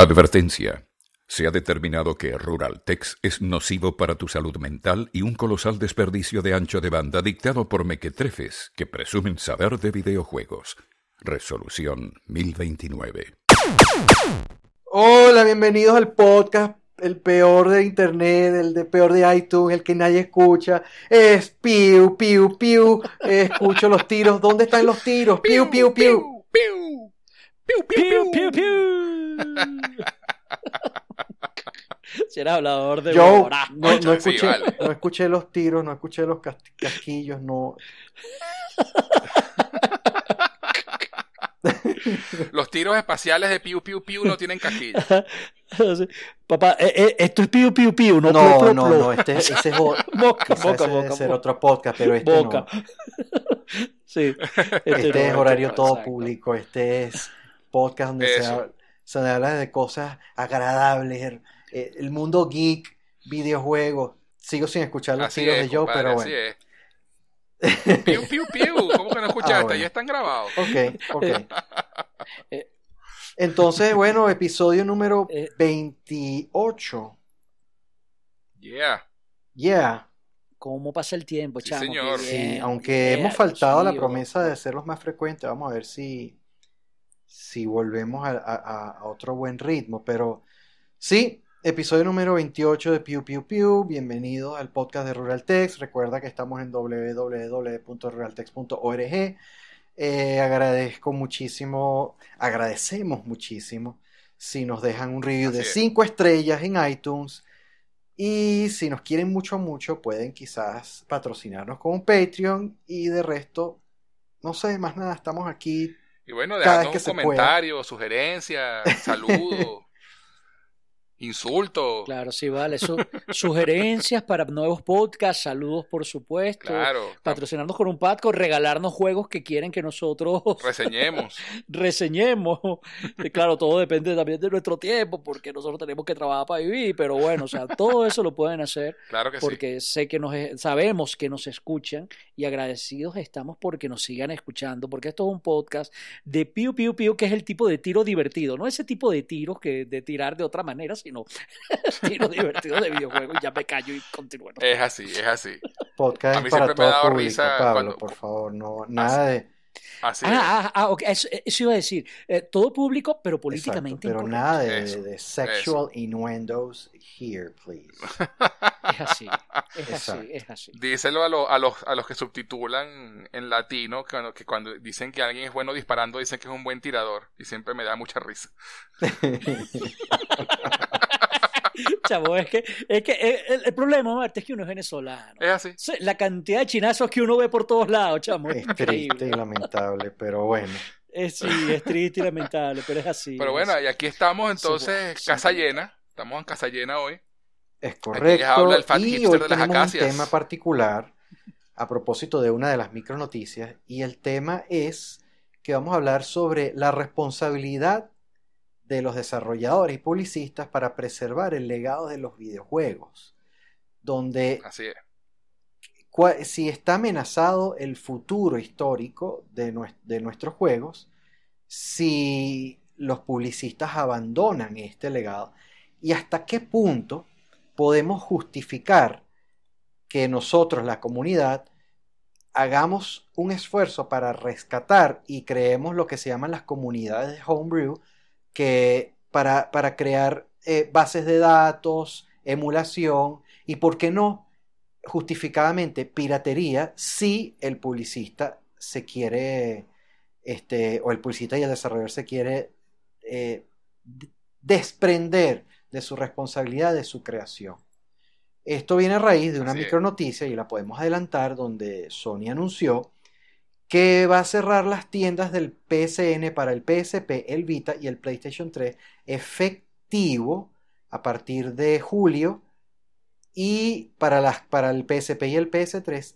Advertencia. Se ha determinado que Ruraltex es nocivo para tu salud mental y un colosal desperdicio de ancho de banda dictado por mequetrefes que presumen saber de videojuegos. Resolución 1029. Hola, bienvenidos al podcast, el peor de internet, el de peor de iTunes, el que nadie escucha. Es piu, piu, piu. Escucho los tiros. ¿Dónde están los tiros? Piu, piu, piu. Piu, piu, piu, piu, piu. Si eres hablador de Yo no, no Sí, escuché, vale. no escuché los tiros, no escuché los cas- casquillos, no. Los tiros espaciales de Piu Piu Piu no tienen casquillo. Sí. Papá, eh, eh, esto es piu, piu, piu, no No, plo, plo, no, plo. no, este, ese es Boca, boca, ese debe boca, ser boca. otro podcast, pero este Boca. no. Sí. Este no, es horario no, todo exacto. público, este es podcast donde se habla, se habla de cosas agradables, eh, el mundo geek, videojuegos. Sigo sin escuchar los Así tiros es, de Joe, compadre, pero así bueno. es. Piu Piu Piu, ¿cómo que no escuchaste? Ah, bueno. Ahí están grabados. Ok, ok. Eh. Entonces, bueno, episodio número Eh. 28. Yeah. Yeah. ¿Cómo pasa el tiempo, Sí, chamo? señor. Sí, aunque Yeah, hemos faltado a la promesa de ser los más frecuentes, vamos a ver si, si volvemos a, a- a otro buen ritmo. Pero sí, episodio número 28 de Piu Piu Piu. Bienvenidos al podcast de Ruraltex. Recuerda que estamos en www.ruraltex.org. Eh, agradezco muchísimo, agradecemos muchísimo si nos dejan un review de Así es. 5 estrellas en iTunes. Y si nos quieren mucho, mucho, pueden quizás patrocinarnos con un Patreon. Y de resto, no sé, más nada, estamos aquí. Y bueno, dejando un comentario, sugerencia, saludo, insulto. Claro, sí, vale. Su- sugerencias para nuevos podcasts, saludos, por supuesto. Claro. Patrocinarnos con un Patco, regalarnos juegos que quieren que nosotros Reseñemos. reseñemos. Y claro, todo depende también de nuestro tiempo, porque nosotros tenemos que trabajar para vivir, pero bueno, o sea, todo eso lo pueden hacer Claro que sí. porque sé que nos sabemos que nos escuchan y agradecidos estamos porque nos sigan escuchando, porque esto es un podcast de piu piu piu que es el tipo de tiro divertido, no ese tipo de tiros que de tirar de otra manera, sino tiros divertidos de videojuegos y ya me callo y continúo. ¿no? Es así, es así. Podcast A mí para siempre me ha todo dado público, risa Pablo, cuando- por favor, no, nada de. Así. Ah, ah, ah, ok, eso, eso iba a decir, eh, todo público, pero Exacto, políticamente pero incorrecto. nada de, Eso, de sexual innuendos here, please. Es así, es así, Exacto. es así. Díselo a, lo- a, los, a los que subtitulan en latino, que, cuando- que cuando dicen que alguien es bueno disparando, dicen que es un buen tirador. Y siempre me da mucha risa. Chavo, es que, es que eh, el, el problema, Marta, es que uno es venezolano. Es así. Sí, La cantidad de chinazos que uno ve por todos lados, chamo, es Es triste y lamentable, pero bueno. Es, sí, es triste y lamentable, pero es así. Pero bueno, así. y aquí estamos entonces, sí. casa llena. Estamos en casa llena hoy. Es les correcto. habla el fat y hoy de las tenemos un tema particular a propósito de una de las micronoticias. Y el tema es que vamos a hablar sobre la responsabilidad de los desarrolladores y publicistas para preservar el legado de los videojuegos. Donde Así es. cua- si está amenazado el futuro histórico de, de nuestros juegos, si los publicistas abandonan este legado y hasta qué punto podemos justificar que nosotros, la comunidad, hagamos un esfuerzo para rescatar y creemos lo que se llaman las comunidades de homebrew, que para, para crear eh, bases de datos, emulación y, ¿por qué no? justificadamente piratería si el publicista se quiere, este, o el publicista y el desarrollador se quiere eh, desprender de su responsabilidad de su creación. Esto viene a raíz de una micronoticia y la podemos adelantar donde Sony anunció que va a cerrar las tiendas del PSN para el PSP, el Vita y el PlayStation 3 efectivo a partir de julio y para, las, para el PSP y el PS3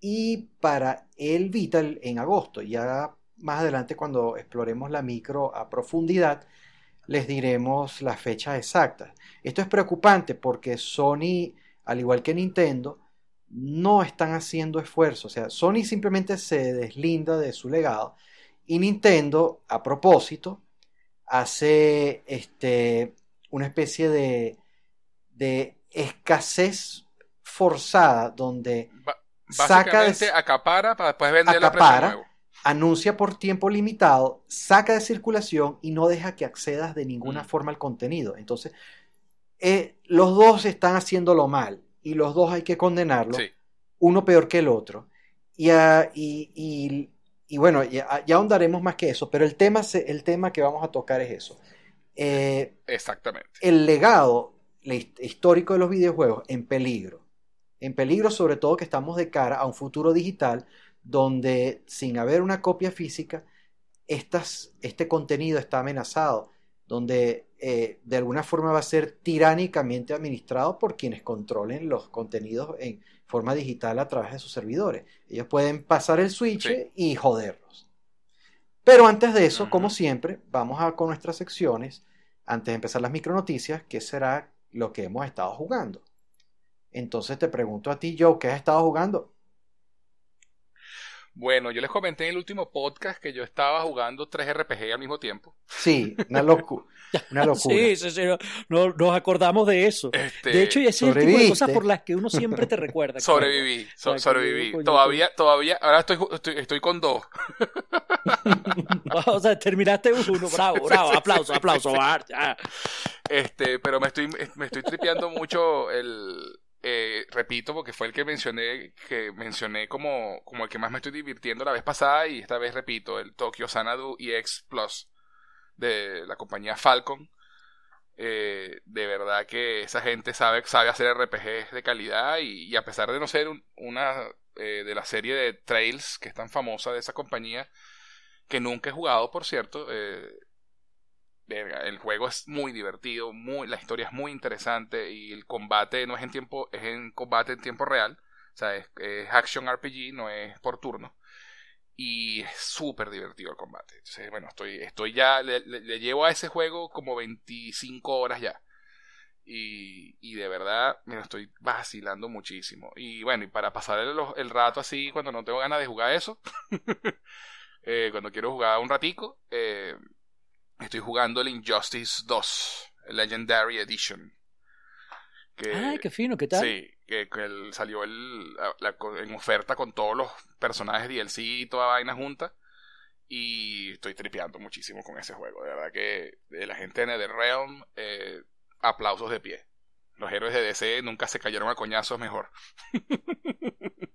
y para el Vita en agosto. Ya más adelante cuando exploremos la micro a profundidad les diremos las fechas exactas. Esto es preocupante porque Sony, al igual que Nintendo, no están haciendo esfuerzos. O sea, Sony simplemente se deslinda de su legado y Nintendo, a propósito, hace este, una especie de, de escasez forzada donde Ba- saca de, acapara para después venderla a Acapara. nuevo. anuncia por tiempo limitado, saca de circulación y no deja que accedas de ninguna Mm. forma al contenido. Entonces, eh, los dos están haciéndolo mal y los dos hay que condenarlos, Sí. uno peor que el otro. Y, y- y- y bueno, ya, ya ahondaremos más que eso, pero el tema, el tema que vamos a tocar es eso. Eh, Exactamente. el legado histórico de los videojuegos en peligro. En peligro sobre todo que estamos de cara a un futuro digital donde sin haber una copia física, estas, este contenido está amenazado, donde eh, de alguna forma va a ser tiránicamente administrado por quienes controlen los contenidos en forma digital a través de sus servidores. Ellos pueden pasar el switch Sí. y joderlos. Pero antes de eso, como siempre, vamos a con nuestras secciones antes de empezar las micronoticias, ¿qué será lo que hemos estado jugando? Entonces te pregunto a ti, Joe, ¿qué has estado jugando? Bueno, yo les comenté en el último podcast que yo estaba jugando tres RPG al mismo tiempo. Sí, una, locu una locura. Sí, sí, sí, no- no- nos acordamos de eso. Este, De hecho, y ese es el tipo de cosas por las que uno siempre te recuerda. sobreviví, so- sobreviví. todavía, todavía, ahora estoy, estoy, estoy con dos. o sea, terminaste uno, bravo, bravo, sí, aplauso, sí, aplauso. sí. va, ya. Este, pero me estoy, me estoy tripeando mucho el, eh, repito, porque fue el que mencioné, que mencioné como, como el que más me estoy divirtiendo la vez pasada y esta vez repito, el Tokyo Xanadu EX Plus de la compañía Falcon. Eh, de verdad que esa gente sabe, sabe hacer RPGs de calidad y, a pesar de no ser un- una eh, de la serie de Trails que es tan famosa de esa compañía, que nunca he jugado, por cierto, eh, el juego es muy divertido, muy, la historia es muy interesante y el combate no es en tiempo, es en combate en tiempo real, o sea, es, action RPG, no es por turno. Y es súper divertido el combate. Entonces, bueno, estoy, estoy ya, le, le- le llevo a ese juego como 25 horas ya. Y, y de verdad me lo estoy vacilando muchísimo. Y bueno, y para pasar el, el rato así, cuando no tengo ganas de jugar eso, eh, cuando quiero jugar un ratico, eh, estoy jugando el Injustice 2, el Legendary Edition. Que, Ay, qué fino, ¿qué tal? Sí, que, que el- salió el, la- la- en oferta con todos los personajes DLC y toda vaina junta. Y estoy tripeando muchísimo con ese juego. De verdad que de la gente de NetherRealm, eh, aplausos de pie. Los héroes de DC nunca se cayeron a coñazos mejor.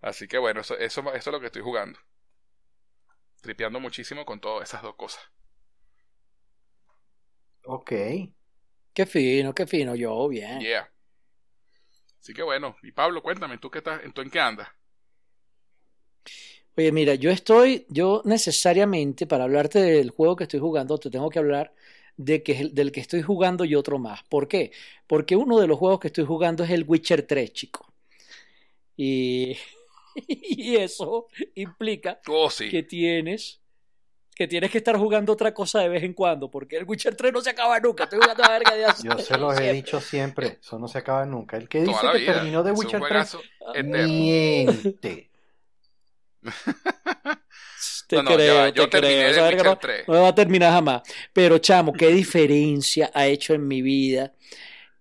Así que bueno, eso, eso, eso es lo que estoy jugando. Tripeando muchísimo con todas esas dos cosas. Ok. Qué fino, qué fino, yo, bien. Yeah. Así que bueno, y Pablo, cuéntame, ¿tú, qué estás, ¿tú en qué andas? Oye, mira, yo estoy, yo necesariamente para hablarte del juego que estoy jugando, te tengo que hablar de que, del que estoy jugando y otro más. ¿Por qué? Porque uno de los juegos que estoy jugando es el Witcher 3, chico. Y, y eso implica Oh, sí. que tienes que tienes que estar jugando otra cosa de vez en cuando, porque el Witcher 3 no se acaba nunca. Estoy jugando a verga de hace- Yo se los he siempre. dicho siempre, eso no se acaba nunca. El que Toda dice que vida. terminó de Es Witcher 3 juegazo eterno. miente. Te No, no, ya creo, va, yo te terminé creo. de Esa verga Witcher no- 3. No va a terminar jamás. Pero, chamo, qué diferencia ha hecho en mi vida.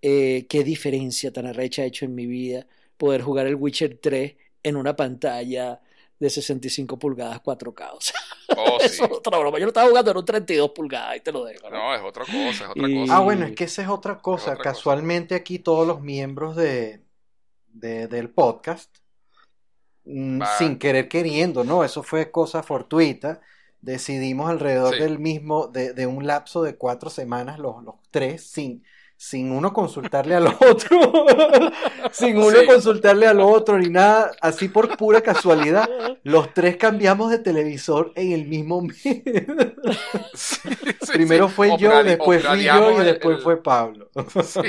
eh, qué diferencia tan arrecha ha hecho en mi vida poder jugar el Witcher 3 en una pantalla de 65 pulgadas 4K. O sea, Oh, sí. eso es otra broma. Yo lo estaba jugando en un 32 pulgadas y te lo dejo. ¿no? No, es otra cosa, es otra Y- cosa. Ah, bueno, es que esa es otra cosa. otra cosa. Casualmente aquí todos los miembros de, de- del podcast, mm, Va. sin querer queriendo, ¿no? Eso fue cosa fortuita. Decidimos alrededor Sí. del mismo, de, de un lapso de cuatro semanas, los, los tres, sin, sin uno consultarle al otro, sin uno Sí. consultarle al otro ni nada, así por pura casualidad, los tres cambiamos de televisor en el mismo mes. Sí, sí, Primero sí. fue yo, después fui yo y el- después el- fue Pablo. Sí.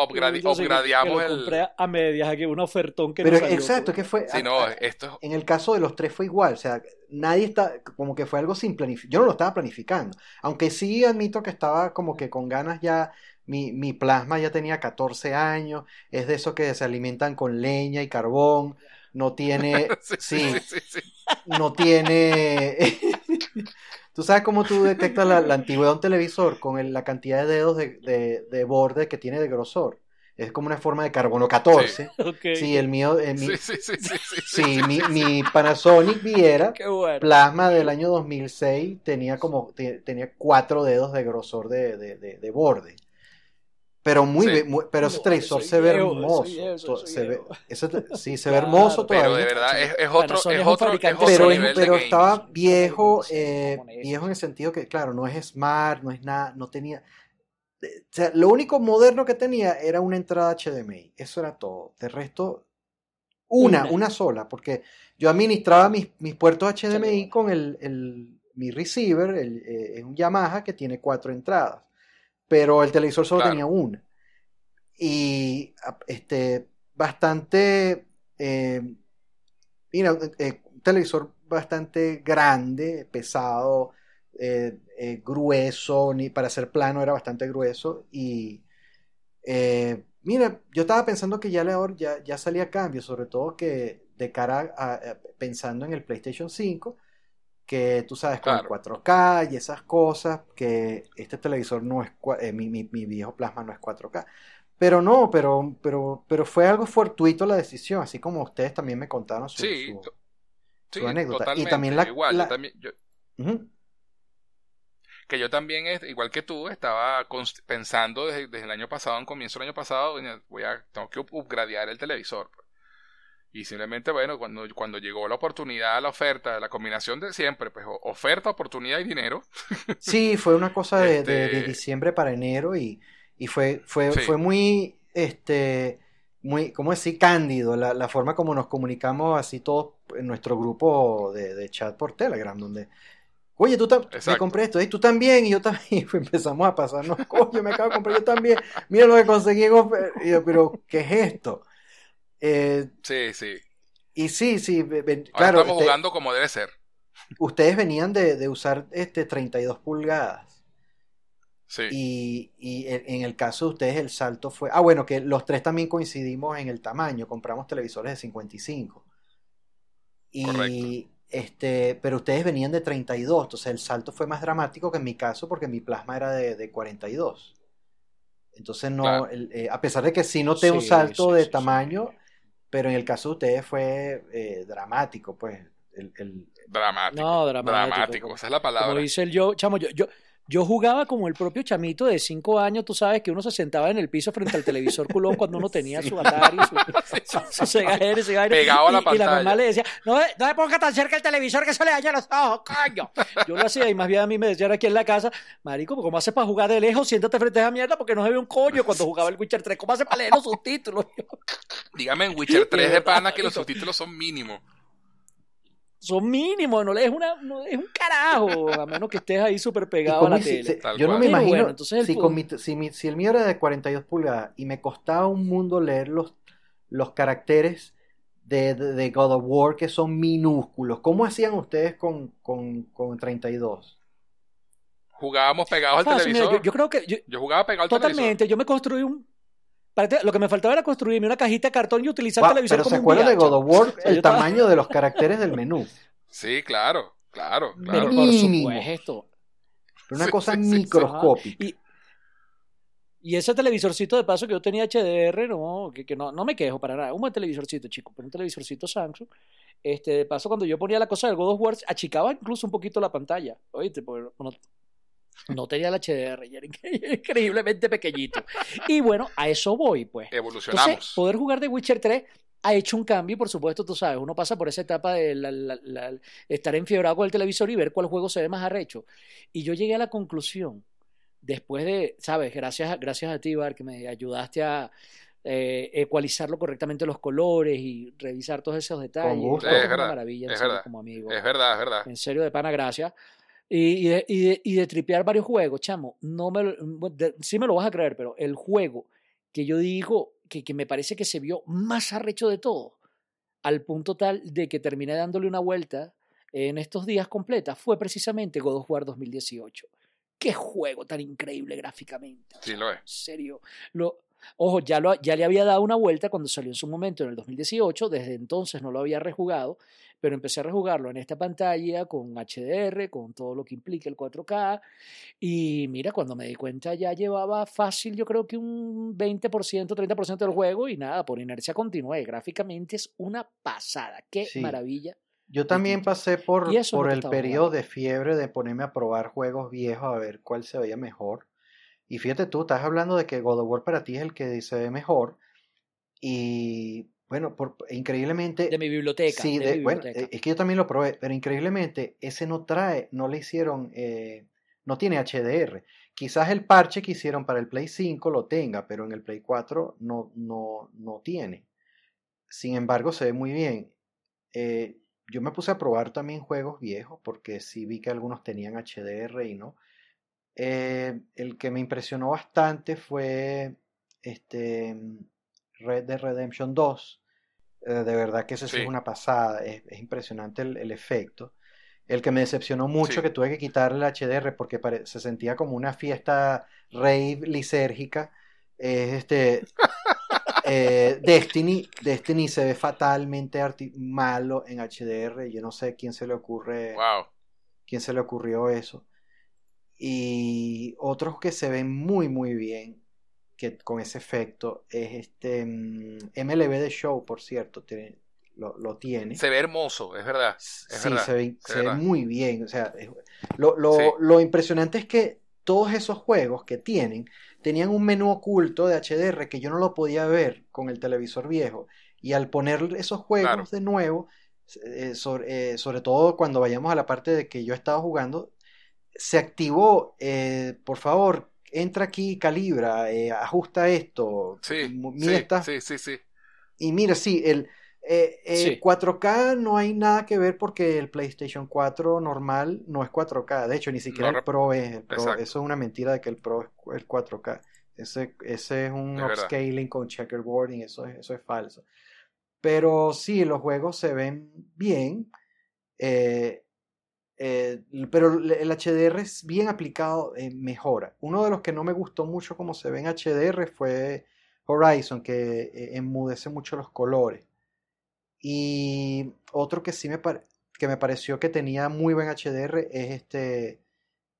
Upgrade- Yo sí que- lo el. a medias aquí, un ofertón que Pero no salió, exacto, pues. que fue. Sí, no, esto En el caso de los tres fue igual, o sea, nadie está, como que fue algo sin planificar, yo no lo estaba planificando, aunque sí admito que estaba como que con ganas ya, mi, mi plasma ya tenía 14 años, es de esos que se alimentan con leña y carbón, no tiene, Sí, sí, sí, sí, sí. no tiene... ¿Tú sabes cómo tú detectas la, la antigüedad de un televisor con el- la cantidad de dedos de, de- de borde que tiene de grosor? Es como una forma de carbono 14. Ok. Sí, el mío, el mi- Sí, sí, sí, sí, sí, sí, mi, mi Panasonic Viera bueno. Plasma del año 2006 tenía como te- tenía cuatro dedos de grosor de, de- de- de borde. Pero muy, Sí. muy- pero se ve hermoso. se ve, sí, se ve hermoso Pero todavía. de verdad es, es otro, es otro, es otro pero, nivel pero estaba viejo, eh, viejo en el sentido que, claro, no es smart, no es nada, no tenía. eh, O sea, lo único moderno que tenía era una entrada HDMI. Eso era todo. De resto, una, Una. una sola, porque yo administraba mis, mis puertos HDMI con el, el- mi receiver, el, eh, es un Yamaha que tiene cuatro entradas, pero el televisor solo Claro. tenía una. Y a- este, bastante, eh, mira, eh, un televisor bastante grande, pesado, eh, eh, grueso, ni para ser plano era bastante grueso y eh, mira, yo estaba pensando que ya, le- ya, ya salía cambio, sobre todo que de cara a, a- pensando en el PlayStation 5, que tú sabes, con el Claro. 4K y esas cosas, que este televisor no es, eh, mi, mi- mi viejo plasma no es 4K. Pero no, pero, pero, pero fue algo fortuito la decisión, así como ustedes también me contaron su, Sí, su- to- su sí, anécdota. Y también la- igual, la- yo también, yo- que yo también, igual que tú, estaba pensando desde, desde el año pasado, en comienzo del año pasado, "Coño, voy a, tengo que up- upgradear el televisor. pues". Y simplemente, bueno, cuando, cuando llegó la oportunidad, la oferta, la combinación de siempre, pues oferta, oportunidad y dinero, Sí, fue una cosa de, de- de Este- diciembre para enero y, y fue, fue, Sí. fue muy, este, muy, ¿cómo decir? Cándido, la, la forma como nos comunicamos así todos en nuestro grupo de, de chat por Telegram, donde, oye, tú me compré esto, y tú también, y yo también, y empezamos a pasarnos, coño, me acabo de comprar yo también, mira lo que conseguí en ofer-". Y yo, pero, ¿qué es esto? Eh, sí, sí. y sí, sí, Ahora claro, estamos este, jugando como debe ser. ustedes venían de, de usar este 32 pulgadas. Sí, Y, y en en el caso de ustedes el salto fue... Ah, bueno, que los tres también coincidimos en el tamaño, compramos televisores de 55. Y Correcto. este, pero ustedes venían de 32, entonces el salto fue más dramático que en mi caso porque mi plasma era de, de 42. Entonces no, Claro. el- eh, a pesar de que sí noté un Sí, salto sí, de sí. tamaño, pero en el caso de ustedes fue eh, dramático, pues. El, el- dramático. No, dramático. Dramático, como- esa es la Como palabra. dice el yo, chamo, yo, yo, yo jugaba como el propio chamito de cinco años, tú sabes que uno se sentaba en el piso frente al televisor culón cuando uno tenía su Atari, su, su, su Sega Genesis, y vaina, Pegado a la y, y la mamá pantalla. le decía, no, no me ponga tan cerca el televisor que se le daña los ojos, coño. Yo lo hacía y más bien a mí me decían aquí en la casa, marico, ¿cómo haces para jugar de lejos? Siéntate frente a esa mierda porque no se ve un coño cuando jugaba el Witcher 3. ¿Cómo haces para leer los subtítulos? Dígame en Witcher 3 de pana que los subtítulos son mínimos. Son mínimos, no lees una, no es un carajo, a menos que estés ahí súper pegado a la hici- tele. se- yo no me imagino bueno, entonces el si, con mi, si, mi- si el mío era de 42 pulgadas y me costaba un mundo leer los, los caracteres de, de- de God of War que son minúsculos. ¿Cómo hacían ustedes con, con, con 32? Jugábamos pegados al Fácil, mira, televisor. yo, yo creo que yo- Yo jugaba pegado al televisor. totalmente, yo me construí un... Lo que me faltaba era construirme una cajita de cartón y utilizar el televisor pero como ¿se un acuerdan de. God of War? el estaba- tamaño de los caracteres del menú. Sí, claro, claro, Pero claro. por Mínimo. supuesto. Una Sí, cosa sí, sí, sí. microscópica. Y, y ese televisorcito de paso que yo tenía HDR, no, que, que no, no me quejo para nada. Un buen televisorcito, chico, pero un televisorcito Samsung. Este, de paso, cuando yo ponía la cosa del God of War, achicaba incluso un poquito la pantalla. Oíste, porque no, no tenía el HDR, y era incre- increíblemente pequeñito. Y bueno, a eso voy, pues. Evolucionamos. Entonces, poder jugar de Witcher 3 ha hecho un cambio, y por supuesto, tú sabes, uno pasa por esa etapa de la- la- la- estar enfiebrado con el televisor y ver cuál juego se ve más arrecho. Y yo llegué a la conclusión, después de, sabes, gracias, a- gracias a ti, Bar, que me ayudaste a eh, ecualizarlo correctamente los colores y revisar todos esos detalles. gusto. Esto Sí, es una verdad, maravilla, es verdad. como amigo. Es verdad, es verdad. En serio, de pana, gracias. Y, y de, y, de, y de tripear varios juegos, chamo, no me, lo- de- sí me lo vas a creer, pero el juego que yo digo que, que me parece que se vio más arrecho de todo, al punto tal de que terminé dándole una vuelta en estos días completa, fue precisamente God of War 2018. Qué juego tan increíble gráficamente. Sí lo es. En serio. Lo, Ojo, ya, lo, ya le había dado una vuelta cuando salió en su momento en el 2018, desde entonces no lo había rejugado, pero empecé a rejugarlo en esta pantalla con HDR, con todo lo que implica el 4K, y mira, cuando me di cuenta ya llevaba fácil, yo creo que un 20%, 30% del juego, y nada, por inercia continué. Gráficamente es una pasada, qué Sí. maravilla. Yo también pasé por, por el periodo jugando. de fiebre de ponerme a probar juegos viejos a ver cuál se veía mejor. Y fíjate tú, estás hablando de que God of War para ti es el que se ve mejor. Y bueno, por, increíblemente... De mi biblioteca. Sí, de de- mi biblioteca. eh, es que yo también lo probé, pero increíblemente ese no trae, no le hicieron, eh, no tiene HDR. Quizás el parche que hicieron para el Play 5 lo tenga, pero en el Play 4 no, no, no tiene. Sin embargo, se ve muy bien. Eh, yo me puse a probar también juegos viejos porque sí vi que algunos tenían HDR y no. Eh, el que me impresionó bastante fue este Red Dead Redemption 2. Eh, de verdad que ese sí es una pasada, es, es impresionante el, el efecto. El que me decepcionó mucho Sí. que tuve que quitarle el HDR porque se sentía como una fiesta rave lisérgica. Es este eh, Destiny. Destiny se ve fatalmente malo en HDR. Yo no sé quién se le ocurre Wow. quién se le ocurrió eso. Y otros que se ven muy muy bien que con ese efecto es este mm, MLB The Show, por cierto, tiene- lo, lo tiene. Se ve hermoso, es verdad. Sí, verdad, se ve, muy bien. O sea, es- lo, lo- Sí. lo impresionante es que todos esos juegos que tienen tenían un menú oculto de HDR que yo no lo podía ver con el televisor viejo. Y al poner esos juegos Claro. de nuevo, eh, sobre, eh, sobre todo cuando vayamos a la parte de que yo estaba jugando, se activó, eh, por favor, entra aquí, calibra, eh, ajusta esto, Sí, mira esta- sí, sí, sí. y mira, sí, el eh, eh, Sí. 4K no hay nada que ver porque el PlayStation 4 normal no es 4K. De hecho, ni siquiera No el Pro es. El Pro, eso es una mentira de que el Pro es el 4K. Ese, ese es un Es verdad. upscaling con checkerboarding, eso es, eso es falso. Pero sí, los juegos se ven bien. eh, eh, pero el HDR es bien aplicado, eh, mejora. Uno de los que no me gustó mucho como se ve en HDR fue Horizon, que eh, enmudece mucho los colores. Y otro que sí me, que me pareció que tenía muy buen HDR es este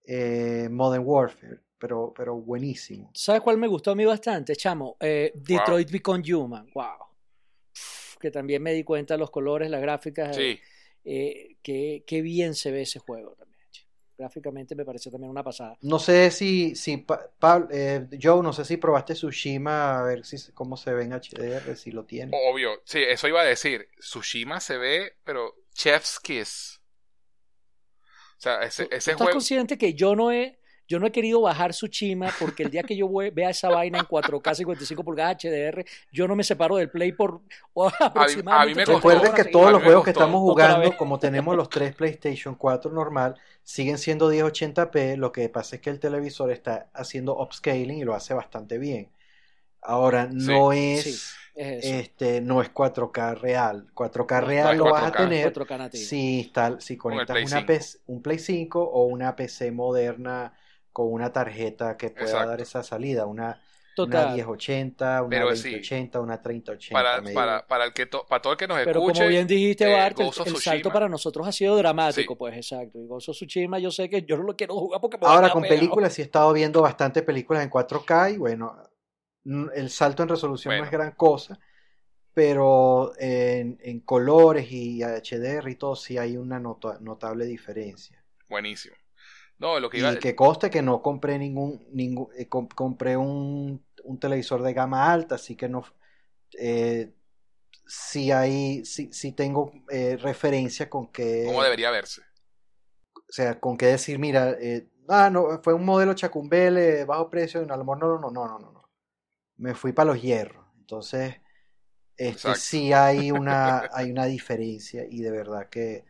eh, Modern Warfare, pero, pero buenísimo. ¿Sabes cuál me gustó a mí bastante, chamo? Eh, Detroit Become Human. Wow. Pff, Que también me di cuenta de los colores, las gráficas. eh, Sí. Qué, qué bien se ve ese juego también. Gráficamente me pareció también una pasada. No sé si, si Pa- Pablo- eh, Joe, no sé si probaste Tsushima, a ver si, cómo se ve en HDR, si lo tiene. Obvio, sí, eso iba a decir. Tsushima se ve, pero Chef's Kiss. O sea, ese, ¿Tú- tú ese ¿Estás juego. consciente que yo no he, yo no he querido bajar Tsushima porque el día que yo voy- vea esa vaina en 4K 55 pulgadas HDR, yo no me separo del Play por o, aproximadamente me tres costó. Recuerden que todos los juegos que estamos jugando, como tenemos los tres PlayStation 4 normal, siguen siendo 1080p. Lo que pasa es que el televisor está haciendo upscaling y lo hace bastante bien. Ahora, no es, Sí, es eso. este, no es 4K real. 4K No, real no lo vas a 4K. tener 4K nativo. si, está, si conectas Play una 5. PC un Play 5 o una PC moderna con una tarjeta que pueda Exacto. dar esa salida. Una, una Total. 1080, una Pero sí. 2080, una 3080. Para, para, para, el que to- para todo el que nos Pero escuche. como bien dijiste, eh, Bart, el, salto para nosotros ha sido dramático, Sí. pues exacto. Y of Tsushima yo sé que yo no lo quiero jugar porque me Ahora con pegado. películas sí he estado viendo bastante películas en 4K y bueno, n- el salto en resolución no es gran cosa, pero en, en colores y HDR y todo sí hay una nota- notable diferencia. Buenísimo. No, lo que iba Y que conste que no compré ningún, ningún eh, com- compré un, un televisor de gama alta, así que no, eh, sí hay, sí, sí tengo eh, referencia con que, cómo debería verse. o sea, con qué decir, mira, eh, ah, no, fue un modelo Chacumbele, bajo precio, a lo mejor no, no, no, no, no, no. Me fui para los hierros. Entonces, este, Exacto. sí hay una, hay una diferencia y de verdad que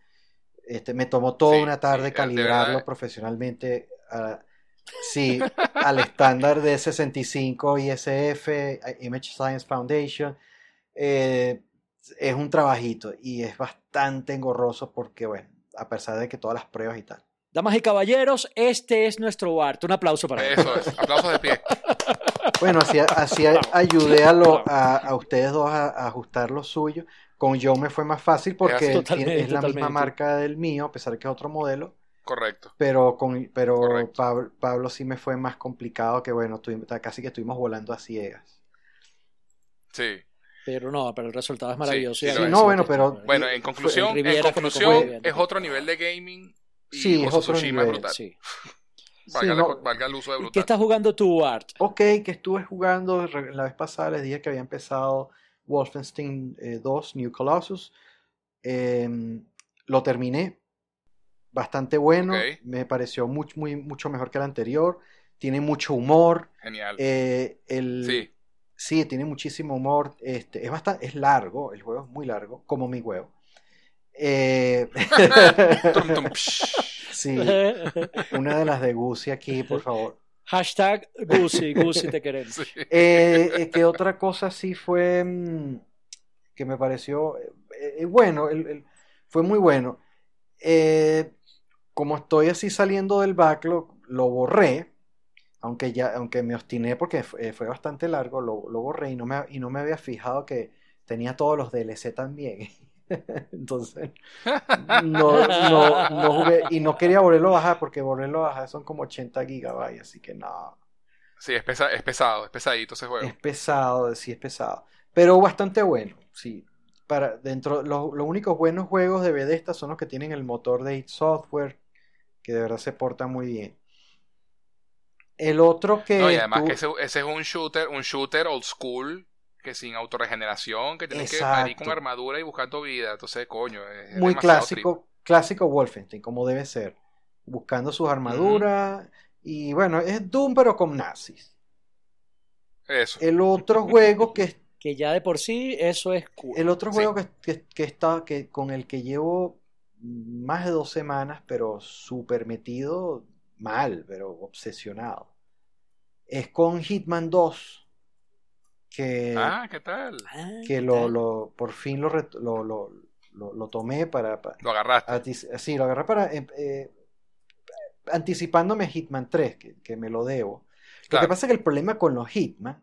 este, me tomó toda Sí, una tarde sí, calibrarlo profesionalmente. ah, sí, al estándar de 65 ISF, Image Science Foundation. eh, es un trabajito y es bastante engorroso porque, bueno, a pesar de que todas las pruebas y tal. Damas y caballeros, este es nuestro Bart. Un aplauso para él. Eso es. Aplausos de pie. Bueno, así, así ayudé a, lo, a, a ustedes dos a, a ajustar lo suyo. Con Joe me fue más fácil porque Totalmente, es la misma marca del mío, a pesar que es otro modelo. Correcto. Pero con pero Correcto. Pablo, Pablo sí me fue más complicado que bueno, tuvimos- casi que estuvimos volando a ciegas. Sí. Pero no, pero el resultado es maravilloso. Sí, no, bueno, pero- Bueno, en conclusión, en conclusión bien. es otro nivel de gaming y Sí, es otro Tsushima nivel, brutal. Sí. Valga, Sí, la- no. valga el uso de ¿Y brutal. qué estás jugando tú, Art? Ok, que estuve jugando la vez pasada, les dije que había empezado Wolfenstein eh, 2 New Colossus. Em, lo terminé. Bastante bueno. Me pareció mucho, muy, mucho mejor que el anterior. Tiene mucho humor. Genial. Eh, el, sí. Sí, tiene muchísimo humor. Este, es bastante, es largo, el juego es muy largo, como mi huevo. Eh, sí, una de las de Gucci aquí, por favor. Hashtag Gucci, Gucci te queremos. Sí. Eh, eh, que otra cosa sí fue mm, que me pareció eh, eh, bueno, el- el- fue muy bueno. Eh, como estoy así saliendo del backlog, lo borré, aunque ya, aunque me obstiné porque fue, fue bastante largo, lo, lo borré y no me, y no me había fijado que tenía todos los DLC también. Entonces, no, no, no jugué y no quería volverlo a bajar porque volverlo a bajar son como 80 gigabytes, así que no. Sí, es, pesa- es pesado, es pesadito ese juego. Es pesado, sí es pesado. Pero bastante bueno, sí. Para, dentro, los, los únicos buenos juegos de Bethesda son los que tienen el motor de id Software, que de verdad se porta muy bien. El otro que No, y además tú- que ese, ese es un shooter, un shooter old school, que sin autorregeneración, que tienes que ir con armadura y buscando vida. Entonces, coño, es, muy clásico, clásico Wolfenstein, como debe ser. Buscando sus armaduras. Y bueno, es Doom, pero con nazis. Eso. El otro juego que Que ya de por sí eso es cool. El otro Sí. juego que, que, que está, que, con el que llevo más de dos semanas, pero súper metido mal, pero obsesionado, es con Hitman 2, que, Ah, ¿qué tal? Ah, que ¿qué lo, tal? lo- por fin lo, lo, lo, lo- lo tomé para, para- Lo agarraste. sí, lo agarré para eh, eh, anticipándome a Hitman 3, que, que me lo debo. Lo que pasa es que el problema con los Hitman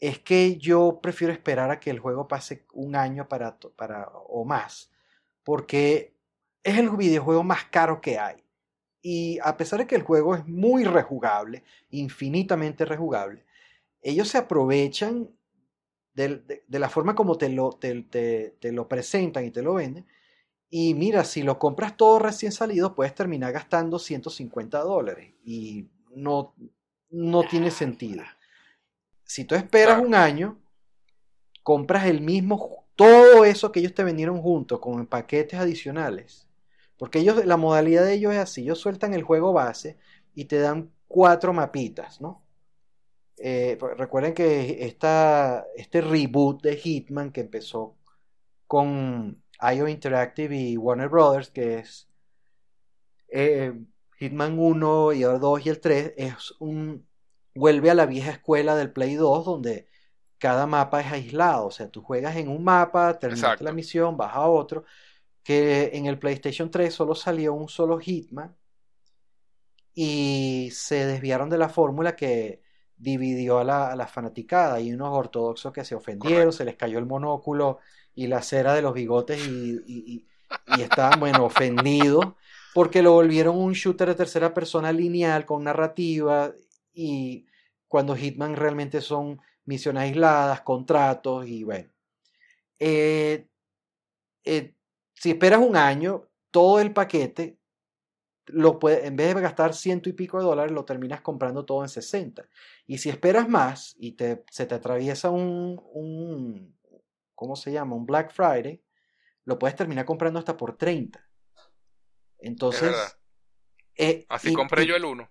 es que yo prefiero esperar a que el juego pase un año para, para, o más, porque es el videojuego más caro que hay. Y a pesar de que el juego es muy rejugable, infinitamente rejugable, ellos se aprovechan de, de la forma como te lo, te, te- te lo presentan y te lo venden. Y mira, si lo compras todo recién salido, puedes terminar gastando 150 dólares. Y no, no tiene sentido. Si tú esperas un año, compras el mismo, todo eso que ellos te vendieron juntos con paquetes adicionales. Porque ellos, la modalidad de ellos es así, ellos sueltan el juego base y te dan cuatro mapitas, ¿no? Eh, recuerden que esta, este reboot de Hitman que empezó con IO Interactive y Warner Brothers, que es eh, Hitman 1 y el 2 y el 3, es un vuelve a la vieja escuela del Play 2 donde cada mapa es aislado, o sea, tú juegas en un mapa, terminaste Exacto. la misión, vas a otro, que en el PlayStation 3 solo salió un solo Hitman y se desviaron de la fórmula que dividió a la, a la fanaticada. Hay unos ortodoxos que se ofendieron, Correcto. se les cayó el monóculo y la cera de los bigotes y, y- y- y estaban, bueno, ofendidos porque lo volvieron un shooter de tercera persona lineal con narrativa y cuando Hitman realmente son misiones aisladas, contratos y bueno. Eh, eh, si esperas un año, todo el paquete lo puede, en vez de gastar ciento y pico de dólares, lo terminas comprando todo en 60. Y si esperas más y te, se te atraviesa un, un, ¿cómo se llama? Un Black Friday, lo puedes terminar comprando hasta por 30. Entonces, eh, Así y- compré y- yo el 1.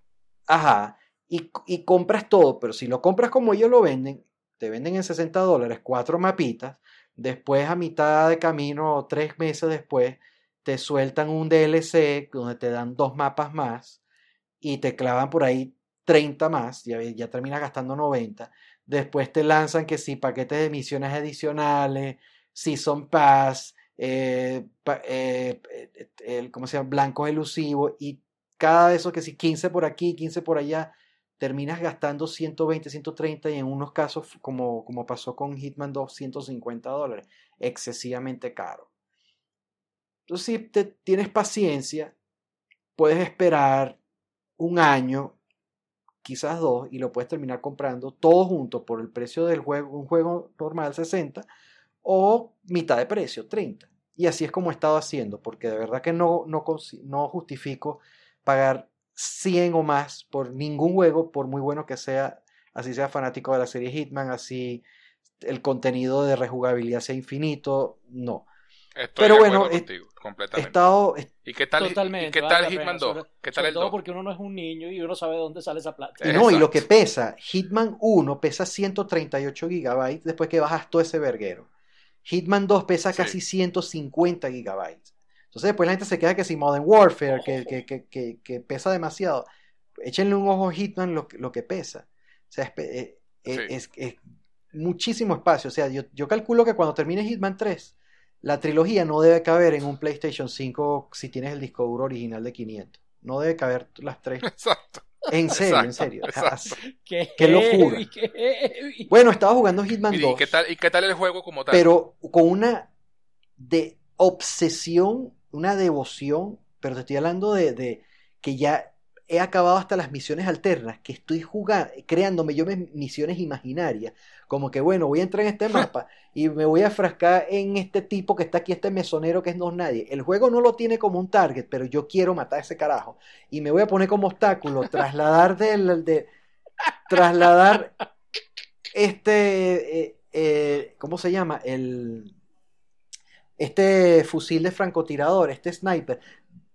Ajá. Y, y compras todo, pero si lo compras como ellos lo venden, te venden en 60 dólares cuatro mapitas, después a mitad de camino o tres meses después, te sueltan un DLC donde te dan dos mapas más y te clavan por ahí 30 más, ya, ya terminas gastando 90. Después te lanzan que si paquetes de misiones adicionales, Season Pass, eh, eh, eh, el, ¿cómo se llama? Blancos elusivos y cada de esos que si 15 por aquí, 15 por allá, terminas gastando 120, 130 y en unos casos, como, como pasó con Hitman 2, 150 dólares. Excesivamente caro. Entonces, si te, tienes paciencia, puedes esperar un año, quizás dos, y lo puedes terminar comprando todo junto por el precio del juego, un juego normal 60 o mitad de precio, 30. Y así es como he estado haciendo, porque de verdad que no, no, no justifico pagar 100 o más por ningún juego, por muy bueno que sea, así sea fanático de la serie Hitman, así el contenido de rejugabilidad sea infinito, no. Pero bueno, completamente. Estado, ¿Y qué tal, Totalmente, ¿y qué tal Hitman 2? ¿Qué tal el todo porque uno no es un niño y uno sabe de dónde sale esa plata. Y no, y lo que pesa, Hitman 1 pesa 138 gigabytes después que bajas todo ese verguero. Hitman 2 pesa casi 150 gigabytes. Entonces después la gente se queda que si Modern Warfare, que, que, que, pesa demasiado. Échenle un ojo a Hitman lo, lo que pesa. O sea, es, eh, eh, muchísimo espacio. O sea, yo, yo calculo que cuando termine Hitman 3, la trilogía no debe caber en un PlayStation 5 si tienes el disco duro original de 500. No debe caber las tres. Exacto. En serio, en serio. Qué, locura. bueno, estaba jugando Hitman 2. ¿Y qué, tal, ¿Y qué tal el juego como tal? Pero con una de obsesión una devoción, pero te estoy hablando de, de, que ya he acabado hasta las misiones alternas, que estoy jugando, creándome yo misiones imaginarias, como que bueno, voy a entrar en este mapa y me voy a frascar en este tipo que está aquí, este mesonero que es no nadie. El juego no lo tiene como un target, pero yo quiero matar a ese carajo y me voy a poner como obstáculo, trasladar del, de, trasladar este, eh, eh, ¿cómo se llama? El este fusil de francotirador, este sniper,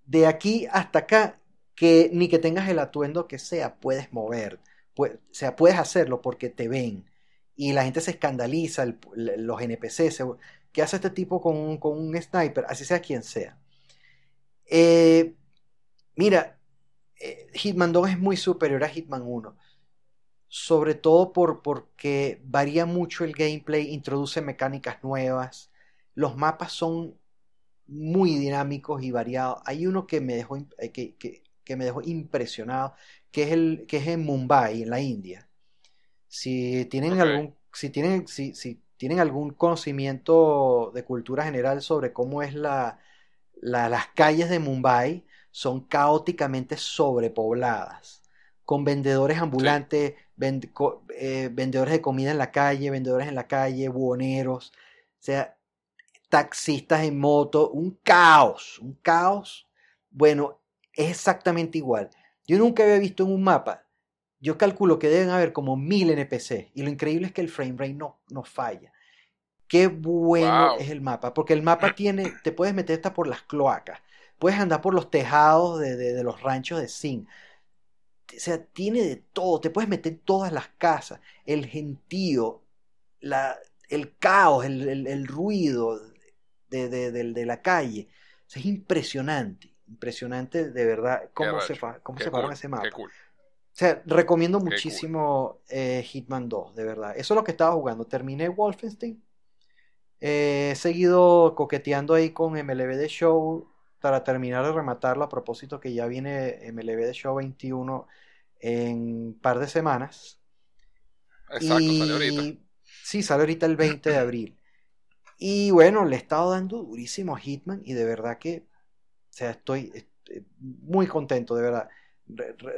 de aquí hasta acá, que ni que tengas el atuendo que sea, puedes mover, o sea, puedes hacerlo porque te ven. Y la gente se escandaliza, los NPCs, ¿qué hace este tipo con un, sniper? Así sea quien sea. Eh, mira, eh, Hitman 2 es muy superior a Hitman 1 sobre todo por, porque varía mucho el gameplay, introduce mecánicas nuevas, los mapas son muy dinámicos y variados. Hay uno que me dejó, eh, que, me dejó impresionado, que es, el, que es en Mumbai, en la India. Si tienen algún, si tienen, si, si tienen algún conocimiento de cultura general sobre cómo es la, las calles de Mumbai, son caóticamente sobrepobladas, con vendedores ambulantes, eh, vendedores de comida en la calle, vendedores en la calle, buhoneros. O sea, taxistas en moto, un caos, un caos. Bueno, es exactamente igual. Yo nunca había visto en un mapa, yo calculo que deben haber como mil NPC y lo increíble es que el frame rate no, no falla. Qué bueno es el mapa, porque el mapa tiene, te puedes meter hasta por las cloacas, puedes andar por los tejados de, de, los ranchos de zinc. O sea, tiene de todo, te puedes meter en todas las casas, el gentío, la, el caos, el, el, el ruido, de, la calle. es impresionante, impresionante de verdad cómo se, cómo se ese mapa. O sea, recomiendo muchísimo eh, Hitman 2, de verdad. Eso es lo que estaba jugando. Terminé Wolfenstein. Eh, he seguido coqueteando ahí con MLB The Show para terminar de rematarlo a propósito que ya viene MLB The Show 21 en un par de semanas. Exacto, sale ahorita. Sí, sale ahorita el 20 de abril. Y bueno, le he estado dando durísimo a Hitman y de verdad que, sea, estoy, muy contento, de verdad.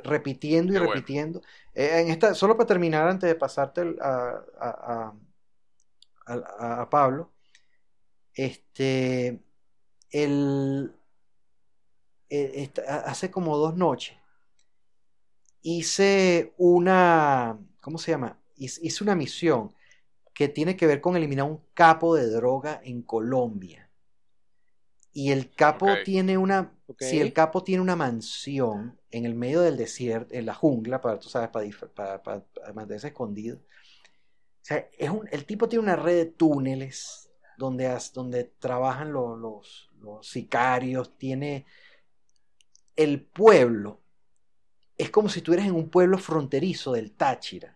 repitiendo y repitiendo. Eh, en esta, solo para terminar, antes de pasarte a, a, Pablo, este, el, eh, hace como dos noches hice una, ¿cómo se llama? Hice una misión que tiene que ver con eliminar un capo de droga en Colombia. Y el capo tiene una. Si el capo tiene una mansión en el medio del desierto, en la jungla, para, tú sabes, para, para, mantenerse escondido. O sea, es un, el tipo tiene una red de túneles donde, donde trabajan los, los, los sicarios. Tiene. El pueblo. Es como si estuvieras en un pueblo fronterizo del Táchira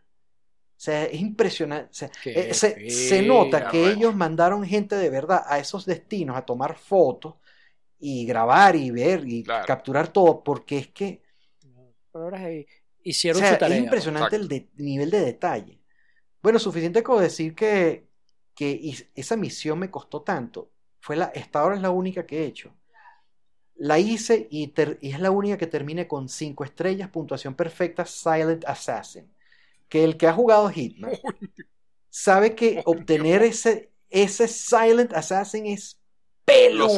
o sea, es impresionante. Eh, se, nota que ellos mandaron gente de verdad a esos destinos a tomar fotos y grabar y ver y capturar todo, porque es que... Pero ahora hicieron O sea, su tarea. es impresionante el de- nivel de detalle. Bueno, suficiente como decir que, que esa misión me costó tanto. Fue la, esta ahora es la única que he hecho. La hice y, ter- y es la única que termine con 5 estrellas, puntuación perfecta, Silent Assassin. Que el que ha jugado Hitman sabe que obtener ese, ese Silent Assassin es pelo.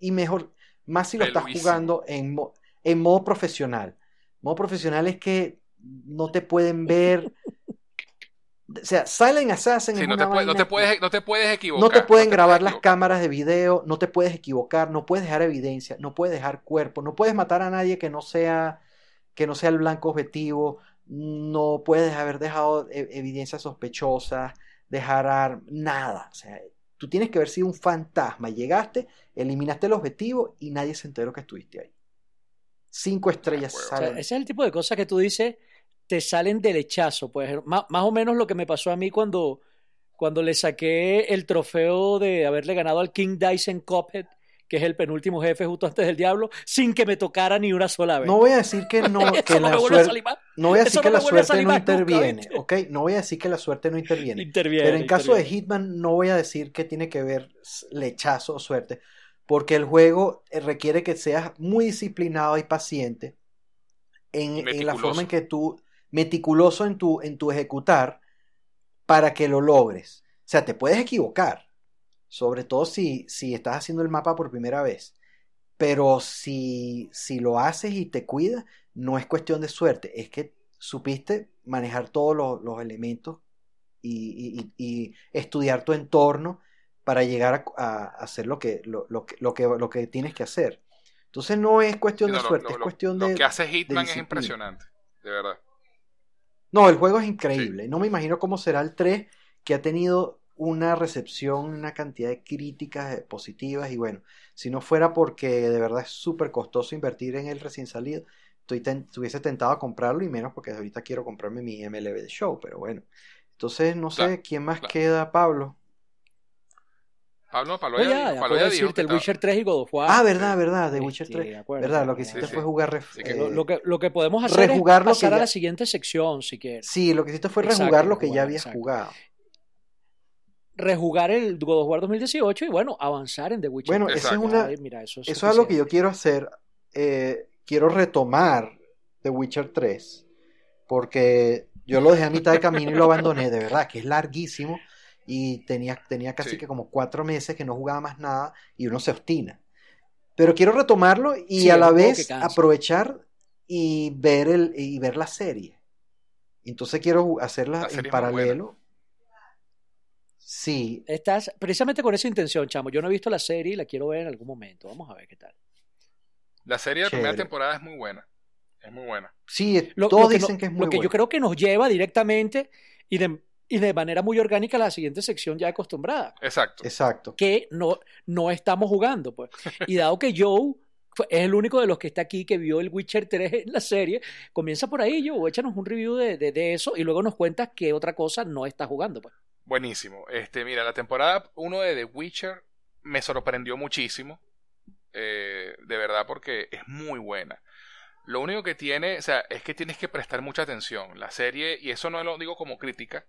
Y mejor, más si lo estás Peluísimo. jugando en, mo- en modo profesional. Modo profesional es que no te pueden ver. O sea, Silent Assassin Sí, es no, una te puede- no, te puedes, no te puedes equivocar. no te pueden grabar las cámaras de video, no te puedes equivocar, no puedes dejar evidencia, no puedes dejar cuerpo, no puedes matar a nadie que no sea que no sea el blanco objetivo, no puedes haber dejado e- evidencias sospechosas, dejar ar- nada, o sea, tú tienes que haber sido un fantasma, llegaste, eliminaste el objetivo y nadie se enteró que estuviste ahí. Cinco estrellas huevo. O sea, salen. ese es el tipo de cosas que tú dices, te salen del hechazo. Pues, más, más o menos lo que me pasó a mí cuando, cuando le saqué el trofeo de haberle ganado al King Dyson Cuphead, que es el penúltimo jefe justo antes del diablo, sin que me tocara ni una sola vez. No voy a decir que no, que no la suerte, no voy a decir eso que no la suerte no nunca, interviene. ¿ok? No voy a decir que la suerte no interviene. Interviene, Pero en caso de. Hitman no voy a decir que tiene que ver lechazo o suerte, porque el juego eh, requiere que seas muy disciplinado y paciente en, en la forma en que tú, meticuloso en tu, en tu ejecutar para que lo logres. O sea, te puedes equivocar, sobre todo si, si estás haciendo el mapa por primera vez, pero si, si lo haces y te cuidas, no es cuestión de suerte, es que supiste manejar todos los, los elementos y, y- y estudiar tu entorno para llegar a, a hacer lo que, lo, lo que, lo, que, lo que tienes que hacer. Entonces no es cuestión de lo- suerte, lo- es lo- cuestión lo de... que hace Hitman es impresionante, de verdad. No, el juego es increíble. No me imagino cómo será el 3, que ha tenido una recepción, una cantidad de críticas eh, positivas. Y bueno, si no fuera porque de verdad es súper costoso invertir en el recién salido, estoy ten- estuviese tentado a comprarlo y menos porque ahorita quiero comprarme mi MLB de show. Pero bueno, entonces no sé Claro, quién más claro. queda, Pablo. Pablo, Pablo ya, ya, ya Pablo ya dijo decirte, que el estaba- Witcher 3 y God of War. Ah, verdad, verdad, Este, Witcher 3. de acuerdo, Verdad, lo que hiciste sí. fue jugar. ref- Sí, que Lo, eh, lo que, lo que podemos hacer rejugar es lo que pasar a ya- la siguiente sección, si quieres. Sí, lo que hiciste fue Exacto, rejugar lo que ya habías exacto. jugado. Rejugar el God of War 2018 y bueno, avanzar en The Witcher. Bueno, 3. esa es una, Ay, mira, eso es, Eso es algo que yo quiero hacer. eh, quiero retomar The Witcher 3. Porque yo lo dejé a mitad de camino y lo abandoné. De verdad, que es larguísimo. Y tenía, tenía casi Sí. que como cuatro meses que no jugaba más nada. Y uno se obstina. Pero quiero retomarlo y Sí, a la vez aprovechar y ver, el, y ver la serie. Entonces quiero hacerla La en paralelo. Sí, Estás precisamente con esa intención, chamo. Yo no he visto la serie y la quiero ver en algún momento. Vamos a ver qué tal. La serie de primera temporada es muy buena. Es muy buena. sí, Lo, todos lo que dicen no- que es muy Lo que yo creo que nos lleva directamente y de, y de manera muy orgánica a la siguiente sección ya acostumbrada. Exacto. Exacto. que no, no estamos jugando, pues. Y dado que Joe es el único de los que está aquí que vio el Witcher 3 en la serie, comienza por ahí, Joe, échanos un review de, de, de eso y luego nos cuentas qué otra cosa no está jugando, pues. Buenísimo. Este, mira, la temporada 1 de The Witcher me sorprendió muchísimo. eh, de verdad, porque es muy buena. Lo único que tiene, o sea, es que tienes que prestar mucha atención. La serie, y eso no lo digo como crítica,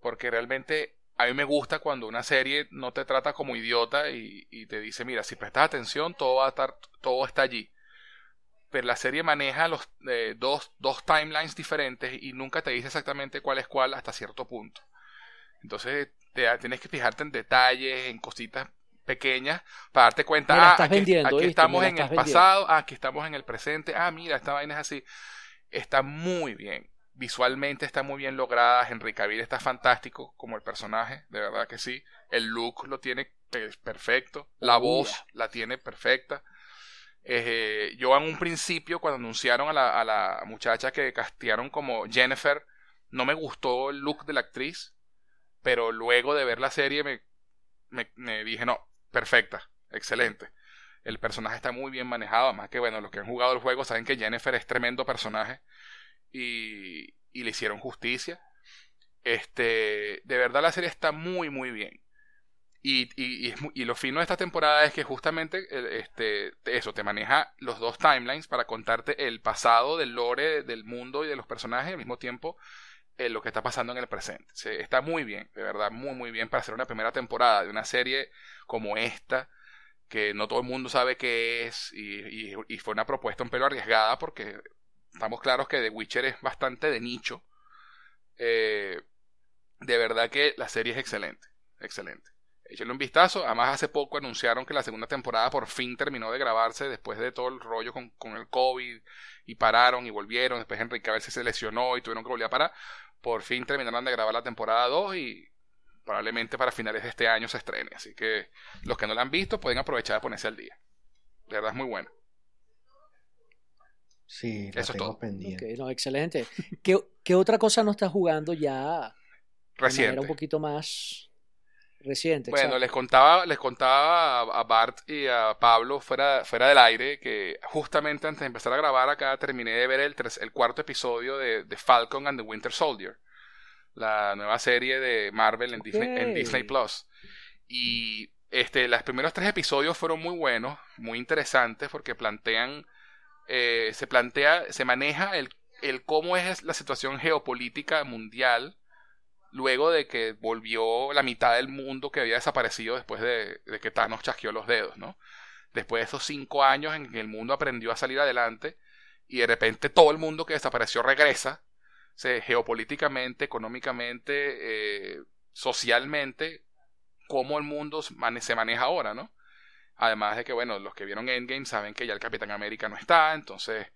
porque realmente a mí me gusta cuando una serie no te trata como idiota y, y te dice, mira, si prestas atención, todo va a estar, todo está allí. Pero la serie maneja los eh, dos, dos timelines diferentes y nunca te dice exactamente cuál es cuál hasta cierto punto. Entonces te, tienes que fijarte en detalles, en cositas pequeñas, para darte cuenta, Me la ah, aquí, vendiendo, aquí ¿viste? estamos Me la en el vendiendo. pasado, ah, aquí estamos en el presente, ah, mira, esta vaina es así. Está muy bien. Visualmente está muy bien lograda. Henry Cavill está fantástico como el personaje, de verdad que sí. El look lo tiene pe- perfecto. La Oh, voz yeah. la tiene perfecta. Eh, yo en un principio, cuando anunciaron a la, a la muchacha que castearon como Jennifer, no me gustó el look de la actriz, pero luego de ver la serie me, me, dije, no, perfecta, excelente. El personaje está muy bien manejado, además que bueno, los que han jugado el juego saben que Jennifer es tremendo personaje y, y le hicieron justicia. Este, de verdad la serie está muy muy bien. Y, y, lo fino de esta temporada es que justamente eh, este, eso, te maneja los dos timelines para contarte el pasado del lore, del mundo y de los personajes, al mismo tiempo eh, lo que está pasando en el presente. Se- está muy bien, de verdad, muy, muy bien para hacer una primera temporada de una serie como esta, que no todo el mundo sabe qué es, y, y- y fue una propuesta un pelo arriesgada porque estamos claros que The Witcher es bastante de nicho. Eh, de verdad que la serie es excelente, excelente. Échenle un vistazo. Además, hace poco anunciaron que la segunda temporada por fin terminó de grabarse después de todo el rollo con, con el COVID y pararon y volvieron. Después Henry Cavill se lesionó y tuvieron que volver a parar. Por fin terminaron de grabar la temporada 2 y probablemente para finales de este año se estrene. Así que los que no la han visto pueden aprovechar de ponerse al día. De verdad es muy bueno. Sí, la Eso es todo. pendiente. Ok, no, excelente. ¿Qué, qué otra cosa no estás jugando ya de manera Reciente. un poquito más reciente? Bueno, exacto? les contaba, les contaba a, Bart y a Pablo fuera, fuera del aire que justamente antes de empezar a grabar acá terminé de ver el, ter- el cuarto episodio de, de Falcon and the Winter Soldier, la nueva serie de Marvel en, Disney, en. Disney Plus. Y este, los primeros tres episodios fueron muy buenos, muy interesantes porque plantean, eh, se plantea, se maneja el, el cómo es la situación geopolítica mundial luego de que volvió la mitad del mundo que había desaparecido después de, que Thanos chasqueó los dedos, ¿no? Después de esos cinco años en que el mundo aprendió a salir adelante y de repente todo el mundo que desapareció regresa, se, geopolíticamente, económicamente, eh, socialmente, cómo el mundo se maneja ahora, ¿no? Además de que, bueno, los que vieron Endgame saben que ya el Capitán América no está, entonces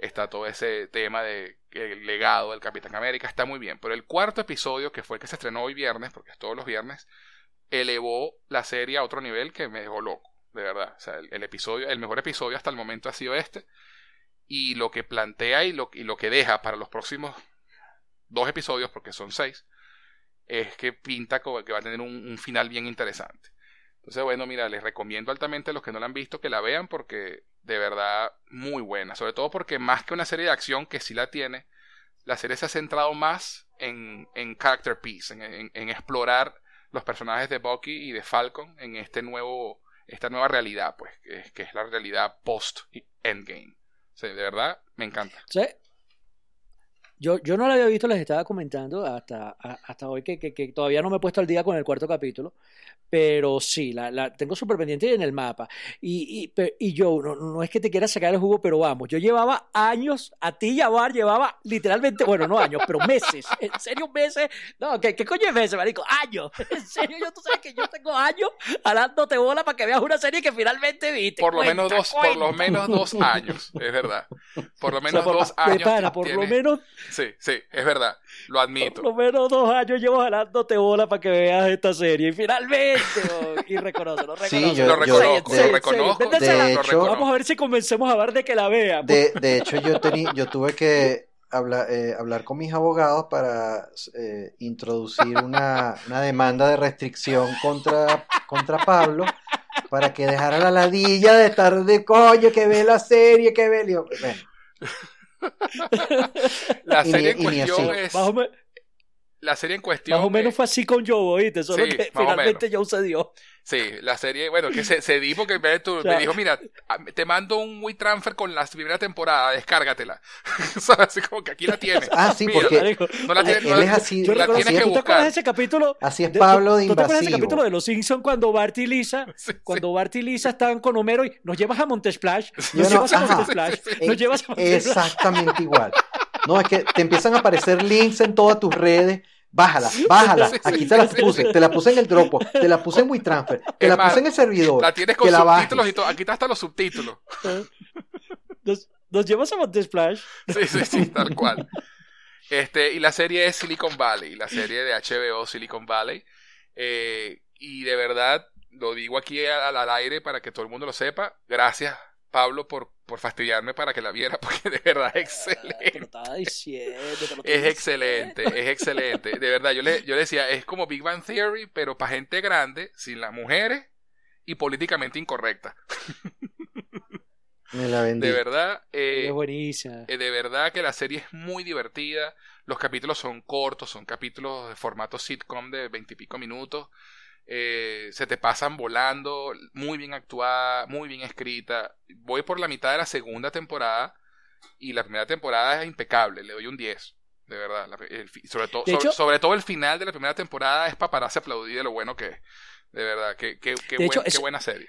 está todo ese tema de el legado del Capitán América, está muy bien. Pero el cuarto episodio, que fue el que se estrenó hoy viernes, porque es todos los viernes, elevó la serie a otro nivel que me dejó loco, de verdad. O sea, el, episodio, el mejor episodio hasta el momento ha sido este. Y lo que plantea y lo, y lo que deja para los próximos dos episodios, porque son seis, es que pinta como que va a tener un, un final bien interesante. Entonces, bueno, mira, les recomiendo altamente a los que no la han visto que la vean porque de verdad muy buena. Sobre todo porque más que una serie de acción que sí la tiene, la serie se ha centrado más en, en character piece, en, en- explorar los personajes de Bucky y de Falcon en este nuevo, esta nueva realidad, pues, que es, que es la realidad post-endgame. O de verdad, me encanta. Sí. Yo, yo no la había visto, les estaba comentando hasta, a- hasta hoy que, que- que todavía no me he puesto al día con el cuarto capítulo, pero sí, la, la tengo súper pendiente en el mapa. Y, y, y yo, no, no es que te quiera sacar el jugo, pero vamos, yo llevaba años, a ti y a Bar llevaba literalmente, bueno, no años, pero meses, en serio meses, no, ¿qué, qué coño es meses, marico? Años, en serio, yo, tú sabes que yo tengo años jalándote bola para que veas una serie que finalmente viste. Por lo Cuenta, menos dos, por lo cuenta. menos dos años, es verdad. Por lo O sea, menos por- dos años. pana, por lo menos Sí, sí, es verdad. Lo admito. Por lo menos dos años llevo jalándote bola para que veas esta serie. Y finalmente, oh, y reconócelo, Sí, reconócelo. yo- lo yo- reconozco, de- lo reconozco. De lo hecho- reconozco. Vamos a ver si convencemos a Bar de que la vea. De, de hecho, yo, tení- yo tuve que hablar, eh, hablar con mis abogados para eh, introducir una, una demanda de restricción contra, contra Pablo para que dejara la ladilla de estar de coño, que ve la serie, que ve. bueno, La Y ni- serie en y ni así. cuestión es. La serie en cuestión. más o menos eh, fue así con Joe, ¿oíste? Solo Sí, que más o finalmente Joe se dio. Sí, la serie, bueno, que se, se di porque me, tú- sea- me dijo, mira, te mando un WeTransfer con la primera temporada, descárgatela. o sea, así como que aquí la tienes. Ah, sí, Mira, porque no la tienes, él no la- es así, Yo la tienes que ¿tú te acuerdas buscar. de ese capítulo? así es de- Pablo ¿tú- de ¿Tú te acuerdas de ese capítulo de Los Simpsons cuando Bart y Lisa, Sí, sí. cuando Bart y Lisa estaban con Homero y nos llevas a Montesplash? Nos no- llevas a. Montesplash. Nos llevas a Montesplash. Exactamente igual. No, es que te empiezan a aparecer links en todas tus redes. Bájala, bájala. Aquí te la puse. Te la puse en el Dropbox. Te la puse en WeTransfer. Te la puse en el servidor. La tienes con que la subtítulos bajes. y todo. Aquí está hasta los subtítulos. Nos, nos llevas a Montesplash. Sí, sí, sí, tal cual. Este, y la serie es Silicon Valley, la serie de HBO Silicon Valley. Eh, y de verdad, lo digo aquí al, al aire para que todo el mundo lo sepa. Gracias, Pablo, por, por fastidiarme para que la viera, porque de verdad es Te lo excelente. estaba diciendo. te lo Es excelente, es excelente. De verdad, yo le, yo le decía, es como Big Bang Theory, pero para gente grande, sin las mujeres y políticamente incorrecta. Me la vendí. De verdad, eh, Es buenísima. Eh, de verdad que la serie es muy divertida. Los capítulos son cortos, son capítulos de formato sitcom de veintipico minutos. Eh, se te pasan volando, muy bien actuada, muy bien escrita. Voy por la mitad de la segunda temporada y la primera temporada es impecable, le doy un 10. De verdad, sobre, todo, sobre, todo el final de la primera temporada es para pararse a aplaudir de lo bueno que es. De verdad, qué, qué, qué, qué buena serie.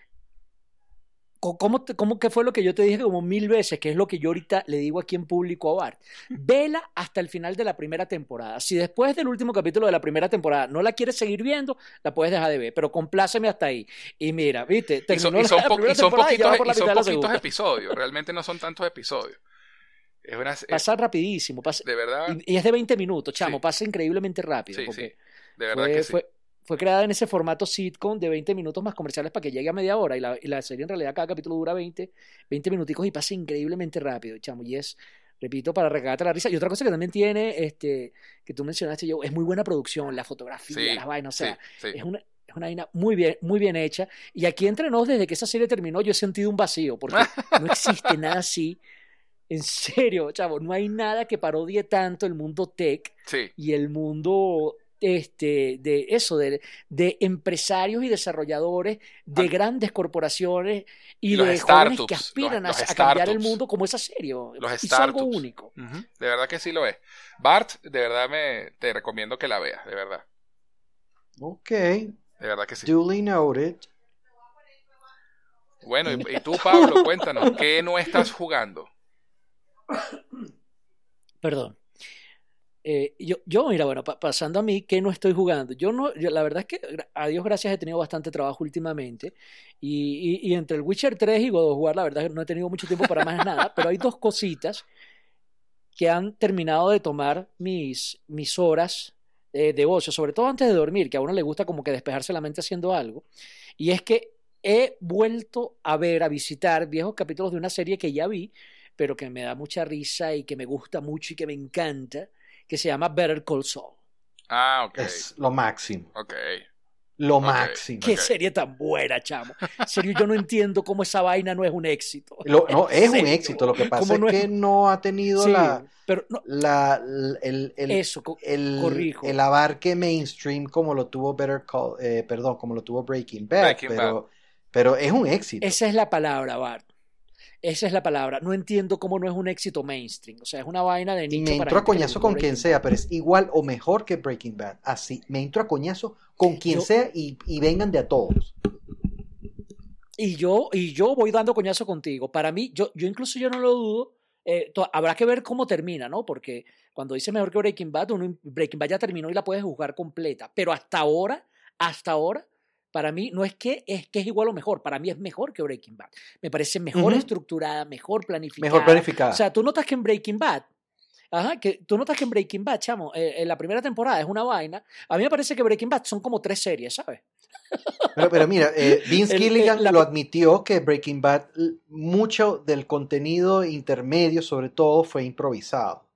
¿Cómo, ¿Cómo que fue lo que yo te dije como mil veces? Que es lo que yo ahorita le digo aquí en público a Bart. Vela hasta el final de la primera temporada. Si después del último capítulo de la primera temporada no la quieres seguir viendo, la puedes dejar de ver. Pero compláceme hasta ahí. Y mira, viste, y son, son, poquitos, episodios. Realmente no son tantos episodios. Es pasa rapidísimo. Pasa, de verdad. Y, es de 20 minutos, chamo. Pasa increíblemente rápido. Sí, sí. De verdad que sí fue creada en ese formato sitcom de 20 minutos más comerciales para que llegue a media hora. Y la, y la serie en realidad cada capítulo dura 20, 20 minuticos y pasa increíblemente rápido, chamo. Y es, repito, para regalarte la risa. Y otra cosa que también tiene, este, que tú mencionaste, yo, es muy buena producción, la fotografía, las vainas, o sea, es una, es una vaina muy bien, muy bien hecha. Y aquí entre nos, desde que esa serie terminó, yo he sentido un vacío, porque no existe nada así. En serio, chavo, no hay nada que parodie tanto el mundo tech y el mundo este, de eso, de, de, empresarios y desarrolladores de grandes corporaciones y, de jóvenes que aspiran a, cambiar el mundo como esa serie. es algo único. De verdad que sí lo es. Bart, de verdad me te recomiendo que la veas, de verdad. Ok. De verdad que sí. Duly noted. Bueno, y, y tú, Pablo, cuéntanos, ¿qué no estás jugando? Perdón. Eh, yo, yo, mira, bueno, pasando a mí, que no estoy jugando. Yo no, la verdad es que a Dios gracias he tenido bastante trabajo últimamente. Y, y, entre el Witcher 3 y God of War, la verdad es que no he tenido mucho tiempo para más nada. pero hay dos cositas que han terminado de tomar mis, mis horas eh, de ocio, sobre todo antes de dormir, que a uno le gusta como que despejarse la mente haciendo algo. Y es que he vuelto a ver, a visitar viejos capítulos de una serie que ya vi, pero que me da mucha risa y que me gusta mucho y que me encanta que se llama Better Call Saul. Ah, ok. Es lo máximo. Ok. Lo máximo. Qué serie tan buena, chamo. En serio, yo no entiendo cómo esa vaina no es un éxito. no, es un éxito. Lo que pasa es, que no ha tenido la, pero la, el, el, Eso, el, el, abarque mainstream como lo tuvo Better Call, eh, perdón, como lo tuvo Breaking Bad. pero, pero es un éxito. Esa es la palabra, Bart. Esa es la palabra. No entiendo cómo no es un éxito mainstream. O sea, es una vaina de nicho. Y me entro a coñazo con quien sea, pero es igual o mejor que Breaking Bad. Así, me entro a coñazo con quien sea y, vengan de a todos. Y yo, y yo voy dando coñazo contigo. Para mí, yo, yo incluso yo no lo dudo. Eh, habrá que ver cómo termina, ¿no? Porque cuando dice mejor que Breaking Bad, Breaking Bad ya terminó y la puedes jugar completa. Pero hasta ahora, hasta ahora, para mí no es que es que es igual o mejor, para mí es mejor que Breaking Bad. Me parece mejor estructurada, mejor planificada. Mejor planificada. O sea, tú notas que en Breaking Bad, ajá, que tú notas que en Breaking Bad, chamo, eh, en la primera temporada es una vaina. A mí me parece que Breaking Bad son como tres series, ¿sabes? Pero, mira, eh, Vince Gilligan lo admitió que Breaking Bad, mucho del contenido intermedio, sobre todo, fue improvisado.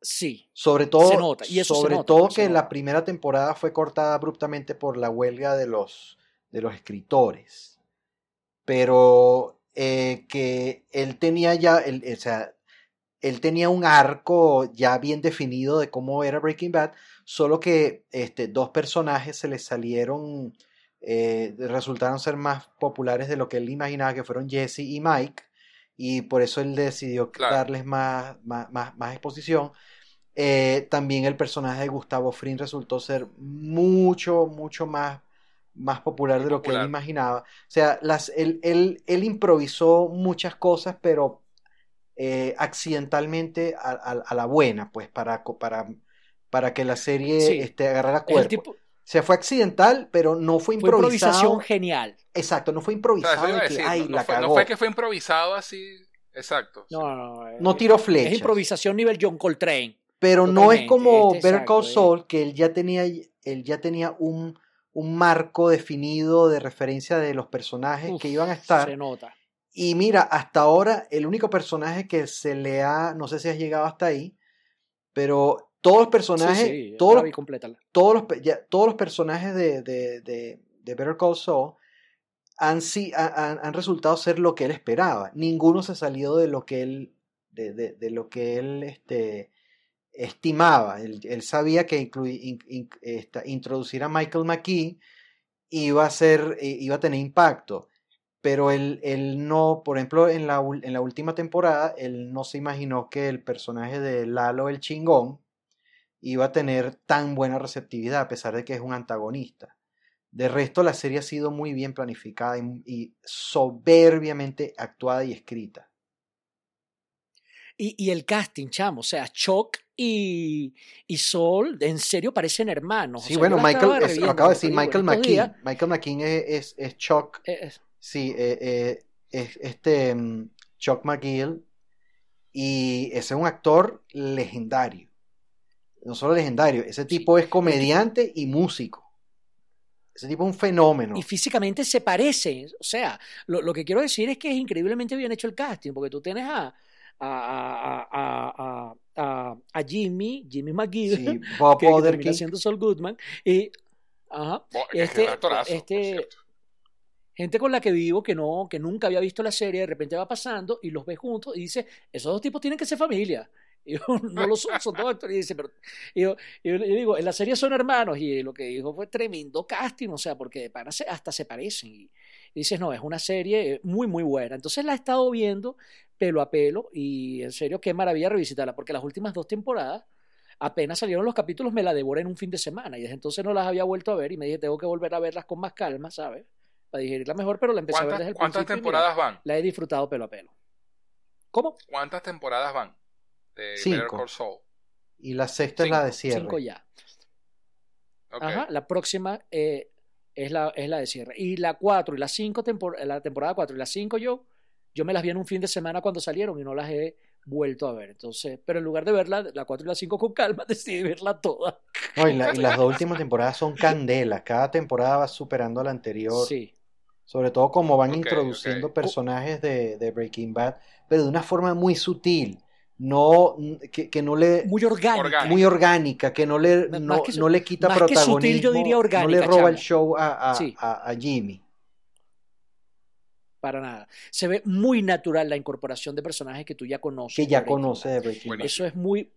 Sí. Sobre todo, Y sobre todo que la primera temporada fue cortada abruptamente por la huelga de los, de los escritores. Pero eh, que él tenía ya, el, o sea, él tenía un arco ya bien definido de cómo era Breaking Bad, solo que este, dos personajes se le salieron, eh, resultaron ser más populares de lo que él imaginaba, que fueron Jesse y Mike y por eso él decidió darles más, más, más, exposición. Eh, también el personaje de Gustavo Fring resultó ser mucho, mucho más, más popular de lo que él imaginaba. O sea, las, él, él, él improvisó muchas cosas, pero eh, accidentalmente a, a, la buena, pues, para, para, para que la serie este, agarrara cuerpo. Sea, fue accidental, pero no fue improvisado. Fue improvisación genial. Exacto, no fue improvisado. no, fue, que fue improvisado así. Exacto. No, no, no. tiró flechas. Es improvisación nivel John Coltrane. Pero no es como este, Better Call Saul, que él ya tenía, él ya tenía un, un marco definido de referencia de los personajes que iban a estar. Se nota. Y mira, hasta ahora el único personaje que se le ha, no sé si has llegado hasta ahí, pero todos los personajes, todos, los, todos, los, todos los personajes de, de, de, Better Call Saul han, han, han, resultado ser lo que él esperaba. Ninguno se salió de lo que él, de, de lo que él este, estimaba. Él, sabía que introducir a Michael McKee iba a ser, iba a tener impacto. Pero él, él no, por ejemplo, en la, en la última temporada, él no se imaginó que el personaje de Lalo el chingón iba a tener tan buena receptividad, a pesar de que es un antagonista. De resto, la serie ha sido muy bien planificada y, y soberbiamente actuada y escrita. Y, y el casting, chamo, o sea, Chuck y, y Sol, en serio parecen hermanos. o Sí, sea, bueno, Michael, es- acabo de decir, Michael McKean. Michael McKean es, es, es Chuck, eh, eh, sí, eh, eh, es este mm, Chuck McGill, y ese es un actor legendario. No solo legendario, ese tipo es comediante y músico. Ese tipo es un fenómeno. y físicamente se parecen. O sea, lo, lo que quiero decir es que es increíblemente bien hecho el casting, porque tú tienes a, a, a, a, a, a- a Jimmy, Jimmy McGill, Sí, Bob que, que termina Odenkirk. siendo Sol Goodman, y ajá, Bo- Este- es actorazo, este- gente con la que vivo que no, que nunca había visto la serie, de repente va pasando y los ve juntos y dice, esos dos tipos tienen que ser familia. Y yo, no lo son, son dos actores. Y dice, pero y yo, y yo- digo, en la serie son hermanos. Y lo que dijo fue tremendo casting, o sea, porque de pana hasta se parecen. Y, y dices, no, es una serie eh, muy, muy buena. Entonces la he estado viendo pelo a pelo y en serio, qué maravilla revisitarla, porque las últimas dos temporadas apenas salieron los capítulos, me la devoré en un fin de semana y desde entonces no las había vuelto a ver y me dije, tengo que volver a verlas con más calma, ¿sabes? Para digerirla mejor, pero la empecé a ver ¿Cuántas, desde el cuántas mira, temporadas van? la he disfrutado pelo a pelo. ¿Cómo? ¿Cuántas temporadas van? De Cinco. Better Call Saul. Y la sexta es la de cierre. Cinco ya. Ajá, la próxima eh, es, la, es la de cierre. Y la 4 y la 5, la temporada 4 y la 5 yo, yo me las vi en un fin de semana cuando salieron y no las he vuelto a ver. Entonces, pero en lugar de verla, la 4 y la 5 con calma, decidí verla toda. No, y, la- y las dos últimas temporadas son candelas. Cada temporada va superando a la anterior. Sí. Sobre todo como van introduciendo ok. personajes de, de Breaking Bad, pero de una forma muy sutil. No, que, que no le. Muy orgánica. Muy orgánica, que no le, Más no, que no le quita más que sutil, protagonismo, yo diría no le roba el show a, a- Sí. a- a Jimmy. Para nada. Se ve muy natural la incorporación de personajes que tú ya conoces. que ya Breaking conoce Bad. de Breaking Bad. Buenísimo. Eso es muy,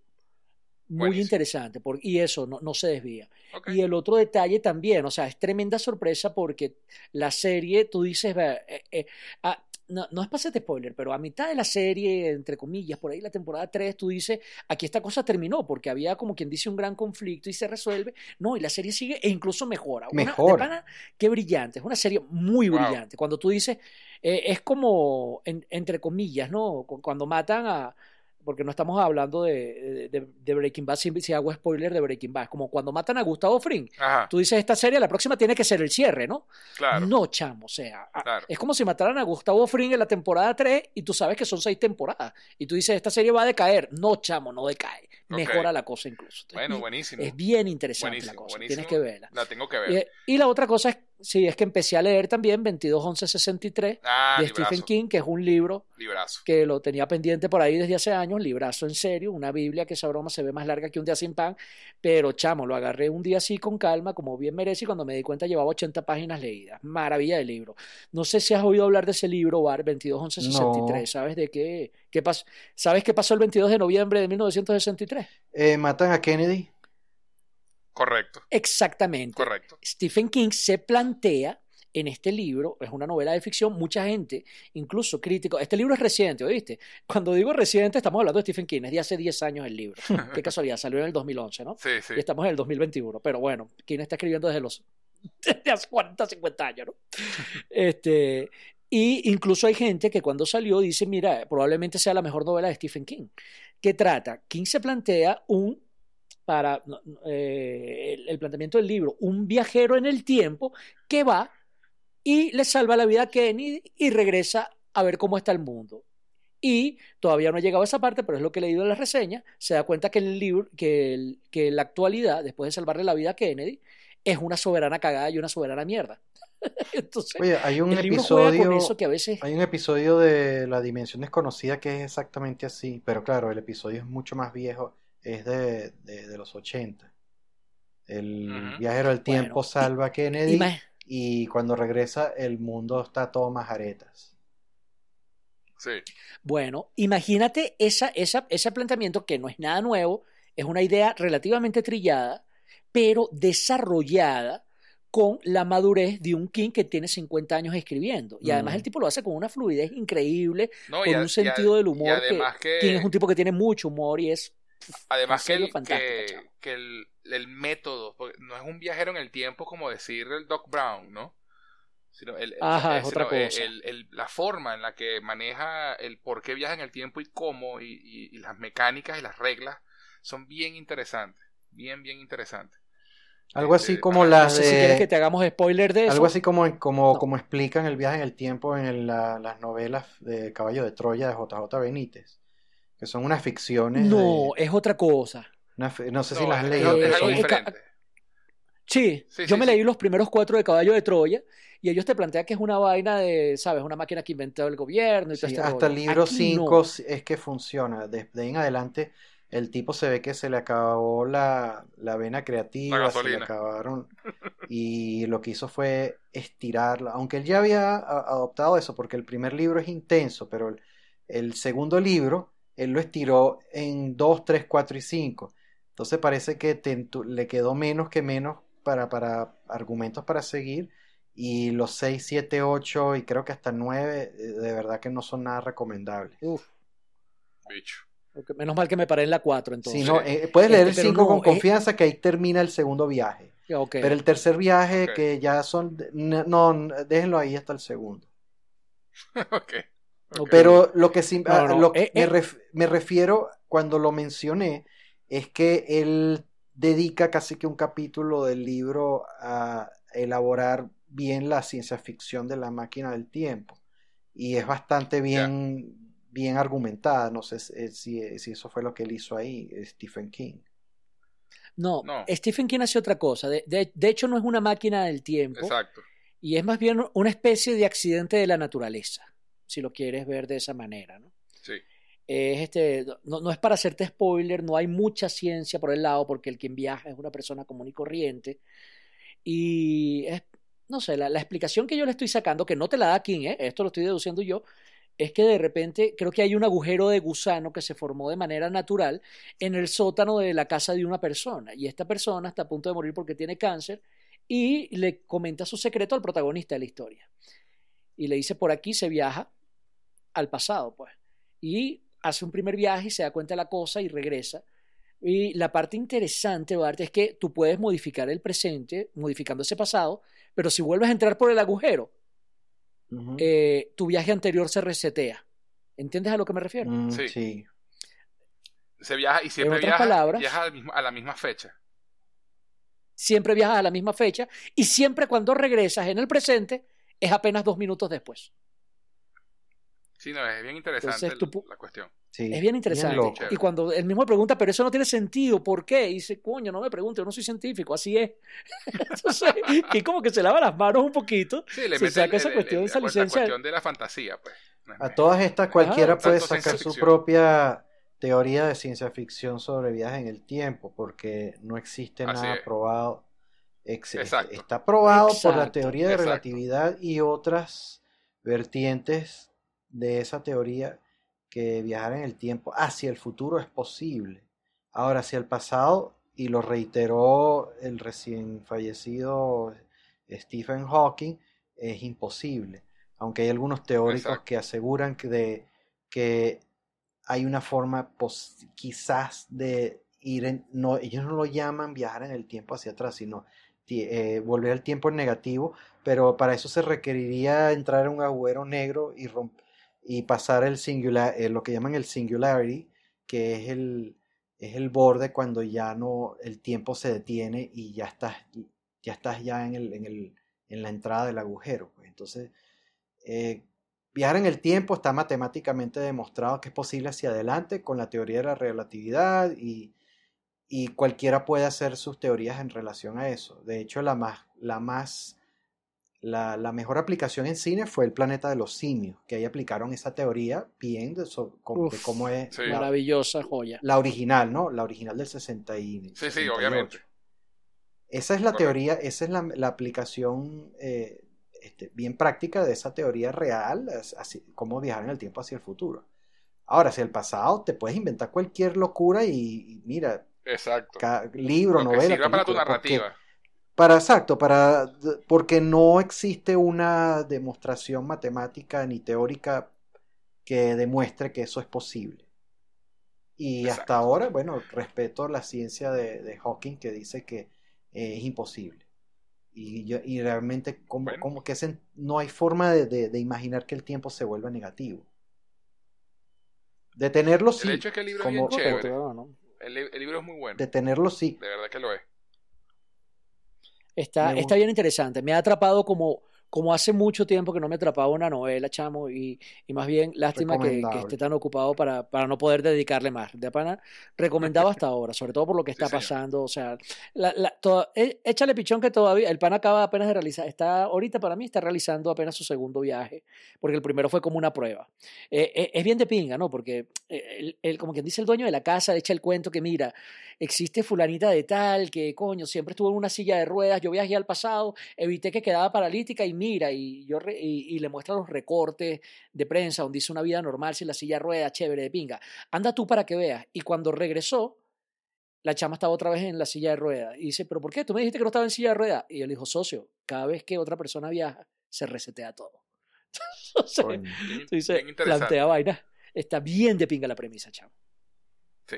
muy Buenísimo. interesante. por- y eso no, no se desvía. Y el otro detalle también, o sea, es tremenda sorpresa porque la serie, tú dices, eh, eh, ah, no, no es para hacerte spoiler, pero a mitad de la serie, entre comillas, por ahí la temporada 3, tú dices, aquí esta cosa terminó porque había como quien dice un gran conflicto y se resuelve. No, y la serie sigue e incluso mejora. Una- de Mejora. pana, qué brillante, es una serie muy Wow. brillante. Cuando tú dices, eh, es como, en- entre comillas, ¿no? Cu- Cuando matan a, porque no estamos hablando de, de, de Breaking Bad, si, si hago spoiler de Breaking Bad, como cuando matan a Gustavo Fring. Ajá, Tú dices, esta serie, la próxima tiene que ser el cierre, ¿no? claro. No, chamo, o sea, Claro. es como si mataran a Gustavo Fring en la temporada 3 y tú sabes que son seis temporadas. Y tú dices, esta serie va a decaer. No, chamo, no decae. Mejora la cosa incluso. Bueno, buenísimo. Es bien interesante Buenísimo, la cosa. buenísimo. Tienes que verla. La tengo que ver. Y la otra cosa es, sí, es que empecé a leer también 221163 ah, de librazo. Stephen King, que es un libro Librazo. que lo tenía pendiente por ahí desde hace años, librazo en serio, una Biblia que esa broma se ve más larga que un día sin pan, pero chamo, lo agarré un día así con calma, como bien merece, y cuando me di cuenta llevaba 80 páginas leídas. Maravilla de libro. No sé si has oído hablar de ese libro, Bar 221163, No. ¿sabes de qué? qué pas- ¿Sabes qué pasó el 22 de noviembre de 1963? Eh, matan a Kennedy. Correcto, Exactamente. correcto. Stephen King se plantea en este libro, es una novela de ficción, mucha gente, incluso críticos, este libro es reciente, ¿oíste? Cuando digo reciente, estamos hablando de Stephen King, es de hace 10 años el libro. Qué casualidad, salió en el 2011, ¿no? Sí, sí. Y estamos en el 2021, pero bueno, King está escribiendo desde los desde hace 40, 50 años, ¿no? Este, y incluso hay gente que cuando salió dice, mira, probablemente sea la mejor novela de Stephen King. ¿Qué trata? King se plantea un para eh, el, el planteamiento del libro, un viajero en el tiempo que va y le salva la vida a Kennedy y regresa a ver cómo está el mundo. Y todavía no ha llegado a esa parte, pero es lo que he leído en las reseñas, se da cuenta que el libro, que, el- que la actualidad, después de salvarle la vida a Kennedy, es una soberana cagada y una soberana mierda. Entonces, Oye, hay un el con episodio. eso que a veces Hay un episodio de La Dimensión Desconocida que es exactamente así, pero claro, el episodio es mucho más viejo, es de, de, de los 80. El viajero del tiempo Bueno, salva a Kennedy y cuando regresa el mundo está todo majaretas. Sí. Bueno, imagínate esa, esa, ese planteamiento que no es nada nuevo, es una idea relativamente trillada, pero desarrollada con la madurez de un King que tiene 50 años escribiendo. Y además el tipo lo hace con una fluidez increíble, No, y con a- un y a- sentido del y humor. además que, King es un tipo que tiene mucho humor y es... además que, el, que, el, el método, no es un viajero en el tiempo como decir el Doc Brown, ¿no? Sino el, Ajá, eh, es otra sino el- cosa. el- el- la forma en la que maneja el por qué viaja en el tiempo y cómo, y, y- y las mecánicas y las reglas son bien interesantes. Bien, bien interesantes. Algo Este, así como ajá, No las sé si quieres que de... te hagamos spoiler de eso. Algo así como, como, No. como explican el viaje en el tiempo en el- la- las novelas de Caballo de Troya de JJ Benítez, que son unas ficciones. No, de- es otra cosa. una no sé si las has es- leído. es, es diferente. Sí, Sí, yo sí, me sí. leí los primeros cuatro de Caballo de Troya y ellos te plantean que es una vaina de, ¿sabes? Una máquina que inventó el gobierno y todo este hasta el libro Aquí 5 no. es que funciona. Desde ahí en adelante, el tipo se ve que se le acabó la, la vena creativa, La se le acabaron. Y lo que hizo fue estirarla. Aunque él ya había a- adoptado eso, porque el primer libro es intenso, pero el, el segundo libro, él lo estiró en 2, 3, 4 y 5. Entonces parece que te- le quedó menos que menos para, para argumentos para seguir. Y los 6, 7, 8 y creo que hasta 9, eh, de verdad que no son nada recomendables. Uf, Bicho. menos mal que me paré en la 4 entonces. Si no, eh, puedes leer Este, el pero 5 no, con eh, confianza que ahí termina el segundo viaje. Ok. Pero el tercer viaje, Ok. que ya son. No, no, déjenlo ahí hasta el segundo. ok. Pero lo que sí, No, a- no, lo que eh, me, eh. ref- me refiero cuando lo mencioné es que él dedica casi que un capítulo del libro a elaborar bien la ciencia ficción de la máquina del tiempo y es bastante bien bien argumentada. No sé si, si, eso fue lo que él hizo ahí, eh, Stephen King. No, No. Stephen King hace otra cosa. De, de- de hecho, no es una máquina del tiempo Exacto. y es más bien una especie de accidente de la naturaleza, si lo quieres ver de esa manera, ¿no? Sí. Es este, no, no es para hacerte spoiler, no hay mucha ciencia por el lado porque el quien viaja es una persona común y corriente. Y es, no sé, la, la explicación que yo le estoy sacando, que no te la da King, ¿eh? esto lo estoy deduciendo yo, es que de repente creo que hay un agujero de gusano que se formó de manera natural en el sótano de la casa de una persona. Y esta persona está a punto de morir porque tiene cáncer y le comenta su secreto al protagonista de la historia. Y le dice, por aquí se viaja al pasado, pues. Y hace un primer viaje y se da cuenta de la cosa y regresa. Y la parte interesante, Duarte, es que tú puedes modificar el presente, modificando ese pasado, pero si vuelves a entrar por el agujero, eh, tu viaje anterior se resetea. ¿Entiendes a lo que me refiero? Mm, sí. sí. Se viaja y siempre otras viaja, palabras- viaja a la misma fecha. Siempre viajas a la misma fecha y siempre cuando regresas en el presente es apenas dos minutos después. Sí, no, es bien interesante Entonces, tú el- pu- la cuestión. sí. Es bien interesante. y cuando él mismo pregunta, pero eso no tiene sentido, ¿por qué? Y dice, coño, no me pregunte, yo no soy científico, así es. Entonces, que como que se lava las manos un poquito. Sí, le Se mete saca el- esa el- cuestión, el- esa la, licencia. cuestión de la fantasía, pues. No A todas estas cualquiera puede sacar su propia teoría de ciencia ficción sobre viajes en el tiempo, porque no existe Así nada es. probado. Ex- Exacto. Está probado por la teoría de exacto. relatividad y otras vertientes de esa teoría que viajar en el tiempo hacia el futuro es posible. Ahora, hacia el pasado, y lo reiteró el recién fallecido Stephen Hawking, es imposible. Aunque hay algunos teóricos Exacto. que aseguran que, de, que hay una forma pos- quizás de ir en, no, ellos no lo llaman viajar en el tiempo hacia atrás, sino eh, volver el tiempo en negativo, pero para eso se requeriría entrar en un agujero negro y romp- y pasar el singular, eh, lo que llaman el singularity, que es el, es el borde cuando ya no, el tiempo se detiene y ya estás, ya estás ya en el, en el, en la entrada del agujero. pues. Entonces, eh, viajar en el tiempo está matemáticamente demostrado que es posible hacia adelante con la teoría de la relatividad y, y cualquiera puede hacer sus teorías en relación a eso. De hecho, la más, la más, la, la mejor aplicación en cine fue el planeta de los simios, que ahí aplicaron esa teoría bien de, so- cómo es Sí. la, Maravillosa joya. la original, ¿no? La original del 60 y Sí, sí, 68. obviamente. Esa es la Correcto. teoría, esa es la, la aplicación eh, este, bien práctica de esa teoría real, así como viajar en el tiempo hacia el futuro. Ahora, hacia el pasado, te puedes inventar cualquier locura y, y mira, Exacto. libro, Lo que novela, sirva para tu porque narrativa. Para, exacto, para, porque no existe una demostración matemática ni teórica que demuestre que eso es posible. Y hasta ahora, bueno, respeto la ciencia de, Hawking que dice que eh, es imposible. Y, y realmente, como, como que no hay forma de, imaginar que el tiempo se vuelva negativo. Detenerlo sí. El hecho es que el libro es bien chévere. el, libro es muy bueno. Detenerlo sí. De verdad que lo es. Está, está bien interesante. Me ha atrapado como como hace mucho tiempo que no me atrapaba una novela, chamo, y, y más bien lástima que, esté tan ocupado para, para, no poder dedicarle más. De pana, recomendado hasta ahora, sobre todo por lo que está pasando. O sea, la, la, eh, échale pichón que todavía, el pan acaba apenas de realizar, está ahorita para mí está realizando apenas su segundo viaje, porque el primero fue como una prueba. Eh, eh, es bien de pinga, ¿no? Porque el, como quien dice el dueño de la casa, le echa el cuento que mira, existe fulanita de tal, que coño, siempre estuvo en una silla de ruedas, yo viajé al pasado, evité que quedaba paralítica y mira, y, yo y, le muestra los recortes de prensa donde dice una vida normal sin la silla de ruedas, chévere de pinga. Anda tú para que veas. Y cuando regresó, la chama estaba otra vez en la silla de ruedas. Y dice, ¿pero por qué? Tú me dijiste que no estaba en silla de ruedas. Y él dijo, socio, cada vez que otra persona viaja, se resetea todo. Entonces, plantea vaina. Está bien de pinga la premisa, chamo. Sí.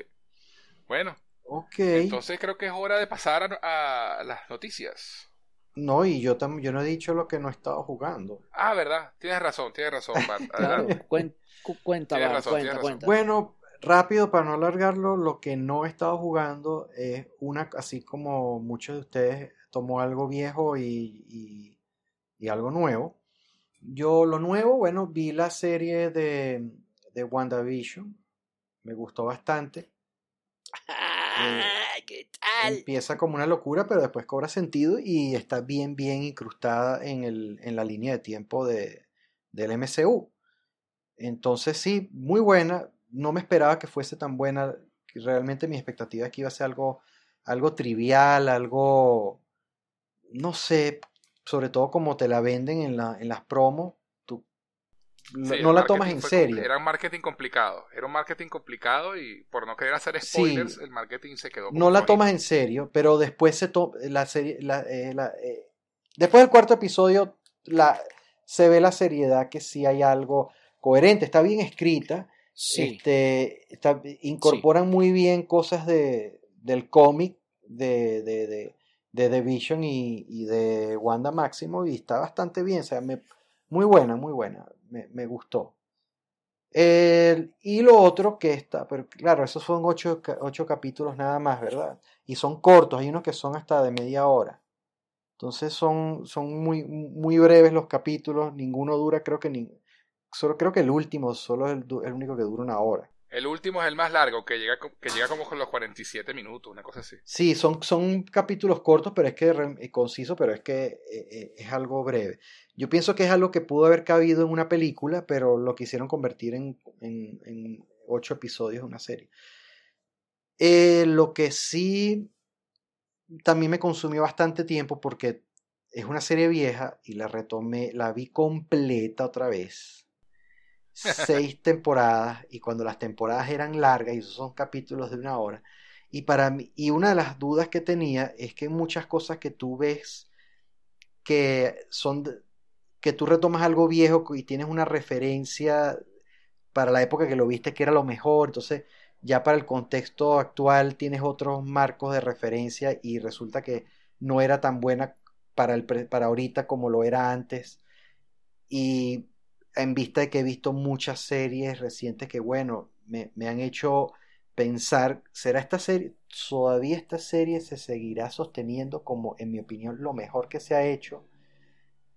Bueno. Ok. Entonces creo que es hora de pasar a las noticias. No, y yo, yo no he dicho lo que no he estado jugando. Ah, verdad. Tienes razón, tienes razón, claro, cuenta, cuenta, cuenta. Bueno, rápido, para no alargarlo, lo que no he estado jugando es una, así como muchos de ustedes tomó algo viejo y, y, algo nuevo. Yo lo nuevo, bueno, vi la serie de, de WandaVision. Me gustó bastante. Eh, Empieza como una locura, pero después cobra sentido y está bien, bien incrustada en, el, en la línea de tiempo de, del MCU. Entonces sí, muy buena. No me esperaba que fuese tan buena. Realmente mi expectativa es que iba a ser algo, algo trivial, algo, no sé, sobre todo como te la venden en, la, en las promos no la tomas en serio. Era un marketing complicado. Era un marketing complicado y por no querer hacer spoilers, el marketing se quedó. No la tomas en serio, pero después se la serie. Eh, eh, después del cuarto episodio, la, se ve la seriedad que sí hay algo coherente. Está bien escrita. Este, incorporan muy bien cosas de, del cómic de, de, de, de The Vision y, y, de Wanda Máximo y está bastante bien. O sea, me, muy buena, muy buena me, gustó. y lo otro que está, pero claro, esos son ocho, ocho, capítulos nada más, ¿verdad? Y son cortos, hay unos que son hasta de media hora. Entonces son, son muy, muy breves los capítulos, ninguno dura, creo que ni, solo creo que el último, solo es el, el único que dura una hora. El último es el más largo, que llega, que llega como con los 47 minutos, una cosa así. Sí, son, son capítulos cortos, pero es que eh, conciso, pero es que eh, eh, es algo breve. Yo pienso que es algo que pudo haber cabido en una película, pero lo quisieron convertir en, en, ocho episodios de una serie. lo que sí también me consumió bastante tiempo porque es una serie vieja y la retomé, la vi completa otra vez seis temporadas y cuando las temporadas eran largas y esos son capítulos de una hora. Y para mí, y una de las dudas que tenía es que muchas cosas que tú ves que son que tú retomas algo viejo y tienes una referencia para la época que lo viste que era lo mejor, entonces ya para el contexto actual tienes otros marcos de referencia y resulta que no era tan buena para, el, para ahorita como lo era antes. Y en vista de que he visto muchas series recientes que, bueno, me, han hecho pensar, ¿será esta serie, todavía esta serie se seguirá sosteniendo como, en mi opinión, lo mejor que se ha hecho?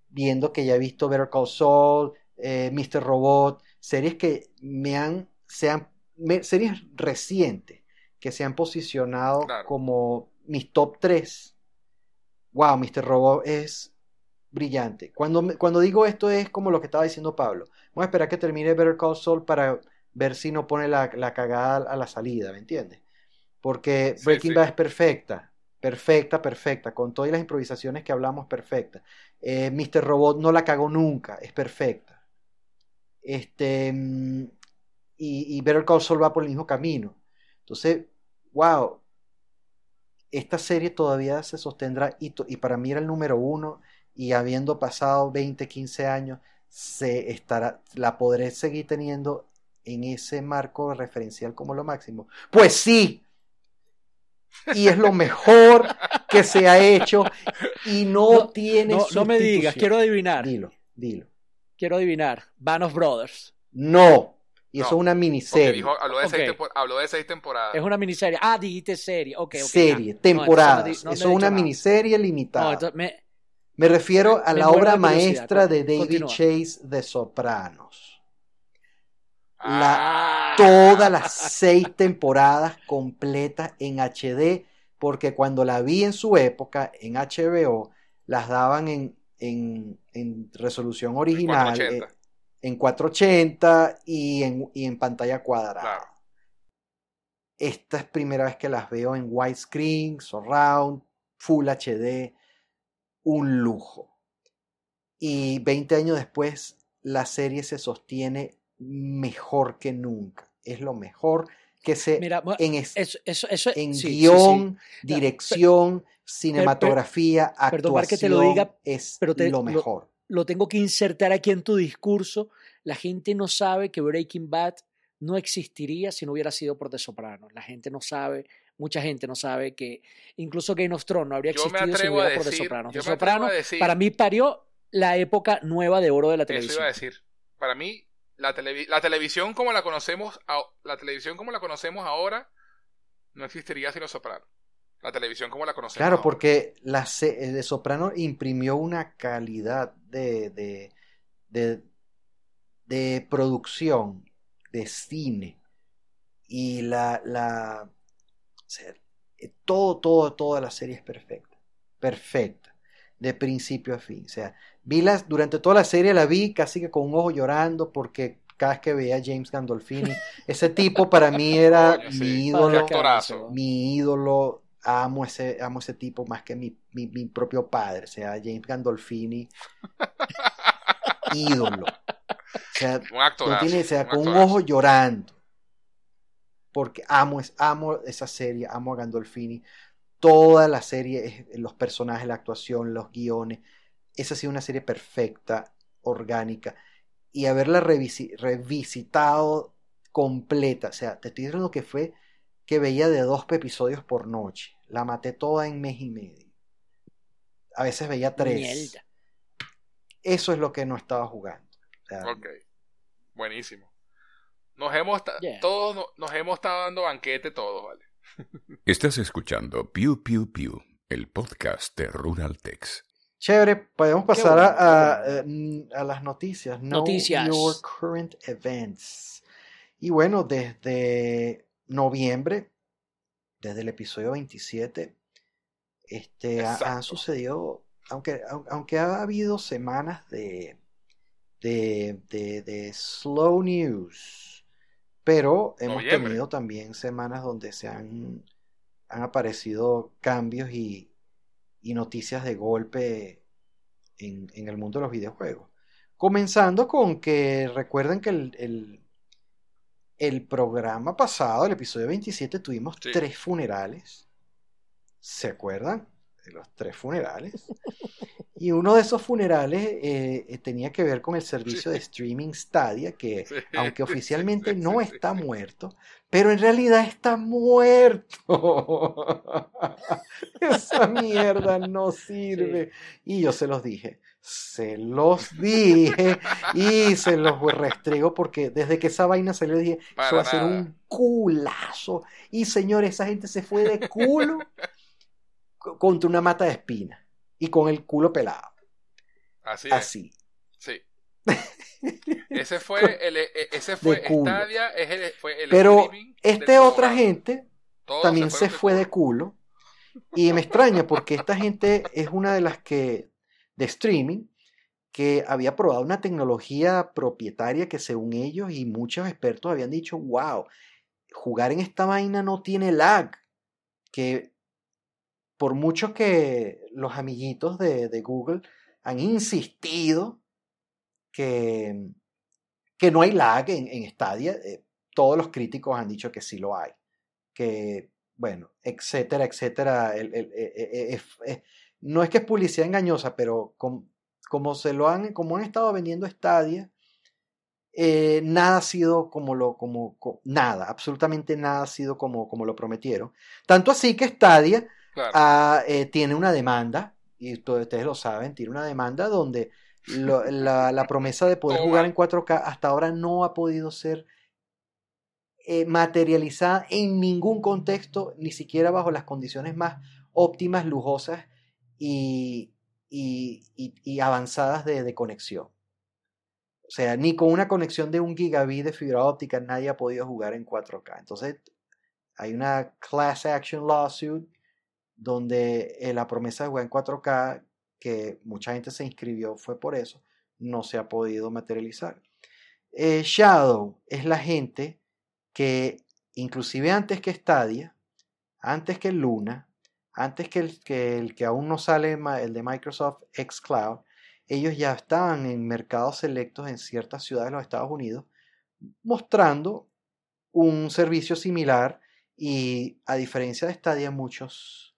Viendo que ya he visto Better Call Saul, eh, Mr. Robot, series que me han, series recientes que se han posicionado como mis top 3. Wow, Mr. Robot es brillante. Cuando, cuando digo esto es como lo que estaba diciendo Pablo. Vamos a esperar que termine Better Call Saul para ver si no pone la, la cagada a la salida, ¿me entiendes? Porque Breaking Bad es perfecta, perfecta, perfecta, con todas las improvisaciones que hablamos, perfecta. Eh, Mr. Robot no la cagó nunca, es perfecta. Este, mm, y, y Better Call Saul va por el mismo camino. Entonces, wow, esta serie todavía se sostendrá y, y para mí era el número uno y habiendo pasado 20, 15 años, se estará, la podré seguir teniendo en ese marco referencial como lo máximo. Pues sí. Y es lo mejor que se ha hecho y no, No, tiene No, no me digas, quiero adivinar. Dilo, dilo. Quiero adivinar. Band of Brothers. No. Y No, eso es una miniserie. dijo, habló, de seis Ok. tempor- habló de seis temporadas. Es una miniserie. Ah, dijiste serie. Ok, ok. serie, ya. No eso es una nada. miniserie No, limitada. entonces me- Me refiero a la obra maestra de David Continúa. Chase de Sopranos. Ah. Todas las seis temporadas completas en HD, porque cuando la vi en su época en HBO, las daban en, en, en resolución original, 480. eh, en 480 y en, y en pantalla cuadrada. Claro. Esta es primera vez que las veo en widescreen, surround, full HD, un lujo. Y 20 años después, la serie se sostiene mejor que nunca. Es lo mejor que se mira, en, es- eso, eso, eso, en sí, sí, guion, sí. dirección, cinematografía, perdón para actuación, que te lo diga, es pero te- lo lo- mejor. Lo tengo que insertar aquí en tu discurso. La gente no sabe que Breaking Bad no existiría si no hubiera sido por The Sopranos. La gente no sabe, mucha gente no sabe que incluso Game of Thrones no habría Yo existido si no hubiera por The Sopranos. The Sopranos decir- para mí parió la época nueva de oro de la Eso iba televisión. a decir. Para mí, la, televi- la televisión como la conocemos, a- la televisión como la conocemos ahora, no existiría sin los sopranos. La televisión como la conocemos. Claro, ahora. porque la se- el de Soprano imprimió una calidad de, de, de, de producción, de cine. Y la, la o sea, eh, todo, todo, toda la serie es perfecta. Perfecta. De principio a fin. O sea, vi las, durante toda la serie la vi casi que con un ojo llorando porque cada vez que veía a James Gandolfini, ese tipo para mí era Coño, sí. mi ídolo mi ídolo, amo ese, amo ese tipo más que mi, mi, mi propio padre, o sea, James Gandolfini, ídolo. O sea, Un actorazo. no tiene, o sea, un con un ojo llorando. Porque amo, es, amo esa serie, amo a Gandolfini. Toda la serie, los personajes, la actuación, los guiones. Esa ha sido una serie perfecta, orgánica. Y haberla revisi- revisitado completa. O sea, te estoy diciendo que fue que veía de dos episodios por noche. La maté toda en mes y medio. A veces veía tres. Mierda. Eso es lo que no estaba jugando. O sea, Ok. Buenísimo. Nos hemos, Yeah. todos no- nos hemos estado dando banquete todos, ¿vale? Estás escuchando Pew Pew Pew, el podcast de Rural Tex. Chévere, podemos pasar bueno, a, a, eh, mm, a las noticias. Know Noticias. Your current events. Y bueno, desde noviembre, desde el episodio 27, este, ha- han sucedido, aunque, au- aunque ha habido semanas de, de, de, de slow news, pero hemos Noviembre. tenido también semanas donde se han, han aparecido cambios y, y noticias de golpe en, en el mundo de los videojuegos. Comenzando con que recuerden que el, el, el programa pasado, el episodio 27, tuvimos Sí. tres funerales. ¿Se acuerdan? De los tres funerales. Y uno de esos funerales eh, eh, tenía que ver con el servicio de streaming Stadia, que Sí, aunque oficialmente sí, no está muerto, pero en realidad está muerto. Esa mierda no sirve. Y yo se los dije, se los dije y se los restrego porque desde que esa vaina salió dije, Para eso va a ser un culazo. Y señores, esa gente se fue de culo contra una mata de espina y con el culo pelado. Así es. Así. Sí. Ese fue el, e- e- ese fue culo. Stadia, es el, fue el Pero Este otra programa. gente Todos también se fueron fue de de culo. Y me extraña porque esta gente es una de las que, de streaming, que había probado una tecnología propietaria que según ellos y muchos expertos habían dicho, wow, jugar en esta vaina no tiene lag. Que por mucho que los amiguitos de, de Google han insistido que, que no hay lag en, en Stadia, eh, todos los críticos han dicho que sí lo hay. Que bueno, etcétera, etcétera. Eh, eh, eh, no es que es publicidad engañosa, pero com- como se lo han, como han estado vendiendo Stadia, eh, nada ha sido como lo, como, co- nada, absolutamente nada ha sido como, como lo prometieron. Tanto así que Stadia Claro. ah, eh, tiene una demanda, y todos ustedes lo saben, tiene una demanda donde lo- la, la promesa de poder jugar en 4K hasta ahora no ha podido ser eh, materializada en ningún contexto, ni siquiera bajo las condiciones más óptimas, lujosas y, y- y- y avanzadas de, de conexión. O sea, ni con una conexión de un gigabit de fibra óptica nadie ha podido jugar en 4K. Entonces, hay una class action lawsuit donde eh, la promesa de jugar en 4K, que mucha gente se inscribió, fue por eso, no se ha podido materializar. Eh, Shadow es la gente que, inclusive antes que Stadia, antes que Luna, antes que el que, el que aún no sale, el de Microsoft xCloud, ellos ya estaban en mercados selectos en ciertas ciudades de los Estados Unidos, mostrando un servicio similar y a diferencia de Stadia, muchos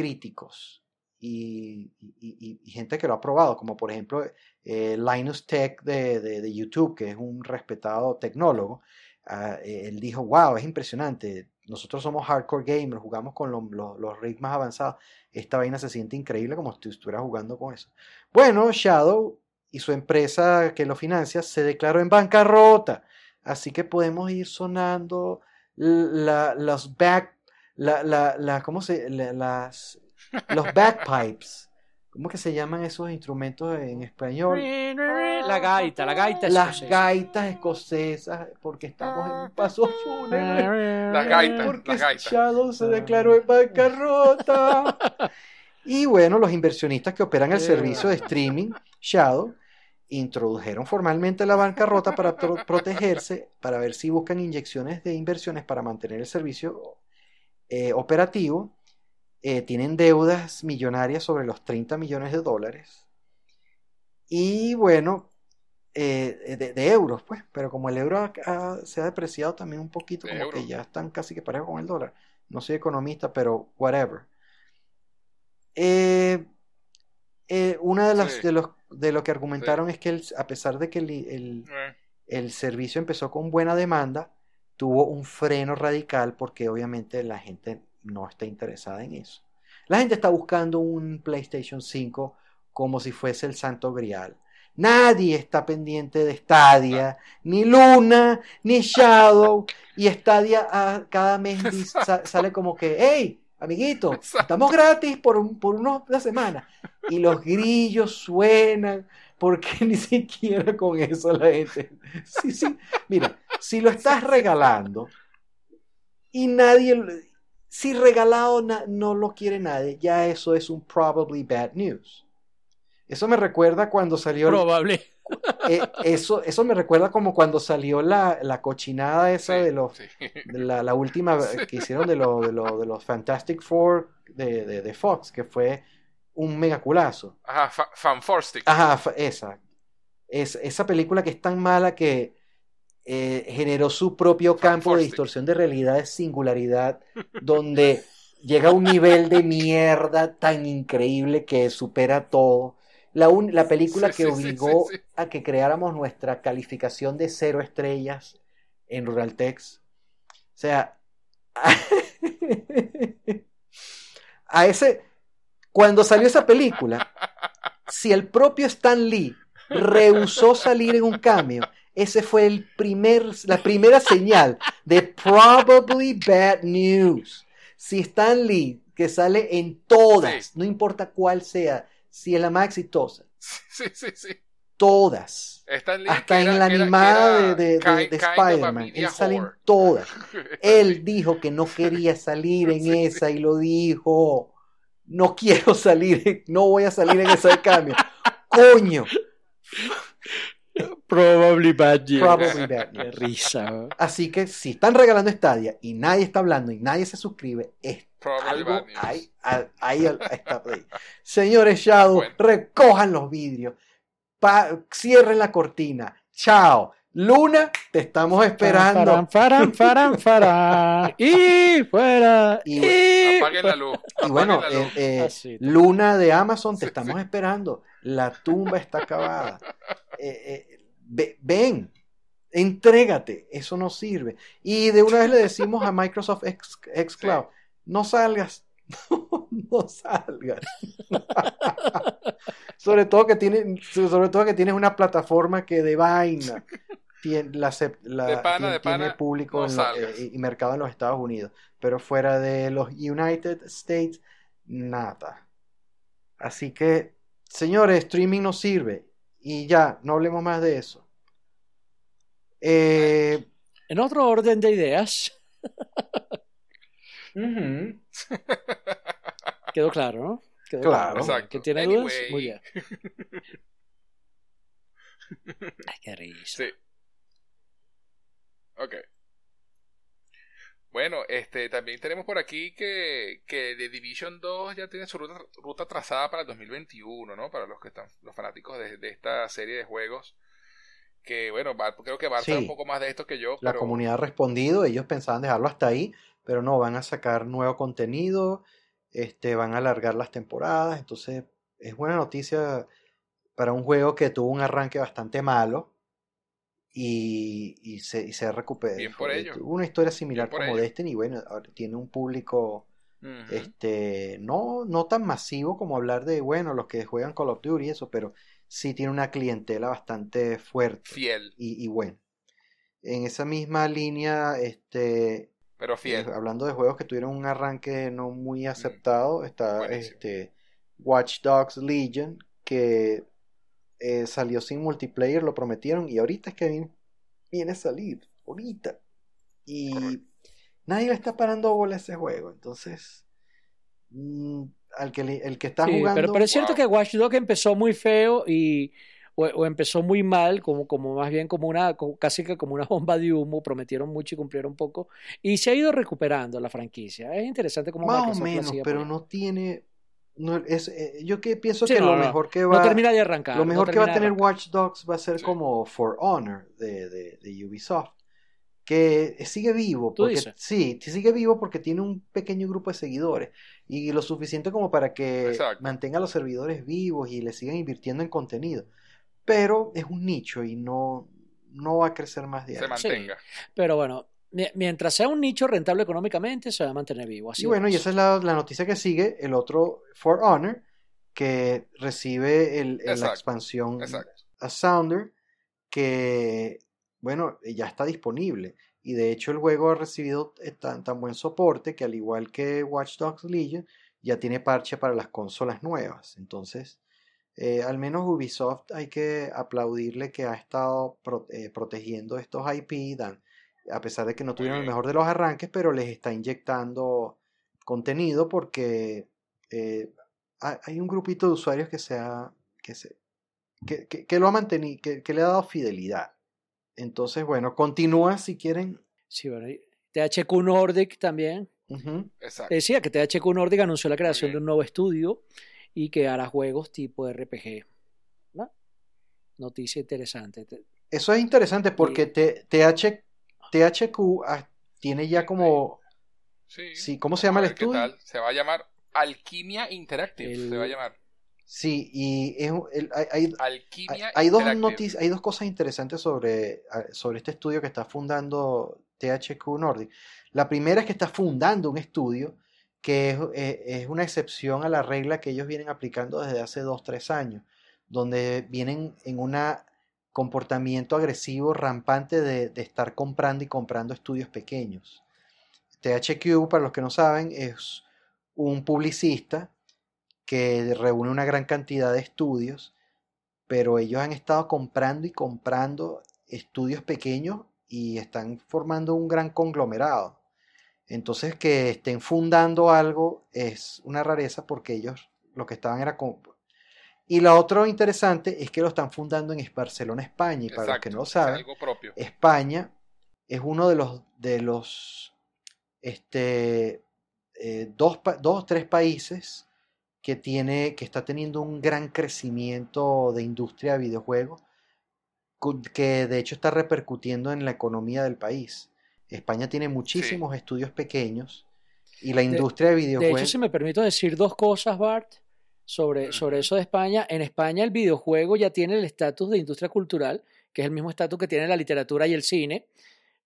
críticos y, gente que lo ha probado, como por ejemplo eh, Linus Tech de, YouTube, que es un respetado tecnólogo, ah, eh, él dijo, wow, es impresionante, nosotros somos hardcore gamers, jugamos con lo- los rigs más avanzados, esta vaina se siente increíble como si estuviera jugando con eso. Bueno, Shadow y su empresa que lo financia se declaró en bancarrota, así que podemos ir sonando la, los back, la, la, la- ¿cómo se, la- las, los bagpipes, ¿cómo que se llaman esos instrumentos en español? La gaita, la gaita Las gaitas escocesas, porque estamos en un paso fúnebre. Las gaitas, Porque. Shadow se declaró en bancarrota. Y bueno, los inversionistas que operan el servicio de streaming, Shadow, introdujeron formalmente la bancarrota para pro- protegerse, para ver si buscan inyecciones de inversiones para mantener el servicio eh, operativo. Eh, tienen deudas millonarias sobre los 30 millones de dólares. Y bueno, eh, de, de euros, pues, pero como el euro ha- ha- se ha depreciado también un poquito, como euro. que ya están casi que parejos con el dólar. No soy economista, pero whatever. Una de las Sí. de los de lo que argumentaron es que el- a pesar de que el, el- el servicio empezó con buena demanda, tuvo un freno radical porque obviamente la gente no está interesada en eso. La gente está buscando un PlayStation 5 como si fuese el santo grial. Nadie está pendiente de Stadia, ni Luna, ni Shadow, y Stadia ah, cada mes sale como que, hey, amiguito, Exacto. estamos gratis por, un- por unos- una semana. Y los grillos suenan, porque ni siquiera con eso la gente. Sí, sí. Mira, si lo estás regalando y nadie, si regalado na- no lo quiere nadie, ya eso es un probably bad news. Eso me recuerda cuando salió Probable. eh, eso, eso me recuerda como cuando salió la, la cochinada esa sí, de los sí. de la, la última que hicieron de, lo- de, lo- de los Fantastic Four de, de- de Fox, que fue un megaculazo. Ajá, fa- Fanforstic. Ajá, fa- esa. Es, esa película que es tan mala que eh, generó su propio campo de distorsión de realidad, de singularidad, donde llega a un nivel de mierda tan increíble que supera todo. La, un- la película Sí, que obligó sí, sí. a que creáramos nuestra calificación de cero estrellas en Ruraltex. O sea, a ese, cuando salió esa película, si el propio Stan Lee rehusó salir en un cambio, ese fue el primer, la primera señal de probably bad news. Si Stan Lee, que sale en todas, Sí. no importa cuál sea, si es la más exitosa, Sí, sí, sí. todas, Stan Lee, hasta en la era- animada de, de- Spider-Man, él sale en todas. Él dijo que no quería salir en Sí, sí. esa y lo dijo. No quiero salir, no voy a salir en esa de cambio. Coño, Probably bad year. probably bad. Qué risa. Así que si están regalando Stadia y nadie está hablando y nadie se suscribe, es Probably algo ahí, ahí, ahí está ahí. Señores Shadow, Bueno. recojan los vidrios, pa- cierren la cortina. Chao. Luna, te estamos esperando. Faran, faran, faran, faran. Y fuera. Y- Y, Apaguen la luz. Y bueno, apaguen la luz. eh, eh, Así. Luna de Amazon, te Sí, estamos sí. esperando. La tumba está acabada. Eh, eh, ve- ven, entrégate. Eso no sirve. Y de una vez le decimos a Microsoft X, Xcloud, no salgas. no salgas. sobre todo que tienes, sobre todo que tienes una plataforma que de vaina tiene, la, acep- la- De pana, tiene, de pana, tiene público no lo- eh, y mercado en los Estados Unidos. Pero fuera de los United States, nada. Así que, señores, streaming no sirve. Y ya, no hablemos más de eso. Eh, En otro orden de ideas, quedó claro, ¿no? Quedó Claro. ¿Que tiene Anyway. dudas? Muy bien. Ay, qué risa. Sí. Ok. Bueno, este, también tenemos por aquí que, que The Division 2 ya tiene su ruta, ruta trazada para el 2021, ¿no? Para los que están, los fanáticos de, de esta serie de juegos. Que bueno, Bar- creo que Bart sabe Sí. un poco más de esto que yo, La pero comunidad ha respondido, ellos pensaban dejarlo hasta ahí, pero no, van a sacar nuevo contenido, este, van a alargar las temporadas, entonces es buena noticia para un juego que tuvo un arranque bastante malo y, y se, y se ha recuperado. Bien por ello. Una historia similar como ello. Destiny, y bueno, tiene un público este, no, no tan masivo como hablar de, bueno, los que juegan Call of Duty y eso, pero sí tiene una clientela bastante fuerte fiel, y, y bueno. En esa misma línea, este, pero fiel. eh, hablando de juegos que tuvieron un arranque no muy aceptado, está Mm. Buenísimo. este Watch Dogs Legion, que eh, salió sin multiplayer, lo prometieron, y ahorita es que viene, viene a salir, ahorita. Y nadie le está parando bola a ese juego, entonces, mm, al que le- el que está Sí, jugando... pero, pero es cierto wow. que Watch Dogs empezó muy feo y o, o empezó muy mal, como, como más bien como una, como- casi que como una bomba de humo, prometieron mucho y cumplieron poco, y se ha ido recuperando la franquicia. Es interesante cómo Más o menos, pero no tiene... No, es, eh, yo que pienso Sí, que no, lo no, mejor que No va... termina de arrancar. Lo no mejor que va a tener. Watch Dogs va a ser Sí. como For Honor de, de- de Ubisoft. Que sigue vivo. ¿Tú Porque, dices? sí, sigue vivo porque tiene un pequeño grupo de seguidores. Y lo suficiente como para que Exacto. mantenga los servidores vivos y le sigan invirtiendo en contenido. Pero es un nicho y no, no va a crecer más de se ahí. mantenga. Pero bueno, mientras sea un nicho rentable económicamente, se va a mantener vivo. Así Y bueno, y esa es la, la noticia que sigue. El otro For Honor, que recibe el- el- la expansión Exacto. a Sounder que, bueno, ya está disponible. Y de hecho el juego ha recibido eh, tan, tan buen soporte que al igual que Watch Dogs Legion, ya tiene parche para las consolas nuevas. Entonces, eh, al menos Ubisoft hay que aplaudirle que ha estado pro- eh, protegiendo estos IP, dan- a pesar de que no tuvieron el mejor de los arranques, pero les está inyectando contenido porque eh, hay un grupito de usuarios que se ha, que se, que, que- que lo ha mantenido, que, que le ha dado fidelidad. Entonces, bueno, continúa si quieren. Sí, bueno, THQ Nordic también. Exacto. Decía que THQ Nordic anunció la creación de un nuevo estudio y que hará juegos tipo RPG. ¿no? Noticia interesante. Te- Eso es interesante porque TH, THQ ah, tiene ya como, Sí. sí, ¿cómo se llama el estudio? tal. Se va a llamar Alquimia Interactive. El- Se va a llamar. Sí, y es el- hay, hay- hay- Alquimia hay dos hay dos cosas interesantes sobre, sobre este estudio que está fundando THQ Nordic. La primera es que está fundando un estudio que es, eh, es una excepción a la regla que ellos vienen aplicando desde hace dos, tres años, donde vienen en un comportamiento agresivo rampante de, estar comprando y comprando estudios pequeños. THQ, para los que no saben, es un publicista que reúne una gran cantidad de estudios, pero ellos han estado comprando y comprando estudios pequeños y están formando un gran conglomerado. Entonces que estén fundando algo es una rareza porque ellos lo que estaban era. Y la otra interesante es que lo están fundando en Barcelona, España. Y para los que no es saben, algo propio. España es uno de los de los este eh, dos dos tres países que tiene que está teniendo un gran crecimiento de industria de videojuegos que de hecho está repercutiendo en la economía del país. España tiene muchísimos estudios pequeños y la industria de De hecho, videojuegos... si me permito decir dos cosas, Bart, sobre, sobre Ujú. eso de España. En España el videojuego ya tiene el estatus de industria cultural, que es el mismo estatus que tiene la literatura y el cine,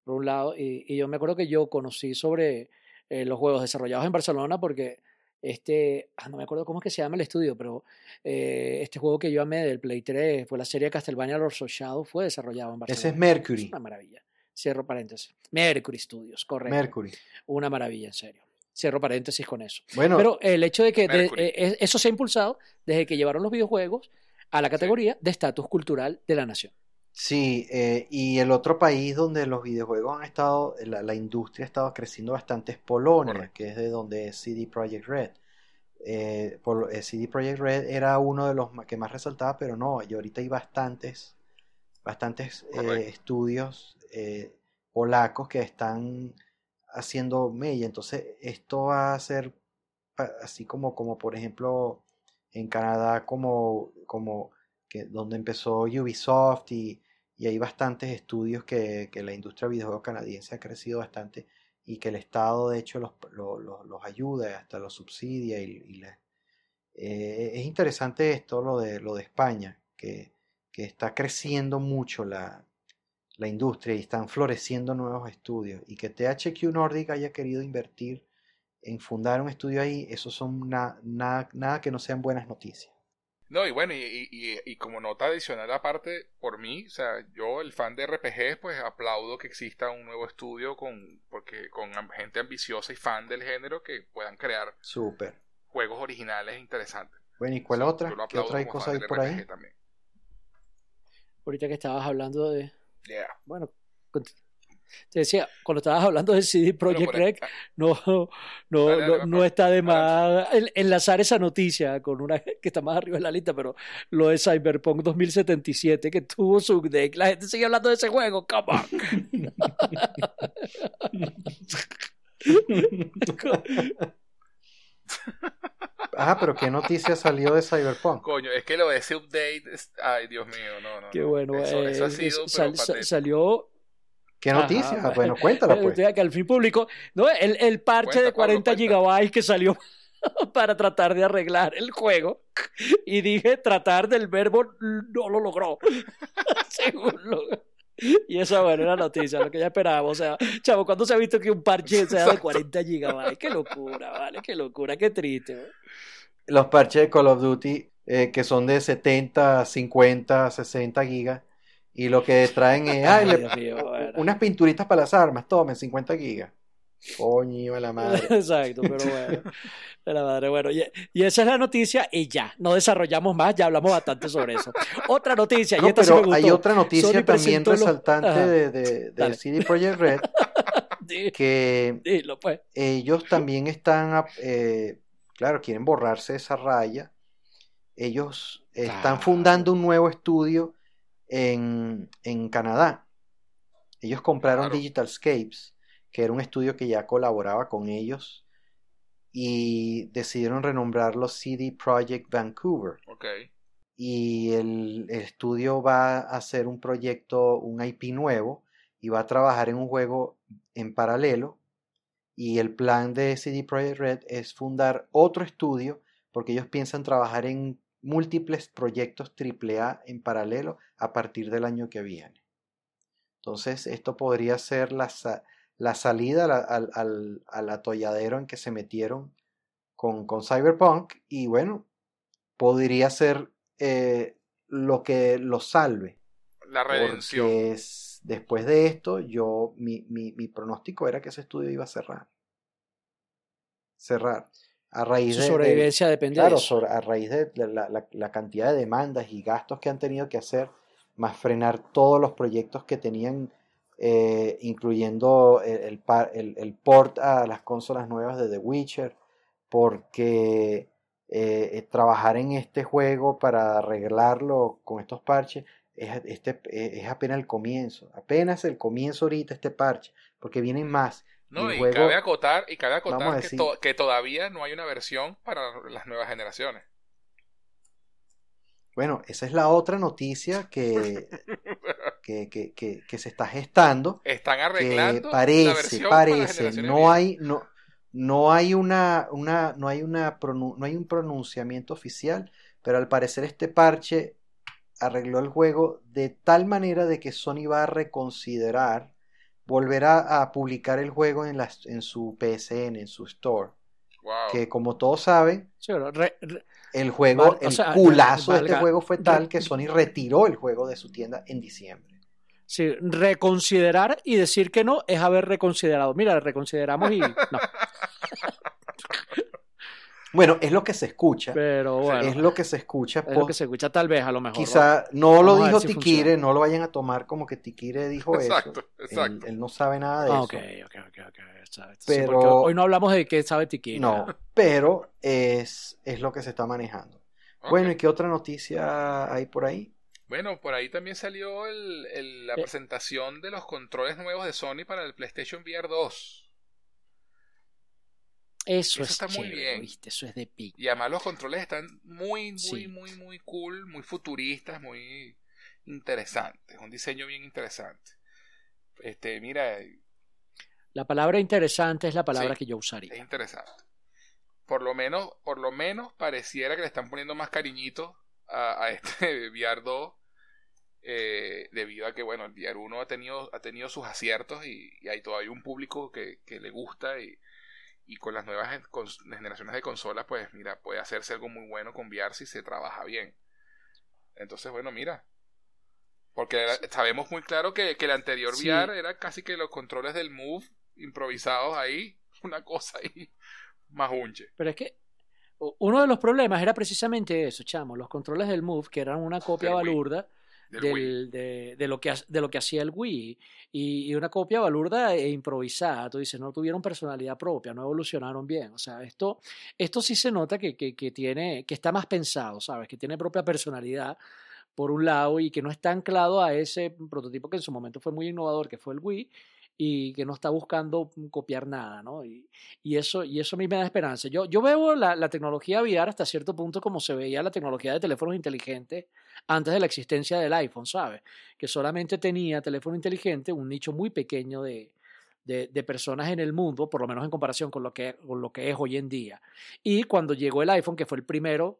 por un lado. Y, y yo me acuerdo que yo conocí sobre eh, los juegos desarrollados en Barcelona porque este, ah, no me acuerdo cómo es que se llama el estudio, pero eh, este juego que yo amé del Play 3 fue la serie Castlevania Lords of Shadow, fue desarrollado en Barcelona. Ese es Mercury. una maravilla. Cierro paréntesis. Mercury Studios, correcto. Mercury. Una maravilla, en serio. Cierro paréntesis con eso. Bueno, Pero el hecho de que de- eh, eh, eso se ha impulsado desde que llevaron los videojuegos a la categoría de estatus cultural de la nación. Sí, eh, y el otro país donde los videojuegos han estado, la, la industria ha estado creciendo bastante es Polonia, Correcto. que es de donde es CD Projekt Red. Eh, eh, CD Projekt Red era uno de los que más resaltaba, pero no, y ahorita hay bastantes, bastantes eh, estudios eh, polacos que están haciendo mella. Entonces, esto va a ser así como, como por ejemplo en Canadá, como, como donde empezó Ubisoft y, y hay bastantes estudios que, que la industria de videojuegos canadiense ha crecido bastante y que el Estado de hecho los, lo- lo- los ayuda, hasta los subsidia y, eh, es interesante esto, lo de, lo de España, que, que está creciendo mucho la, la industria y están floreciendo nuevos estudios y que THQ Nordic haya querido invertir en fundar un estudio ahí, eso son na- na- nada que no sean buenas noticias. No, y bueno, y, y, y- como nota adicional aparte, por mí, o sea, yo, el fan de RPGs, pues aplaudo que exista un nuevo estudio con, porque, con gente ambiciosa y fan del género que puedan crear Súper. juegos originales interesantes. Bueno, ¿y cuál otra? ¿Qué otra hay cosa del por ahí? RPG también. Ahorita que estabas hablando de. Yeah. Bueno, te decía, cuando estabas hablando de CD Projekt Red, no, no, no, está de más en- enlazar esa noticia con una que está más arriba de la lista, pero lo de Cyberpunk 2077, que tuvo su deck. La gente sigue hablando de ese juego, come on. Ajá, pero ¿qué noticia salió de Cyberpunk? Coño, es que lo de ese update, es- ay, Dios mío, no, no. Qué no. bueno. Eso, eh, eso ha sido, sal- sal- patético. salió ¿Qué noticia? bueno. Bueno, cuéntala pues. Eh, que al fin público, no, el, el parche Cuenta, de 40 Pablo, cuenta. gigabytes que salió para tratar de arreglar el juego. Y dije, tratar del verbo no lo logró. Según lo- Y esa bueno, era la noticia, lo que ya esperábamos. O sea, chavo, ¿cuándo se ha visto que un parche sea de Exacto. 40 gigabytes? Qué locura, vale, qué locura, qué triste. Los parches de Call of Duty eh, que son de 70, 50, 60 gigas y lo que traen es ay, Ay, le- Dios mío, bueno. unas pinturitas para las armas, tomen 50 gigas. Coño, a la madre. Exacto, pero bueno. De la madre, bueno, y, y esa es la noticia y ya, no desarrollamos más, ya hablamos bastante sobre eso. Otra noticia, y No, sí me pero hay otra noticia Sony también los- resaltante de, de, de. CD Projekt Red, que dilo, pues. ellos también están, eh, claro, quieren borrarse esa raya. Ellos están Claro. fundando un nuevo estudio en, en Canadá. Ellos compraron Claro. Digitalscapes, que era un estudio que ya colaboraba con ellos, y decidieron renombrarlo CD Projekt Vancouver. Y el, el estudio va a hacer un proyecto, un IP nuevo, y va a trabajar en un juego en paralelo. Y el plan de CD Projekt Red es fundar otro estudio, porque ellos piensan trabajar en múltiples proyectos AAA en paralelo a partir del año que viene. Entonces, esto podría ser la, la salida al, al- al- al atolladero en que se metieron con, con Cyberpunk. Y bueno, podría ser eh, lo que lo salve. La redención. Porque es- después de esto, yo mi, mi, mi pronóstico era que ese estudio iba a cerrar. Cerrar. A raíz Su de, de- sobrevivencia depende claro, de eso. sobre- a raíz de la, la- la cantidad de demandas y gastos que han tenido que hacer, más frenar todos los proyectos que tenían, eh, incluyendo el, el par- el- el port a las consolas nuevas de The Witcher, porque eh, eh, trabajar en este juego para arreglarlo con estos parches es, este, eh, es apenas el comienzo, apenas el comienzo ahorita este parche, porque vienen más. No, y juego- cabe acotar, y cabe acotar que, decir- to- que todavía no hay una versión para las nuevas generaciones. Bueno, esa es la otra noticia que, que, que, que, que se está gestando. Están Que arreglando la parece, parece, no hay, no, no hay una, una, no hay una no hay un pronunciamiento oficial, pero al parecer este parche arregló el juego de tal manera de que Sony va a reconsiderar volver a, a publicar el juego en, las, en su PSN, en su store. Wow. Que como todos saben, Sí, pero re- re- el juego, Val- o el sea, culazo de este juego fue tal que Sony retiró el juego de su tienda en diciembre. Sí, reconsiderar y decir que no es haber reconsiderado. Mira, reconsideramos y no. Bueno, es lo que se escucha. Pero bueno, es lo que se escucha. es lo que se escucha tal vez a lo mejor. ¿no? Quizá no lo dijo si funciona. no lo vayan a tomar como que Tikire dijo Exacto, eso. exacto. Él, él no sabe nada de Ah, eso. ok, ok, ok, ok. Está- sí, Pero- hoy no hablamos de qué sabe Tiki. No, pero es, es lo que se está manejando. Bueno, ¿y qué otra noticia hay por ahí? Bueno, por ahí también salió el- el- la Eh. presentación de los controles nuevos de Sony para el PlayStation VR 2. Eso, Eso es está muy chévere, bien. ¿viste? Eso es de pic. Y además los controles están muy, muy, Sí. muy, muy cool, muy futuristas, muy interesantes. Un diseño bien interesante. Este, mira, es La palabra interesante es la palabra Sí. que yo usaría. interesante. Por lo menos, por lo menos pareciera que le están poniendo más cariñito a, a este VR 2. eh, debido a que bueno el VR 1 ha tenido ha tenido sus aciertos y, y hay todavía un público que, que le gusta y, y con las nuevas generaciones de consolas pues mira puede hacerse algo muy bueno con VR si se trabaja bien entonces bueno mira porque sabemos muy claro que, que el anterior Sí. VR era casi que los controles del Move improvisados ahí una cosa ahí más unche Pero es que uno de los problemas era precisamente eso, chamo, los controles del Move, que eran una copia Del balurda del Wii. del- de, de lo que, de lo que hacía el Wii y, y una copia balurda e improvisada. Tú dices, no tuvieron personalidad propia, no evolucionaron bien. O sea, esto, esto sí se nota que, que, que tiene, que está más pensado, ¿sabes? Que tiene propia personalidad por un lado y que no está anclado a ese prototipo que en su momento fue muy innovador, que fue el Wii y que no está buscando copiar nada, ¿no? Y, y eso, y eso a mí me da esperanza. Yo, yo veo la, la tecnología VR hasta cierto punto como se veía la tecnología de teléfonos inteligentes antes de la existencia del iPhone, ¿sabes? Que solamente tenía teléfono inteligente un nicho muy pequeño de, de, de personas en el mundo, por lo menos en comparación con lo, que, con lo que es hoy en día. Y cuando llegó el iPhone, que fue el primero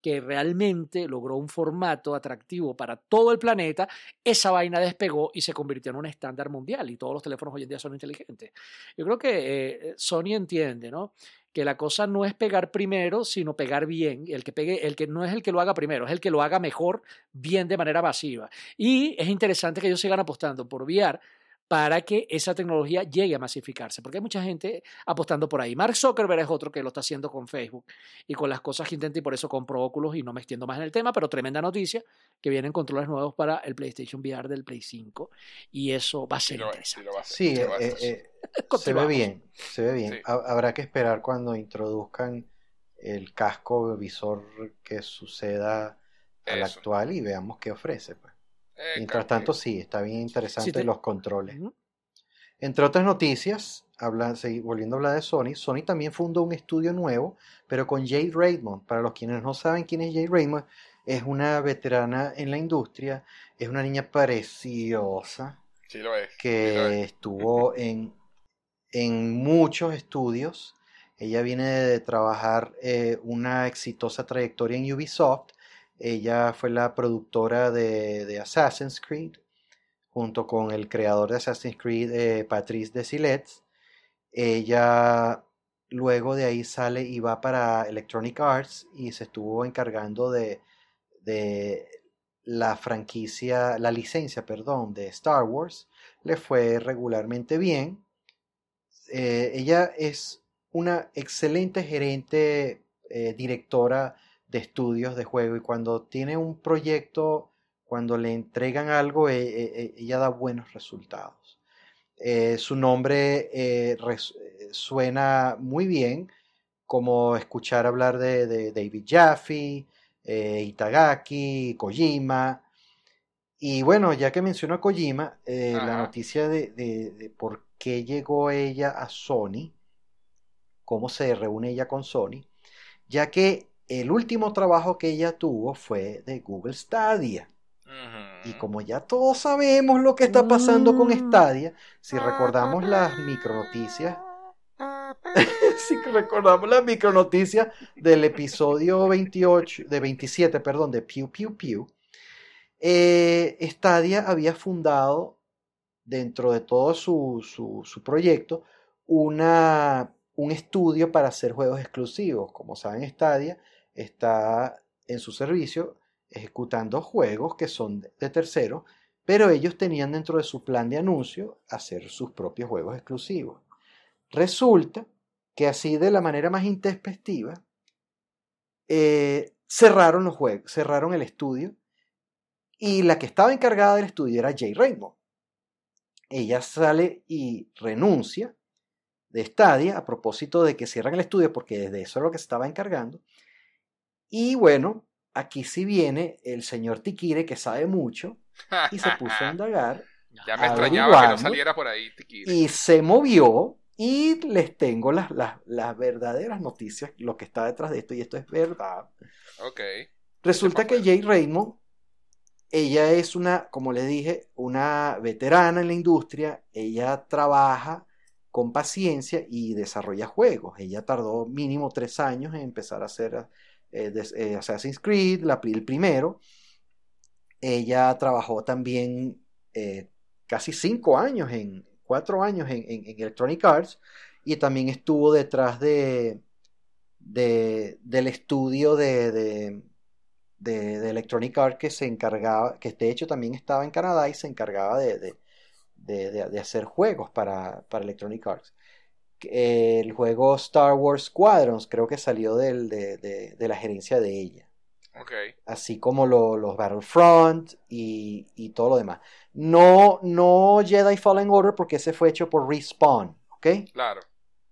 que realmente logró un formato atractivo para todo el planeta, esa vaina despegó y se convirtió en un estándar mundial y todos los teléfonos hoy en día son inteligentes. Yo creo que eh, Sony entiende, ¿no? Que la cosa no es pegar primero, sino pegar bien. El que pegue, el que no es el que lo haga primero, es el que lo haga mejor, bien de manera masiva. Y es interesante que ellos sigan apostando por VR para que esa tecnología llegue a masificarse, porque hay mucha gente apostando por ahí. Mark Zuckerberg es otro que lo está haciendo con Facebook y con las cosas que intenta y por eso compró Oculus y no me extiendo más en el tema, pero tremenda noticia que vienen controles nuevos para el PlayStation VR del Play 5 y eso va a Sí ser interesante. sí Sí, sí a eh, hacer. eh, se ve bien, se ve bien. Sí. Ha- Habrá que esperar cuando introduzcan el casco visor que suceda al Eso. actual y veamos qué ofrece. pues. Eh, Mientras tanto, sí, está bien interesante Sí, te- los controles. Entre otras noticias, habla- volviendo a hablar de Sony, Sony también fundó un estudio nuevo, pero con Jade Raymond. Para los quienes no saben quién es Jade Raymond, es una veterana en la industria, es una niña preciosa sí lo es. sí lo que es. estuvo en, en muchos estudios. Ella viene de trabajar eh, una exitosa trayectoria en Ubisoft. Ella fue la productora de, de Assassin's Creed, junto con el creador de Assassin's Creed, eh, Patrice Desilets. Ella luego de ahí sale y va para Electronic Arts y se estuvo encargando de, de la franquicia, la licencia, perdón, de Star Wars. Le fue regularmente bien. Eh, ella es una excelente gerente, eh, directora de estudios de juego y cuando tiene un proyecto, cuando le entregan algo, eh, eh, eh, ella da buenos resultados. Eh, su nombre eh, eh, suena muy bien, como escuchar hablar de, de David Jaffe, eh, Itagaki, Kojima. Y bueno, ya que menciono a Kojima, la noticia de, de- de por qué llegó ella a Sony, cómo se reúne ella con Sony, ya que el último trabajo que ella tuvo fue de Google Stadia. Y como ya todos sabemos lo que está pasando con. Stadia, si recordamos las micronoticias, si recordamos las micronoticias del episodio 28, de 27, perdón, de Pew Pew Pew, eh, Stadia había fundado dentro de todo su, su- su proyecto una, un estudio para hacer juegos exclusivos. Como saben, Stadia está en su servicio ejecutando juegos que son de, terceros, pero ellos tenían dentro de su plan de anuncio hacer sus propios juegos exclusivos. Resulta que así de la manera más intempestiva, eh, cerraron los juegos, cerraron el estudio y la que estaba encargada del estudio era Jay Raymond. Ella sale y renuncia de Stadia a propósito de que cierran el estudio porque desde eso es lo que se estaba encargando. Y bueno, aquí sí viene el señor Tikire que sabe mucho y se puso a indagar Ya me extrañaba que no saliera por ahí, Tikiri. y se movió y les tengo las, las, las verdaderas noticias, lo que está detrás de esto y esto es verdad. Ok. Resulta Sepa que Jay Raymond, ella es una, como les dije, una veterana en la industria, ella trabaja con paciencia y desarrolla juegos. Ella tardó mínimo tres años en empezar a hacer eh, eh, Assassin's Creed, la, el primero. Ella trabajó también eh, casi cinco años, en cuatro años en, en- Electronic Arts y también estuvo detrás de, de- del estudio de, de, de- Electronic Arts que se encargaba, que de hecho también estaba en Canadá y se encargaba de- de- de hacer juegos para, para Electronic Arts. El juego Star Wars Squadrons creo que salió del- de, de- de la gerencia de ella así como lo- los Battlefront y, y todo lo demás. No, no Jedi Fallen Order porque ese fue hecho por Respawn, ¿ok? Claro.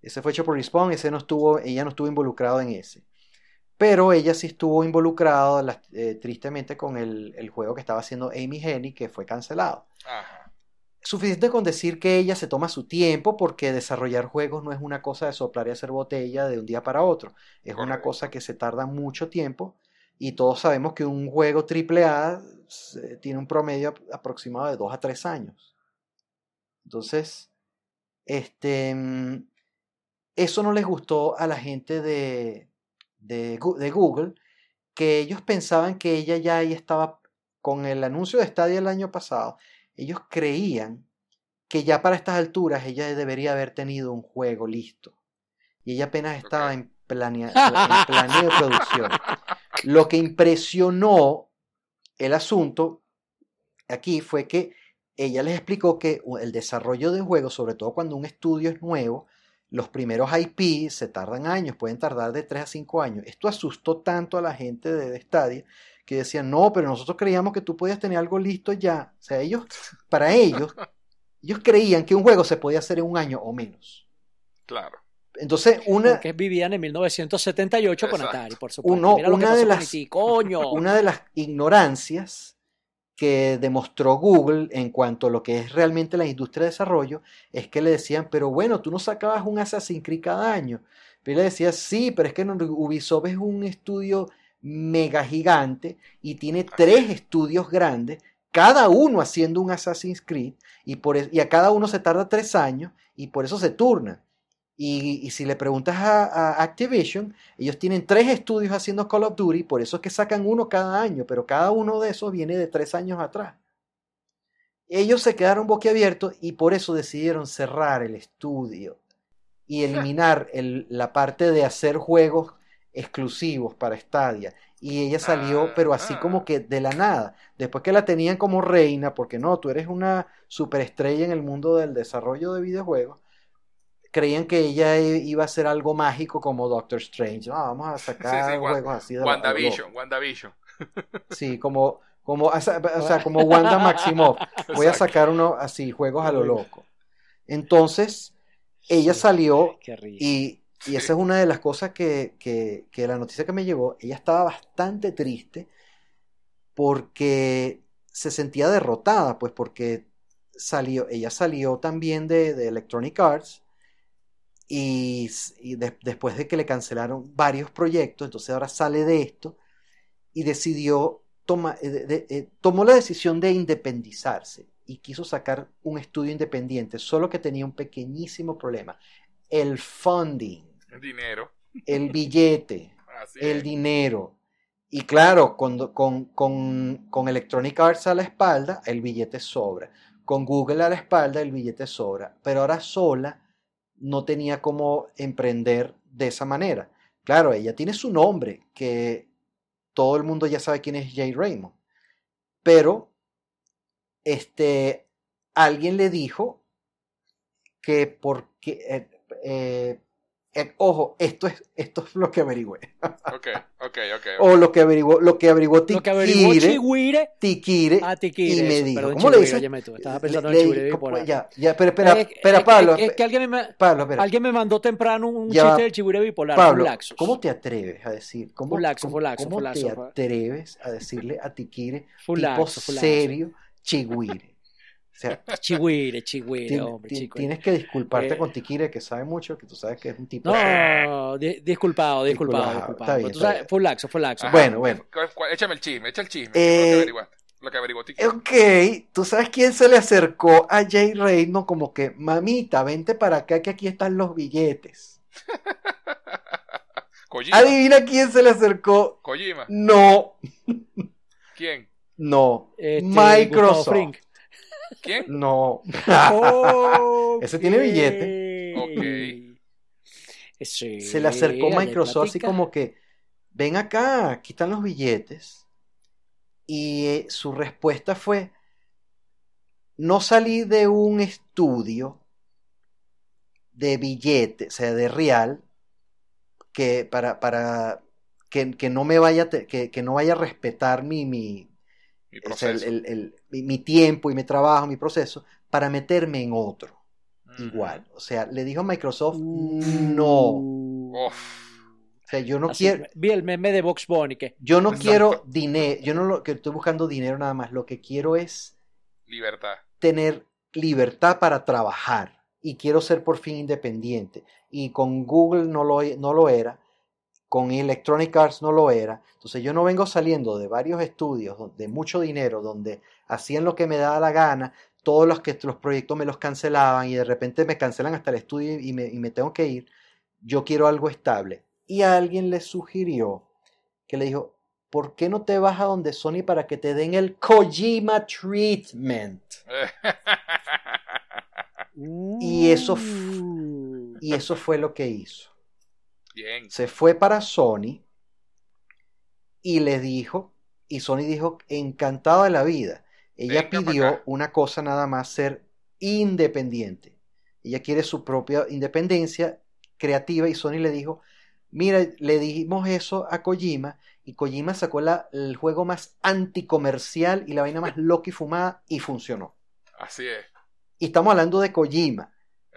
Ese fue hecho por Respawn, ese no estuvo, ella no estuvo involucrado en ese. Pero ella sí estuvo involucrada, eh, tristemente, con el, el juego que estaba haciendo Amy Hennig, que fue cancelado. Ajá. Suficiente con decir que ella se toma su tiempo porque desarrollar juegos no es una cosa de soplar y hacer botella de un día para otro. Es una cosa que se tarda mucho tiempo y todos sabemos que un juego AAA se- tiene un promedio ap- aproximado de 2 a 3 años. Entonces, este, mm, eso no les gustó a la gente de, de, de Google, que ellos pensaban que ella ya ahí estaba con el anuncio de Stadia el año pasado ellos creían que ya para estas alturas ella debería haber tenido un juego listo. Y ella apenas estaba en, planea- en planeo de producción. Lo que impresionó el asunto aquí fue que ella les explicó que el desarrollo de juegos, sobre todo cuando un estudio es nuevo, los primeros IP se tardan años, pueden tardar de 3 a 5 años. Esto asustó tanto a la gente de, de Stadia que decían, no, pero nosotros creíamos que tú podías tener algo listo ya. O sea, ellos, para ellos, ellos creían que un juego se podía hacer en un año o menos. Claro. Entonces, una, Porque vivían en 1978 con. Atari, por supuesto. Uno- Mira lo que una pasó de con las- coño. una de las ignorancias que demostró Google en cuanto a lo que es realmente la industria de desarrollo es que le decían, pero bueno, tú no sacabas un Assassin's Creed cada año. Pero él le decía, sí, pero es que no- Ubisoft es un estudio mega gigante y tiene tres estudios grandes, cada uno haciendo un Assassin's Creed y, por, y a cada uno se tarda tres años y por eso se turna. Y, y si le preguntas a, a Activision, ellos tienen tres estudios haciendo Call of Duty, por eso es que sacan uno cada año, pero cada uno de esos viene de tres años atrás. Ellos se quedaron boquiabiertos y por eso decidieron cerrar el estudio y eliminar el- la parte de hacer juegos exclusivos para Stadia. Y ella salió, Ah, pero así ah. como que de la nada. Después que la tenían como reina, porque no, tú eres una superestrella en el mundo del desarrollo de videojuegos, creían que ella iba a hacer algo mágico como Doctor Strange. No, vamos a sacar sí, juegos así de. WandaVision, WandaVision. Sí, como, como, o sea, como Wanda Maximoff. Voy a sacar uno así, juegos a lo loco. Entonces, ella Sí. salió y, y esa es una de las cosas que, que, la noticia que me llegó, ella estaba bastante triste porque se sentía derrotada, pues porque salió, ella salió también de, Electronic Arts y, después de que le cancelaron varios proyectos, entonces ahora sale de esto y decidió toma, eh, eh, tomó la decisión de independizarse y quiso sacar un estudio independiente, solo que tenía un pequeñísimo problema. El funding, Dinero. el billete, Así el es. dinero. Y claro, con, con, con, con Electronic Arts a la espalda, el billete sobra. Con Google a la espalda, el billete sobra. Pero ahora sola no tenía cómo emprender de esa manera. Claro, ella tiene su nombre, que todo el mundo ya sabe quién es Jay Raymond. Pero, este, alguien le dijo que porque, eh, eh, eh, ojo, esto es, esto es lo que averigüé. Ok, ok, ok. O lo que averiguó, lo que averiguó Lo que averiguó Tikire, Chihuire Tikire, a Tikire. y me dijo, ¿cómo le Chihuire, dices? estaba pensando le- en Chihuire ¿cómo- bipolar. ya, ya, pero espera, Es- espera, es- Pablo, es- es que alguien me, Pablo, espera. alguien me mandó temprano un Ya chiste del Chihuire bipolar. Pablo, un. ¿cómo te atreves a decir? ¿Cómo, Full laxo, cómo- full laxo, cómo te atreves a decirle a Tikire, Full tipo laxo, full laxo. serio, chigüire? O sea, Chihuire, Chihuire, tien- hombre, tien- chico. tienes que disculparte Eh, con Tikire, que sabe mucho, que tú sabes que es un tipo... No, di- disculpado, disculpado, Disculpado, disculpado. bien, Tú está sabes, bien. full laxo, full laxo. Ajá. Bueno, bueno. ¿Cuál- cuál- Échame el chisme, echa el chisme. Eh, ¿Qué fue lo que averiguaste? Lo que averiguó Tiki. Ok, ¿tú sabes quién se le acercó a Jay Raymond como que, mamita, vente para acá que aquí están los billetes? Kojima. Adivina quién se le acercó. Kojima. No, ¿Quién? no. Este, Gustavo Microsoft. ¿Quién? No. Ese tiene billete. Ok. Sí, se le acercó Microsoft así como que, ven acá, aquí están los billetes. Y eh, su respuesta fue, no salí de un estudio de billetes, o sea, de real, que para, para que, que no me vaya, que, que no vaya a respetar mi, mi, Mi o sea, el- proceso. el- el- mi, tiempo y mi trabajo, mi proceso, para meterme en otro. Mm. Igual. O sea, le dijo a Microsoft, Uh. no. Uf. O sea, yo no Así, quiero, Vi el meme de Box Bunny que yo no Exacto. quiero dinero, yo no lo que estoy buscando dinero nada más, lo que quiero es Libertad. tener libertad para trabajar y quiero ser por fin independiente. Y con Google no lo, no lo era, con Electronic Arts no lo era. Entonces yo no vengo saliendo de varios estudios de mucho dinero donde hacían lo que me daba la gana, todos los que los proyectos me los cancelaban y de repente me cancelan hasta el estudio y me, y me tengo que ir. Yo quiero algo estable. Y alguien le sugirió que le dijo, ¿por qué no te vas a donde Sony para que te den el Kojima Treatment? Y eso. Y eso fue lo que hizo. Bien. Se fue para Sony y le dijo, y Sony dijo, encantado de la vida. Ella Venga pidió una cosa nada más, ser independiente. Ella quiere su propia independencia creativa y Sony le dijo, mira, le dijimos eso a Kojima y Kojima sacó la- el juego más anticomercial y la vaina más loca y fumada y funcionó. Así es. Y estamos hablando de Kojima.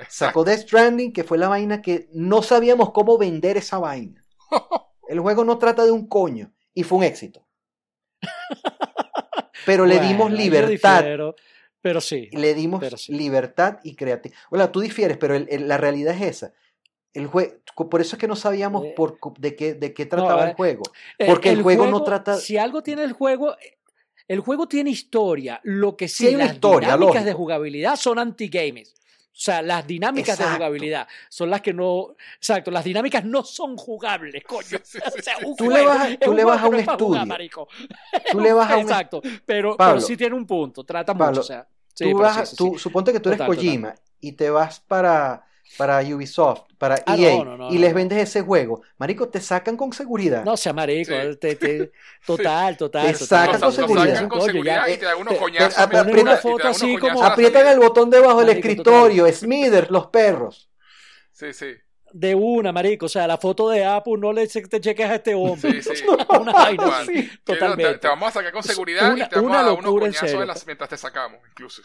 Sacó Death Stranding, que fue la vaina que no sabíamos cómo vender esa vaina. El juego no trata de un coño y fue un éxito. Pero le Bueno, dimos libertad, difiero, pero sí. le dimos pero sí. libertad y creatividad. Bueno, tú difieres, pero el- el- la realidad es esa. El jue- por eso es que no sabíamos Eh, por, de, qué, de qué trataba eh, el juego. Eh, Porque el juego no trata- Si algo tiene el juego, el juego tiene historia. Lo que sí, Sí hay una las historia, dinámicas lógico. de jugabilidad son anti-games. O sea, las dinámicas de jugabilidad son las que no. Exacto, las dinámicas no son jugables, coño. Sí, sí, O sea, un Tú le vas tú un le vas a un no jugar, estudio. marico. Tú le vas a un Exacto, pero, Pablo, pero sí tiene un punto, trata Pablo, mucho. O sea, tú vas, tú- suponte que tú eres Total, total. Kojima y te vas para, para Ubisoft, para Ah, EA, no, no, no, y no, les no. vendes ese juego. Marico, te sacan con seguridad. No sea marico, Sí. te- te- total, total. Te total. sacan con seguridad. sacan con Coño, seguridad ya- y te dan unos te- coñazos. te- mira, aprieta- y te dan foto unos así coñazos como- a la Aprietan el botón debajo del escritorio, Smithers, los perros. Sí, sí. De una, marico. O sea, la foto de Apple no le che- te cheques a este hombre. Sí, sí. Una vaina no, totalmente. Te, te vamos a sacar con seguridad una- y te vamos una a dar unos locura en coñazos serio. de las- mientras te sacamos, incluso.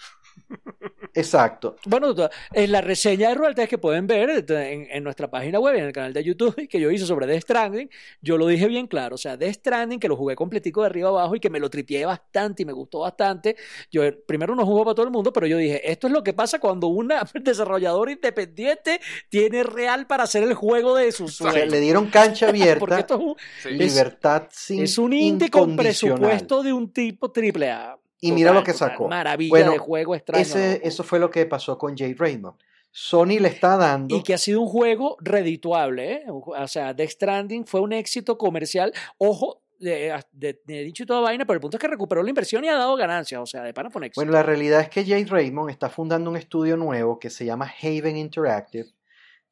Exacto. Bueno, en la reseña de royalties que pueden ver en, en nuestra página web, en el canal de YouTube que yo hice sobre Death Stranding, yo lo dije bien claro. O sea, Death Stranding, que lo jugué completico de arriba abajo y que me lo tripié bastante y me gustó bastante. Yo eh, primero no juego para todo el mundo, pero yo dije, esto es lo que pasa cuando una desarrolladora independiente tiene real para hacer el juego de sus sueños. le dieron cancha Porque abierta, esto es un, Sí. libertad sin es un indie con presupuesto de un tipo triple A. Y mira Total, lo que total. sacó. Maravilla Bueno, de juego extraño. Ese, eso fue lo que pasó con Jade Raymond. Sony le está dando. Y que ha sido un juego redituable, ¿eh? O sea, Death Stranding fue un éxito comercial. Ojo, de, de- de dicho y toda vaina, pero el punto es que recuperó la inversión y ha dado ganancias. O sea, de pana. Bueno, la realidad es que Jade Raymond está fundando un estudio nuevo que se llama Haven Interactive.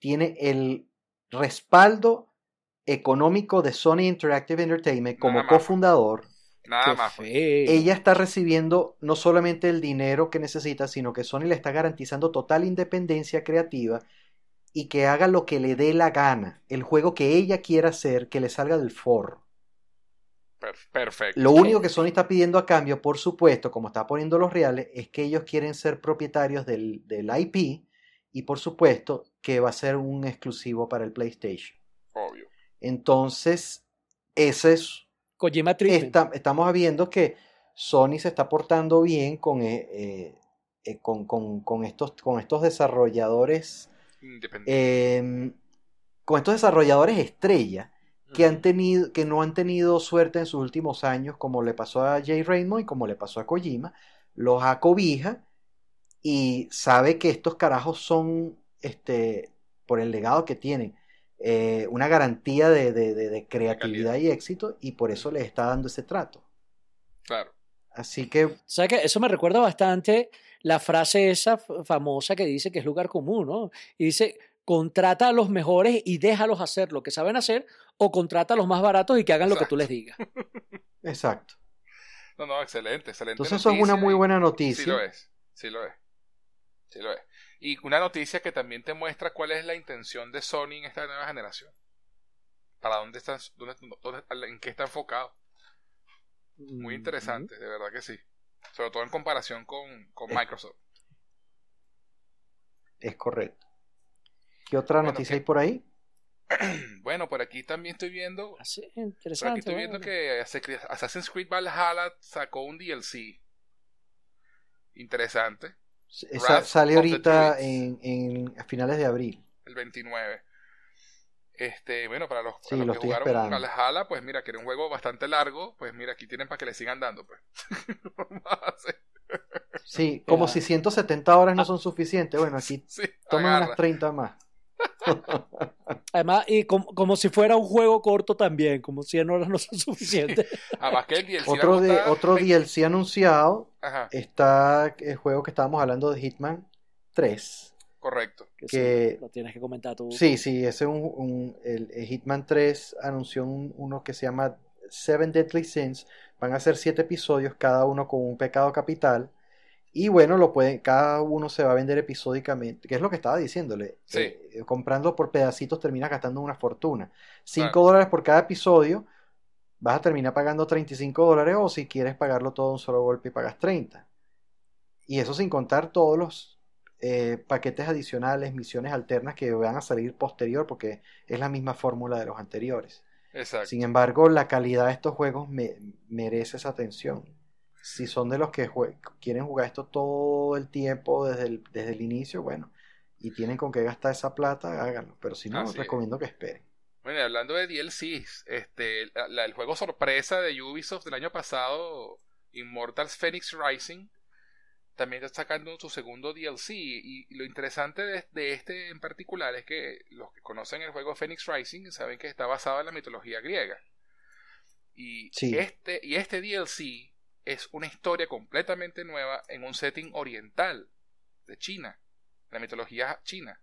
Tiene el respaldo económico de Sony Interactive Entertainment como cofundador. Nada más. pues. feo. Ella está recibiendo no solamente el dinero que necesita, sino que Sony le está garantizando total independencia creativa y que haga lo que le dé la gana. El juego que ella quiera hacer, que le salga del forro. Per- perfecto. Lo único que Sony está pidiendo a cambio, por supuesto, como está poniendo los reales, es que ellos quieren ser propietarios del, del IP y por supuesto que va a ser un exclusivo para el PlayStation. Obvio. Entonces, ese es, Kojima esta- estamos viendo que Sony se está portando bien con, eh, eh, eh, con, con- con estos, con estos desarrolladores, Independiente. eh, con estos desarrolladores estrella que han tenido, que no han tenido suerte en sus últimos años, como le pasó a Jay Raymond y como le pasó a Kojima, los acobija y sabe que estos carajos son, este, por el legado que tienen, eh, una garantía de, de- de- de creatividad y éxito, y por eso les está dando ese trato. Claro. Así que, ¿Sabes qué? Eso me recuerda bastante la frase esa famosa que dice que es lugar común, ¿no? Y dice, contrata a los mejores y déjalos hacer lo que saben hacer, o contrata a los más baratos y que hagan lo que tú les digas. exacto. No, no, excelente, excelente. Entonces eso es una muy buena Sí noticia. lo es, sí lo es. Sí lo es. Y una noticia que también te muestra cuál es la intención de Sony en esta nueva generación. ¿Para dónde están, dónde, dónde- en qué está enfocado? Muy interesante, de verdad que sí. Sobre todo en comparación con, con. Microsoft. Es correcto. ¿Qué otra Bueno, noticia hay por ahí? Bueno, por aquí también estoy viendo. Así, Por aquí interesante. estoy viendo bueno. que Assassin's Creed Valhalla sacó un DLC. Interesante. Esa sale ahorita en, en- a finales de abril. el 29. Este, bueno, para los, Sí, para los lo que jugaron esperando. Valhalla, pues mira, que era un juego bastante largo, pues mira, aquí tienen para que le sigan dando, pues. Sí, como si 170 horas no son suficientes. Bueno, aquí sí, tomen agarra. unas 30 más. Además, y como, como si fuera un juego corto también, como 100 horas no son suficientes. Además que el DLC Otro, de, otro 20 DLC anunciado Ajá, está el juego que estábamos hablando de Hitman 3. correcto. Que lo tienes que comentar tú. Sí, sí, ese es un, un- el, el Hitman 3 anunció un- uno que se llama Seven Deadly Sins. Van a ser siete episodios, cada uno con un pecado capital. Y bueno, lo pueden, cada uno se va a vender episódicamente, que es lo que estaba diciéndole. Sí. Eh, comprando por pedacitos terminas gastando una fortuna. 5 Claro. dólares por cada episodio, vas a terminar pagando 35 dólares o si quieres pagarlo todo de un solo golpe y pagas 30. Y eso sin contar todos los eh, paquetes adicionales, misiones alternas que van a salir posterior porque es la misma fórmula de los anteriores. Exacto. Sin embargo, la calidad de estos juegos me- merece esa atención. Si son de los que jue- quieren jugar esto todo el tiempo desde el, desde el inicio, bueno, y tienen con qué gastar esa plata, háganlo. Pero si no, recomiendo que esperen. Bueno, hablando de DLCs, este, la- la- el juego sorpresa de Ubisoft del año pasado, Immortals Phoenix Rising, también está sacando su segundo DLC. Y, y lo interesante de, de este en particular es que los que conocen el juego Phoenix Rising saben que está basado en la mitología griega. Y, Sí. este, y este DLC es una historia completamente nueva en un setting oriental de China, la mitología china.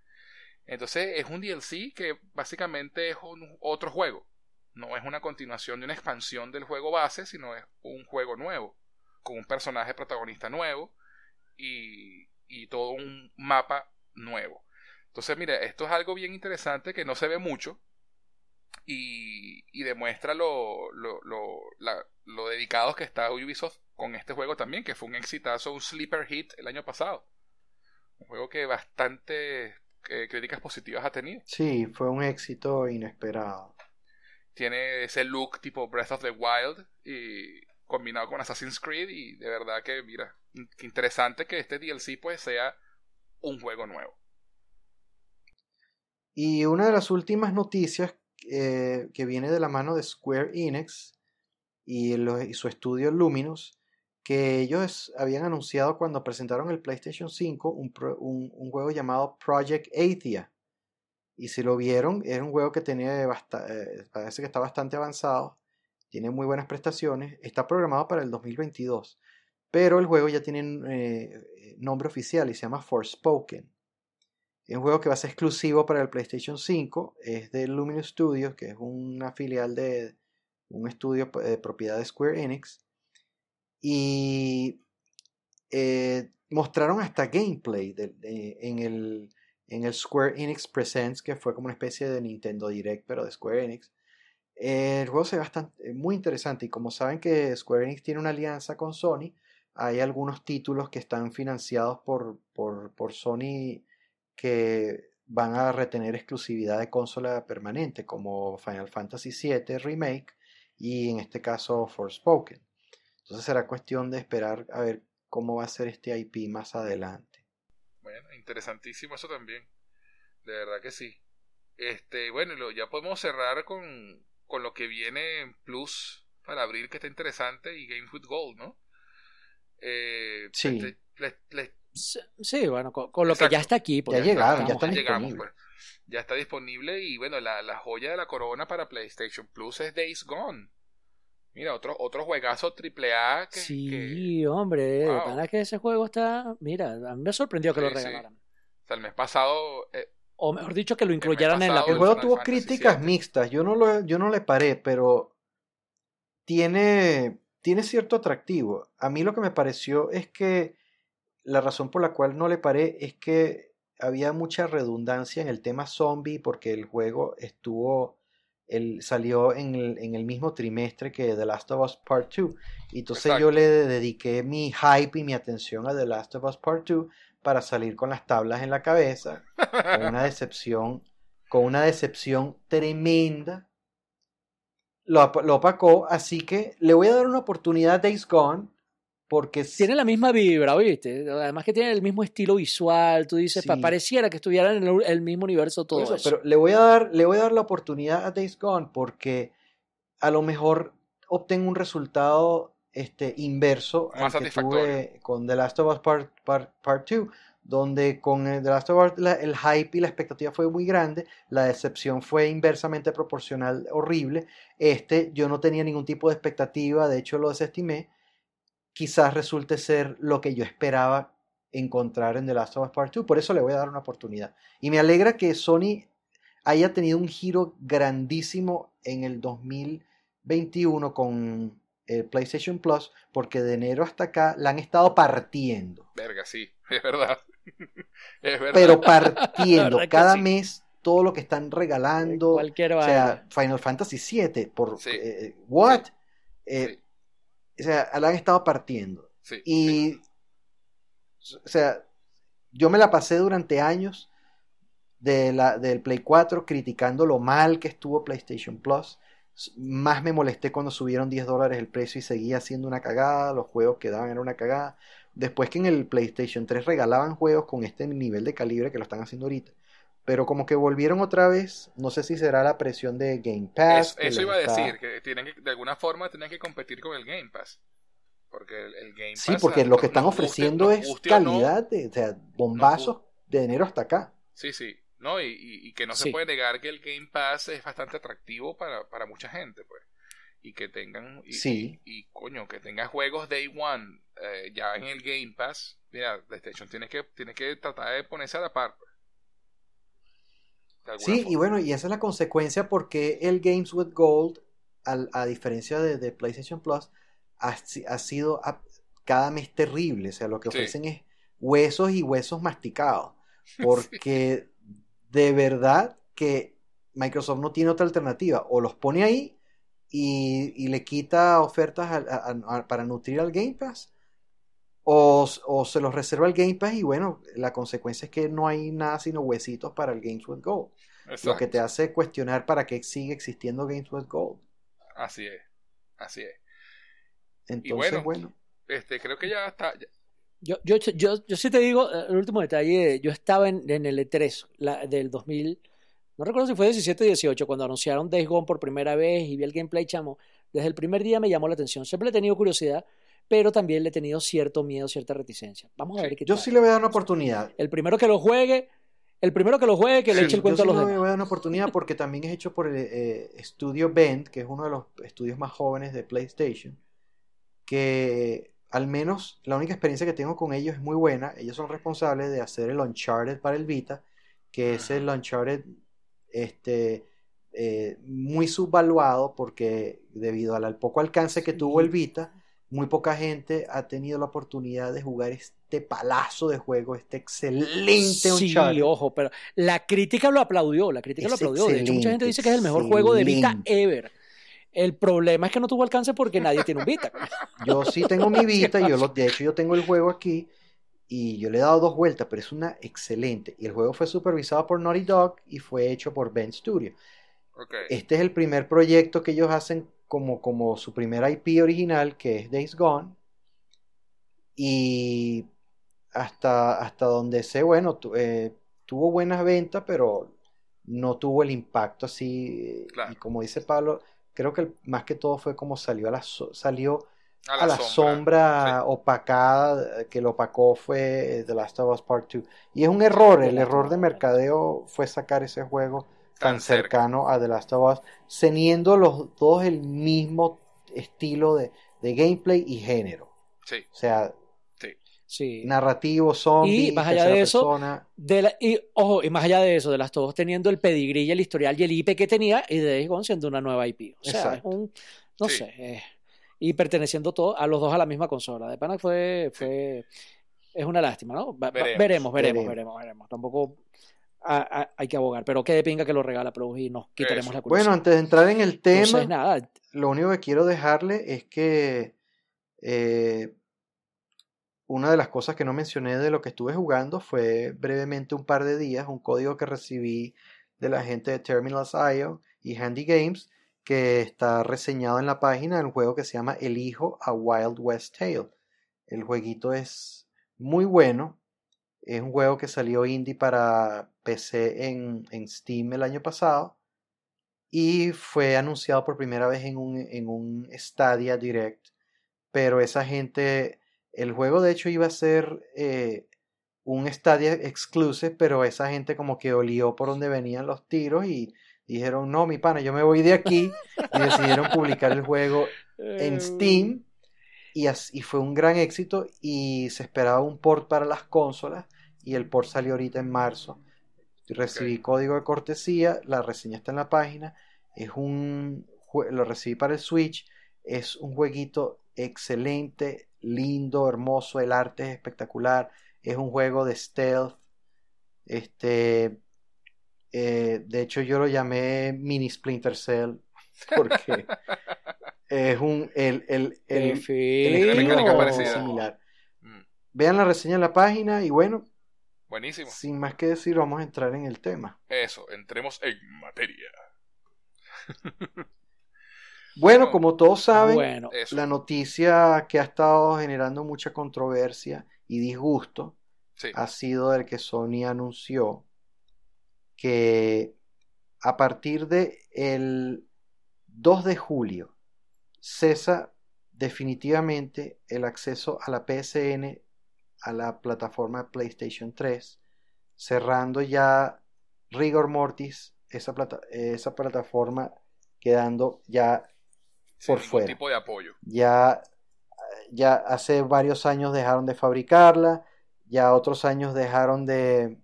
Entonces es un DLC que básicamente es un otro juego. No es una continuación de una expansión del juego base, sino es un juego nuevo, con un personaje protagonista nuevo y, y todo un mapa nuevo. Entonces, mire, esto es algo bien interesante que no se ve mucho y, y demuestra lo, lo, lo, la- lo dedicados que está Ubisoft con este juego también, que fue un exitazo, un sleeper hit el año pasado. Un juego que bastante eh, críticas positivas ha tenido. Sí, fue un éxito inesperado. Tiene ese look tipo Breath of the Wild y combinado con Assassin's Creed y de verdad que mira, qué interesante que este DLC pues sea un juego nuevo. Y una de las últimas noticias eh, que viene de la mano de Square Enix y, su estudio Luminous que ellos habían anunciado cuando presentaron el PlayStation 5 un, juego llamado Project Athia. Y si lo vieron, era un juego que tenía eh, parece que está bastante avanzado, tiene muy buenas prestaciones, está programado para el 2022, pero el juego ya tiene eh, nombre oficial y se llama Forspoken. Es un juego que va a ser exclusivo para el PlayStation 5, es de Luminous Studios, que es una filial de un estudio de propiedad de Square Enix y eh, mostraron hasta gameplay en, el, en el Square Enix Presents, que fue como una especie de Nintendo Direct, pero de Square Enix. el juego se ve bastante, muy interesante y como saben que Square Enix tiene una alianza con Sony, hay algunos títulos que están financiados por, por, por Sony que van a retener exclusividad de consola permanente, como Final Fantasy VII Remake y en este caso Forspoken. Entonces será cuestión de esperar a ver cómo va a ser este IP más adelante. Bueno, interesantísimo eso también. De verdad que sí. Este, bueno, ya podemos cerrar con, con lo que viene en Plus para abril, que está interesante, y Game Food Gold, ¿no? Eh, sí. Sí, bueno, con, lo que ya está aquí. Ya llegaron, ya está disponible. Pues. Ya está disponible y bueno, la, la joya de la corona para PlayStation Plus es Days Gone. Mira, otro, otro juegazo triple A que... Sí, hombre, wow. que ese juego está... Mira, a mí me sorprendió que lo regalaran. O sea, el mes pasado... Eh, o mejor dicho, que lo incluyeran en la... El juego tuvo críticas mixtas, yo no, lo, yo no le paré, pero tiene, tiene cierto atractivo. A mí lo que me pareció es que la razón por la cual no le paré es que había mucha redundancia en el tema zombie porque el juego estuvo él salió en el, en el, mismo trimestre que The Last of Us Part 2. Y entonces yo le dediqué mi hype y mi atención a The Last of Us Part 2 para salir con las tablas en la cabeza, con una decepción, con una decepción tremenda. Lo, lo opacó, así que le voy a dar una oportunidad a Days Gone porque tiene la misma vibra, ¿viste? Además que tiene el mismo estilo visual, tú dices, pareciera que estuvieran en el, mismo universo todo eso, Pero le voy a dar le voy a dar la oportunidad a Days Gone porque a lo mejor obtengo un resultado este inverso al que tuve con The Last of Us Part, Part, 2, donde con The Last of Us el hype y la expectativa fue muy grande, la decepción fue inversamente proporcional, horrible. Este yo no tenía ningún tipo de expectativa, de hecho lo desestimé quizás resulte ser lo que yo esperaba encontrar en The Last of Us Part 2. Por eso le voy a dar una oportunidad. Y me alegra que Sony haya tenido un giro grandísimo en el 2021 con el PlayStation Plus, porque de enero hasta acá la han estado partiendo. Verga, sí, es verdad. es verdad. Pero partiendo. Cada mes todo lo que están regalando. Cualquier o sea, Final Fantasy VII. Por, eh, ¿What? Eh, o sea, la han estado partiendo. y, o sea, yo me la pasé durante años de la, del Play 4 criticando lo mal que estuvo PlayStation Plus. Más me molesté cuando subieron 10 dólares el precio y seguía siendo una cagada. Los juegos que daban era una cagada. Después que en el PlayStation 3 regalaban juegos con este nivel de calibre que lo están haciendo ahorita. Pero como que volvieron otra vez, no sé si será la presión de Game Pass. eso iba a decir, que, tienen que de alguna forma tienen que competir con el Game Pass. Porque el, Game Pass. Sí, porque lo que están ofreciendo es calidad, de, o sea, bombazos de enero hasta acá. Sí, sí. No, y, que no se puede negar que el Game Pass es bastante atractivo para, para mucha gente, pues. Y que tengan. Y, sí. y, coño, que tengan juegos Day One eh, ya en el Game Pass. Mira, PlayStation tiene que, tiene que tratar de ponerse a la par. Pues. Sí, y bueno, y esa es la consecuencia porque el Games with Gold, a, diferencia de, PlayStation Plus, ha, sido cada mes terrible. O sea, lo que ofrecen es huesos y huesos masticados. Porque de verdad que Microsoft no tiene otra alternativa. O los pone ahí y, le quita ofertas para nutrir al Game Pass. O, o, se los reserva el Game Pass y bueno, la consecuencia es que no hay nada sino huesitos para el Games with Gold. Lo que te hace cuestionar para qué sigue existiendo Games with Gold. Así es, así es. Entonces, bueno, Este, creo que ya está. Yo, yo, yo, yo sí te digo, el último detalle, yo estaba en, en el E3 la, del 2000, no recuerdo si fue 17 o 18, cuando anunciaron Days Gone por primera vez y vi el gameplay, chamo, desde el primer día me llamó la atención. Siempre he tenido curiosidad, pero también le he tenido cierto miedo, cierta reticencia. Vamos a ver qué Yo tal. sí le voy a dar una oportunidad. El primero que lo juegue, el primero que lo juegue, que le Sí, eche el yo cuento sí a los le demás. voy a dar una oportunidad porque también es hecho por el eh, estudio Bend, que es uno de los estudios más jóvenes de PlayStation. Que al menos la única experiencia que tengo con ellos es muy buena. Ellos son responsables de hacer el Uncharted para el Vita, que es el Uncharted este, eh, muy subvaluado porque debido al, al poco alcance que Sí. tuvo el Vita, muy poca gente ha tenido la oportunidad de jugar este palazo de juego, este excelente Sí, Uncharted. ojo, pero la crítica lo aplaudió, la crítica lo aplaudió. De hecho, mucha gente dice que es el mejor juego de Vita ever. El problema es que no tuvo alcance porque nadie tiene un Vita. Yo sí tengo mi Vita, y yo lo, de hecho yo tengo el juego aquí y yo le he dado dos vueltas, pero es una excelente. Y el juego fue supervisado por Naughty Dog y fue hecho por Ben Studio. Este es el primer proyecto que ellos hacen como, como su primer IP original, que es Days Gone. Y hasta, hasta donde sé, bueno, tu- eh, tuvo buenas ventas, pero no tuvo el impacto así. Claro. Y como dice Pablo, creo que el- más que todo fue como salió a la, so- salió A a la sombra Sí. opacada, eh, que lo opacó fue eh, The Last of Us Part 2. Y es un error, el error de mercadeo fue sacar ese juego tan, Tan cerca. cercano a The Last of Us, teniendo los dos el mismo estilo de, de gameplay y género. Sí. O sea, Sí. narrativo, zombie, Y más allá de eso, persona. De la- y ojo, y más allá de eso, de las todos teniendo el pedigrí y el historial y el IP que tenía, y de Days Gone siendo una nueva IP. O sea, es Exacto. un, no Sí. sé, eh, y perteneciendo todo a los dos a la misma consola. De pana fue, fue, es una lástima, ¿no? Va- va- Veremos. veremos, veremos, Veremos. veremos, veremos. Tampoco a- a- hay que abogar, pero qué de pinga que lo regala Plus y nos quitaremos Eso. la curiosidad. Bueno, antes de entrar en el tema, Entonces, nada, lo único que quiero dejarle es que eh, una de las cosas que no mencioné de lo que estuve jugando fue brevemente un par de días un código que recibí de la gente de Terminals.io y Handy Games que está reseñado en la página del juego que se llama El Hijo a Wild West Tale. El jueguito es muy bueno. Es un juego que salió indie para PC en, en Steam el año pasado y fue anunciado por primera vez en un, en un Stadia Direct. Pero esa gente, el juego de hecho iba a ser eh, un Stadia exclusive, pero esa gente como que olió por donde venían los tiros y dijeron, no, mi pana, yo me voy de aquí y decidieron publicar el juego en eh, Steam y, y fue un gran éxito y se esperaba un port para las consolas y el port salió ahorita en marzo. Recibí código de cortesía, la reseña está en la página, es un lo recibí para el Switch, es un jueguito excelente, lindo, hermoso, el arte es espectacular, es un juego de stealth, este, eh, de hecho yo lo llamé mini Splinter Cell porque es un el, el, el, el similar. Mm, Vean la reseña en la página y bueno, Buenísimo. sin más que decir, vamos a entrar en el tema. Eso, entremos en materia. Bueno, No. como todos saben, Bueno, la noticia que ha estado generando mucha controversia y disgusto Sí. ha sido el que Sony anunció que a partir de el 2 de julio cesa definitivamente el acceso a la PSN a la plataforma PlayStation 3, cerrando ya rigor mortis esa, plata- esa plataforma quedando ya por fuera. tipo de apoyo. ya, ya hace varios años dejaron de fabricarla, ya otros años dejaron de,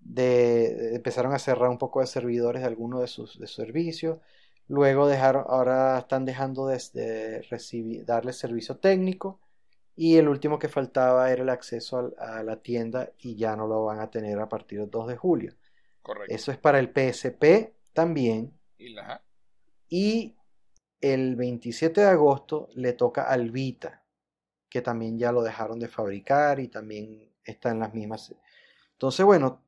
de empezaron a cerrar un poco de servidores de algunos de sus de sus servicios, luego dejaron, ahora están dejando de, de recibir, darle servicio técnico y el último que faltaba era el acceso a, la tienda y ya no lo van a tener a partir del 2 de julio. Correcto. Eso es para el PSP también. Y la-. Y el 27 de agosto le toca al Vita, que también ya lo dejaron de fabricar y también está en las mismas. Entonces, bueno,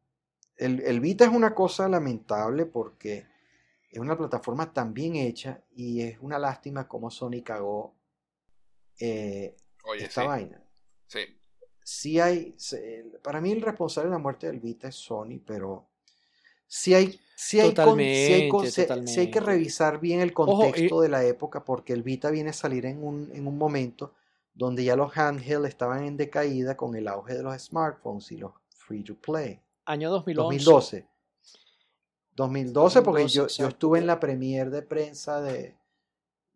el, el Vita es una cosa lamentable porque es una plataforma tan bien hecha y es una lástima cómo Sony cagó eh, Oye, esta sí. vaina. Sí. Sí hay, para mí el responsable de la muerte del Vita es Sony, pero sí hay Sí hay, con- sí hay con- Totalmente, sí- sí hay totalmente. que revisar bien el Ojo, contexto de la época porque el Vita viene a salir en un, en un momento donde ya los handheld estaban en decaída con el auge de los smartphones y los free to play. Año 2011. 2012. 2012 porque 2012, yo, yo estuve en la premier de prensa de,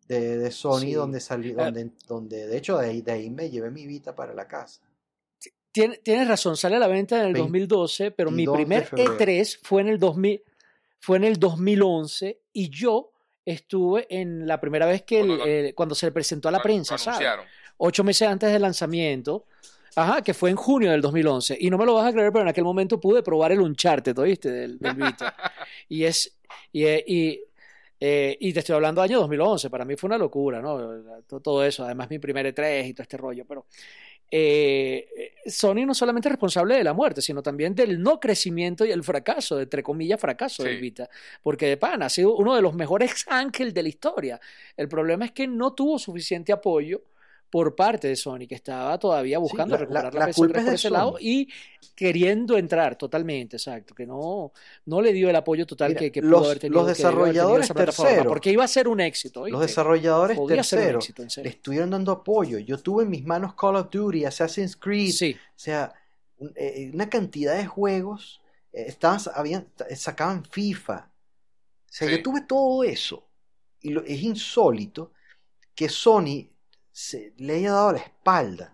de, de Sony Sí. donde salí, Eh. donde, donde de hecho de ahí, de ahí me llevé mi Vita para la casa. Tien- tienes razón, sale a la venta en el 2012, pero mi 22 de primer febrero. E3 fue en el 2000, fue en el 2011 y yo estuve en la primera vez que el- Cuando eh, se le presentó a la prensa, ¿sabes? anunciaron. Ocho meses antes del lanzamiento. Ajá, que fue en junio del 2011. Y no me lo vas a creer, pero en aquel momento pude probar el Uncharted, ¿oíste? Del, del Vita. y es. Y, eh, y, eh, y te estoy hablando del año 2011. Para mí fue una locura, ¿no? Todo, eso. Además, mi primer E3 y todo este rollo. Pero eh, Sony no solamente es responsable de la muerte, sino también del no crecimiento y el fracaso, de, entre comillas, fracaso Sí. Vita. Porque de pan ha sido uno de los mejores ángeles de la historia. El problema es que no tuvo suficiente apoyo por parte de Sony, que estaba todavía buscando la- recuperar la- la, la PS3 culpa es por de ese Sony. lado y queriendo entrar totalmente, exacto, que no, no le dio el apoyo total Mira, que, que los- pudo haber tenido, los desarrolladores terceros, porque iba a ser un éxito, Los desarrolladores terceros le estuvieron dando apoyo. Yo tuve en mis manos Call of Duty, Assassin's Creed, Sí, O sea, un- eh, una cantidad de juegos, eh, estaban, habían, eh, sacaban FIFA. O sea, Sí. yo tuve todo eso. Y lo- es insólito que Sony se, le haya dado la espalda.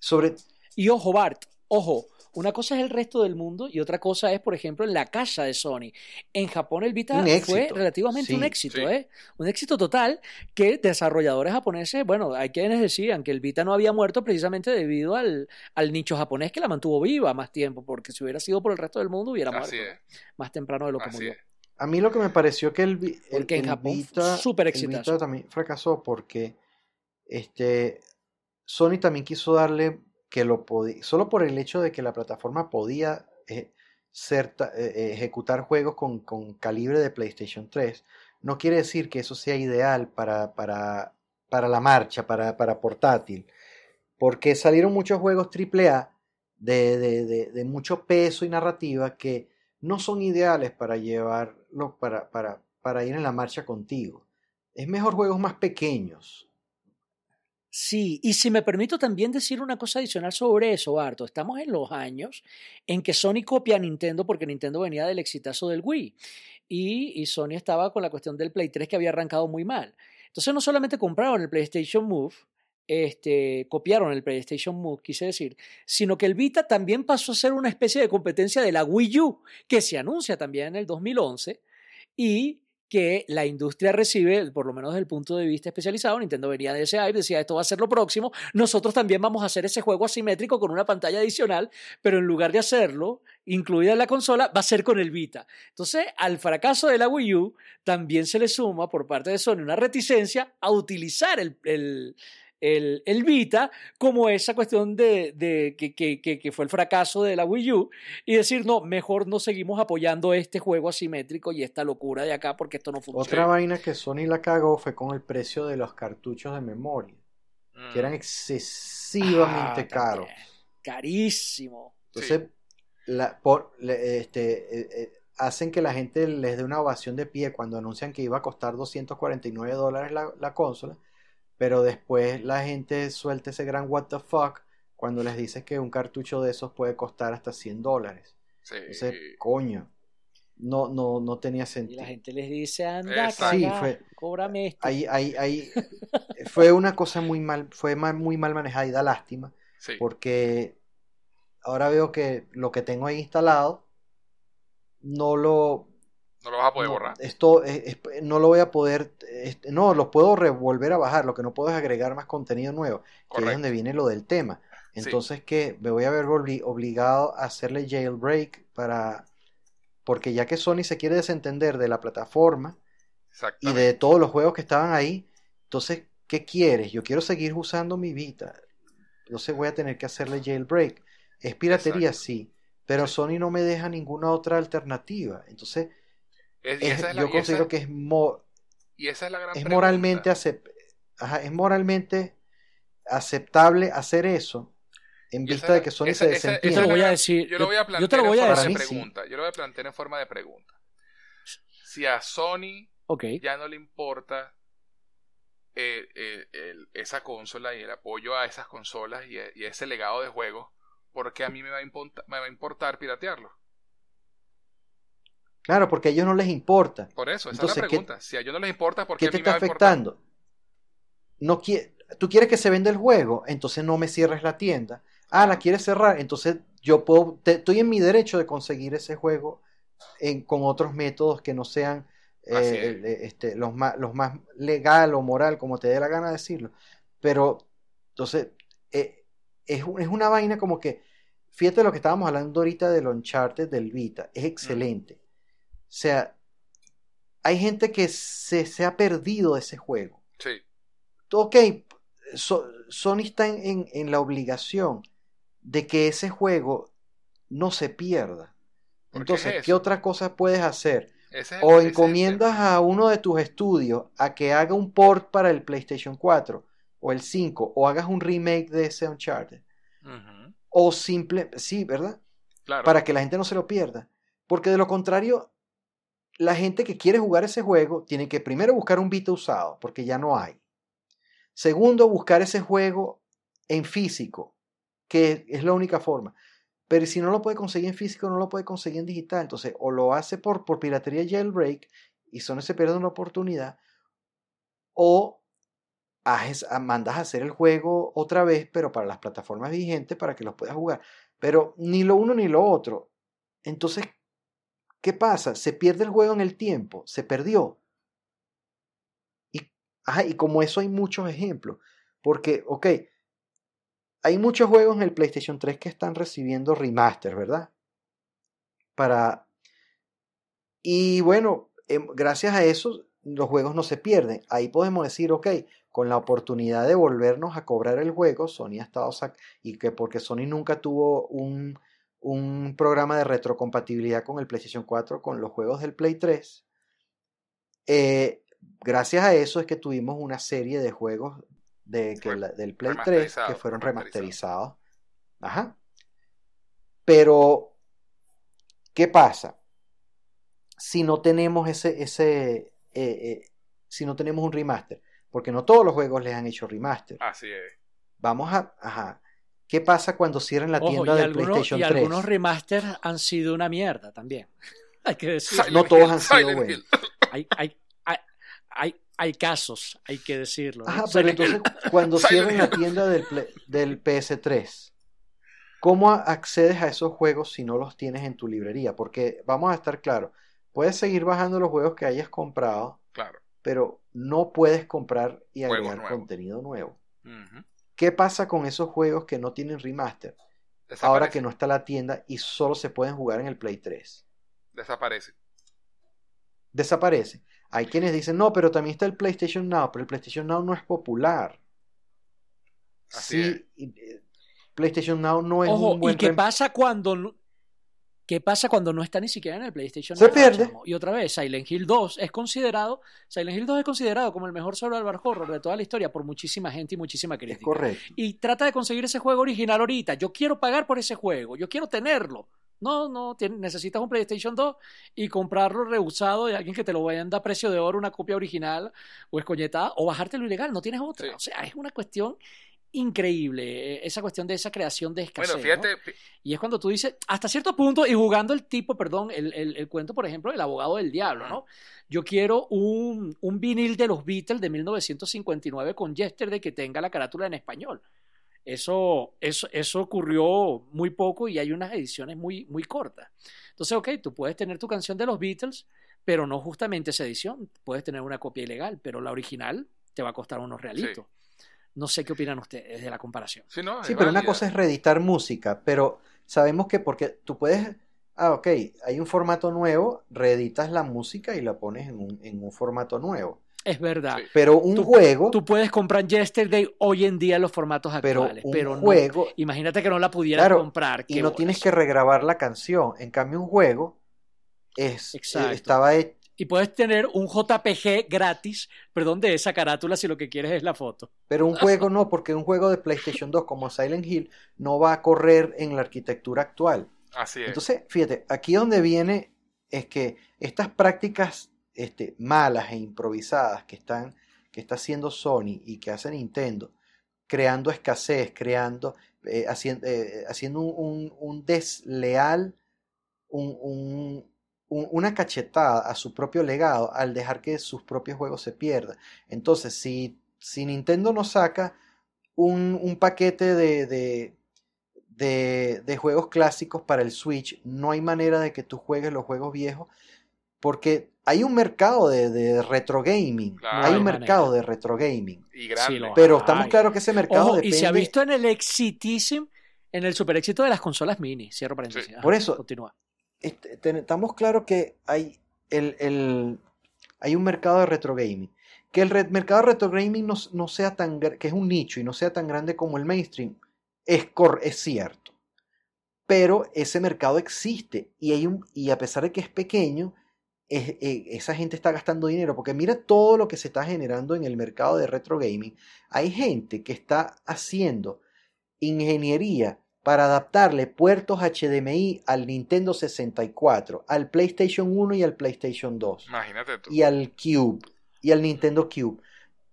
Sobre, Y ojo, Bart, ojo, una cosa es el resto del mundo y otra cosa es, por ejemplo, en la casa de Sony. En Japón el Vita fue relativamente un éxito, sí. ¿eh? Un éxito total que desarrolladores japoneses, bueno, hay quienes decían que el Vita no había muerto precisamente debido al, al nicho japonés que la mantuvo viva más tiempo, porque si hubiera sido por el resto del mundo hubiera muerto Así es. más temprano de lo que Así murió. es. a mí lo que me pareció que el, el- Porque en el Japón Vita, súper el. Vita también fracasó porque este, Sony también quiso darle que lo podía, solo por el hecho de que la plataforma podía eh, eh, ejecutar juegos con, con calibre de PlayStation 3, no quiere decir que eso sea ideal para, para, para la marcha, para, para portátil, porque salieron muchos juegos AAA de, de, de, de mucho peso y narrativa que no son ideales para llevarlo, para, para, para ir en la marcha contigo. Es mejor juegos más pequeños. Sí, y si me permito también decir una cosa adicional sobre eso, Barto, estamos en los años en que Sony copia a Nintendo porque Nintendo venía del exitazo del Wii y, y Sony estaba con la cuestión del Play 3 que había arrancado muy mal. Entonces no solamente compraron el PlayStation Move, este, copiaron el PlayStation Move, quise decir, sino que el Vita también pasó a ser una especie de competencia de la Wii U, que se anuncia también en el 2011 y que la industria recibe, por lo menos desde el punto de vista especializado, Nintendo venía de ese hype, decía esto va a ser lo próximo, nosotros también vamos a hacer ese juego asimétrico con una pantalla adicional, pero en lugar de hacerlo, incluida en la consola, va a ser con el Vita. Entonces, al fracaso de la Wii U, también se le suma por parte de Sony una reticencia a utilizar el, el, el, el Vita como esa cuestión de, de que, que, que, fue el fracaso de la Wii U y decir, no, mejor no seguimos apoyando este juego asimétrico y esta locura de acá porque esto no funciona. Otra vaina que Sony la cagó fue con el precio de los cartuchos de memoria, Mm. que eran excesivamente Ah, caros. Carísimo. Entonces, la, por, le- este, eh, eh, hacen que la gente les dé una ovación de pie cuando anuncian que iba a costar 249 dólares la, la consola, pero después la gente suelta ese gran what the fuck cuando les dices que un cartucho de esos puede costar hasta 100 dólares. Sí. Entonces, coño, no, no, no tenía Y sentido. la gente les dice, anda. Sí, fue- cóbrame esto. Ahí, ahí, ahí fue una cosa muy mal, fue mal- muy mal manejada y da lástima, Sí. porque ahora veo que lo que tengo ahí instalado no lo No lo vas a poder no, borrar. esto es- es- no lo voy a poder este, no lo puedo volver a bajar lo que no puedo es agregar más contenido nuevo que es donde viene lo del tema Sí. entonces que me voy a ver obli- obligado a hacerle jailbreak para porque ya que Sony se quiere desentender de la plataforma y de todos los juegos que estaban ahí. Entonces, ¿qué quieres? Yo quiero seguir usando mi Vita. Entonces voy a tener que hacerle jailbreak. Es piratería, Exacto. sí, pero Sony no me deja ninguna otra alternativa. Entonces, Es- y es- esa es la- yo considero esa- que es, mo- y esa es la gran es moralmente ajá, es moralmente aceptable hacer eso en esa vista de que Sony esa- se Yo desentiende. la voy a decir. Yo lo voy a yo- plantear yo te lo voy a en forma decir. de pregunta. Yo lo voy a plantear en forma de pregunta. si a Sony ya no le importa eh, eh, el- esa consola y el apoyo a esas consolas y, a- y ese legado de juegos, ¿por qué a mí me va a, importa- me va a importar piratearlo? Claro, porque a ellos no les importa. Por eso, esa Entonces, es la ¿qué- pregunta. Si a ellos no les importa, ¿por qué, ¿Qué a te me está va a importar? afectando? No qui- ¿Tú quieres que se venda el juego? Entonces no me cierres la tienda. Ah, la quieres cerrar. Entonces yo puedo, te- estoy en mi derecho de conseguir ese juego en- con otros métodos que no sean eh, es. eh, este, los, más, los más legal o moral, como te dé la gana decirlo. Pero entonces eh, es, es una vaina como que, fíjate lo que estábamos hablando ahorita del Uncharted del Vita, es excelente. Sea, hay gente que se, se ha perdido ese juego. Sí, Ok, So- Sony está en, en- en la obligación de que ese juego no se pierda. ¿Por qué Entonces, es ¿qué otra cosa puedes hacer? O el encomiendas a uno de tus estudios a que haga un port para el PlayStation 4 o el 5 o hagas un remake de ese Uncharted. O simple, sí, ¿verdad? Claro. Para que la gente no se lo pierda. Porque de lo contrario, la gente que quiere jugar ese juego tiene que primero buscar un Vita usado, porque ya no hay. Segundo, buscar ese juego en físico, que es la única forma. Pero si no lo puede conseguir en físico, no lo puede conseguir en digital. Entonces, o lo hace por, por piratería jailbreak y Sony se pierde una oportunidad, o haces- a- mandas a hacer el juego otra vez, pero para las plataformas vigentes para que los puedas jugar. Pero ni lo uno ni lo otro. Entonces, ¿qué pasa? Se pierde el juego en el tiempo, se perdió. Y, ajá, y como eso hay muchos ejemplos. Porque, ok, hay muchos juegos en el PlayStation 3 que están recibiendo remaster, ¿verdad? Para... Y bueno, em, gracias a eso los juegos no se pierden. Ahí podemos decir, ok, con la oportunidad de volvernos a cobrar el juego, Sony ha estado y que porque Sony nunca tuvo un, un programa de retrocompatibilidad con el PlayStation 4 con los juegos del Play 3. eh, gracias a eso es que tuvimos una serie de juegos de que la- del Play 3 que fueron remasterizados. remasterizados. Ajá. Pero, ¿qué pasa? Si no tenemos ese, ese, eh, eh, si no tenemos un remaster, porque no todos los juegos les han hecho remaster. Así es. Vamos a, ajá. ¿Qué pasa cuando cierren la Ojo, tienda y, del algunos, PlayStation y 3? algunos remasters han sido una mierda también. Hay que decir. Silent No todos han sido buenos. Hay, hay, hay, hay, hay casos, hay que decirlo. ¿no? Ajá, O sea, pero entonces cuando cierren la tienda del, del PS3, ¿cómo accedes a esos juegos si no los tienes en tu librería? Porque vamos a estar claros, puedes seguir bajando los juegos que hayas comprado, Claro. pero no puedes comprar y agregar contenido nuevo. Ujú. ¿Qué pasa con esos juegos que no tienen remaster? Desaparece. Ahora que no está la tienda y solo se pueden jugar en el Play 3. Desaparece. Desaparece. Hay quienes dicen, no, pero también está el PlayStation Now, pero el PlayStation Now no es popular. Así sí, eh, PlayStation Now no es Ojo, un buen ¿y qué pasa cuando qué pasa cuando no está ni siquiera en el PlayStation? Se pierde. chamo? Y otra vez, Silent Hill 2 es considerado, Silent Hill 2 es considerado como el mejor survival horror de toda la historia por muchísima gente y muchísima Es crítica. correcto. y trata de conseguir ese juego original ahorita. Yo quiero pagar por ese juego, yo quiero tenerlo. No, no, necesitas un PlayStation 2 y comprarlo reusado de alguien que te lo venda a precio de oro, una copia original o escoñetada, o bajártelo ilegal, no tienes otra. Sí. O sea, es una cuestión increíble, eh, esa cuestión de esa creación de escasez. Bueno, fíjate, ¿no? Y es cuando tú dices, hasta cierto punto, y jugando el tipo, perdón, el, el- el cuento, por ejemplo, del abogado del diablo, ¿no? Yo quiero un, un vinil de los Beatles de 1959 con Yesterday que tenga la carátula en español. Eso, eso, eso ocurrió muy poco y hay unas ediciones muy, muy cortas. Entonces, ok, tú puedes tener tu canción de los Beatles, pero no justamente esa edición. Puedes tener una copia ilegal, pero la original te va a costar unos realitos. No sé qué opinan ustedes de la comparación. Sí, no, Sí, es pero una cosa es reeditar música, pero sabemos que porque tú puedes, ah, ok, hay un formato nuevo, reeditas la música y la pones en un, en un formato nuevo. Es verdad. Sí. Pero un Tú- juego, Tú puedes comprar Yesterday hoy en día en los formatos pero actuales, un pero no- juego, imagínate que no la pudieras Claro, comprar. y no bolas. tienes que regrabar la canción. En cambio, un juego es, Exacto. eh, estaba hecho, Y puedes tener un JPG gratis, perdón, de esa carátula si lo que quieres es la foto. pero un juego no, porque un juego de PlayStation 2 como Silent Hill no va a correr en la arquitectura actual. Así es. Entonces, fíjate, aquí donde viene es que estas prácticas este, malas e improvisadas que, están, que está haciendo Sony y que hace Nintendo, creando escasez, creando, eh, haciendo, eh, haciendo un, un, desleal, un, una cachetada a su propio legado al dejar que sus propios juegos se pierdan. Entonces, si, si Nintendo no saca un, paquete de, de, de, juegos clásicos para el Switch, no hay manera de que tú juegues los juegos viejos porque hay un mercado de, retro gaming. hay un mercado de retro gaming. pero estamos claros que ese mercado Y se ha visto en el exitísimo, en el super éxito de las consolas mini. Cierro paréntesis. Por eso. Continúa. Este, estamos claros que hay, el, hay un mercado de retro gaming. Que el mercado de retro gaming no, sea tan que es un nicho y no sea tan grande como el mainstream, es, es cierto. Pero ese mercado existe y, hay un, y a pesar de que es pequeño, eh, esa gente está gastando dinero, porque mira todo lo que se está generando en el mercado de retro gaming. Hay gente que está haciendo ingeniería para adaptarle puertos HDMI al Nintendo 64, al PlayStation 1 y al PlayStation 2. Imagínate tú. Y al Cube, y al Nintendo Cube.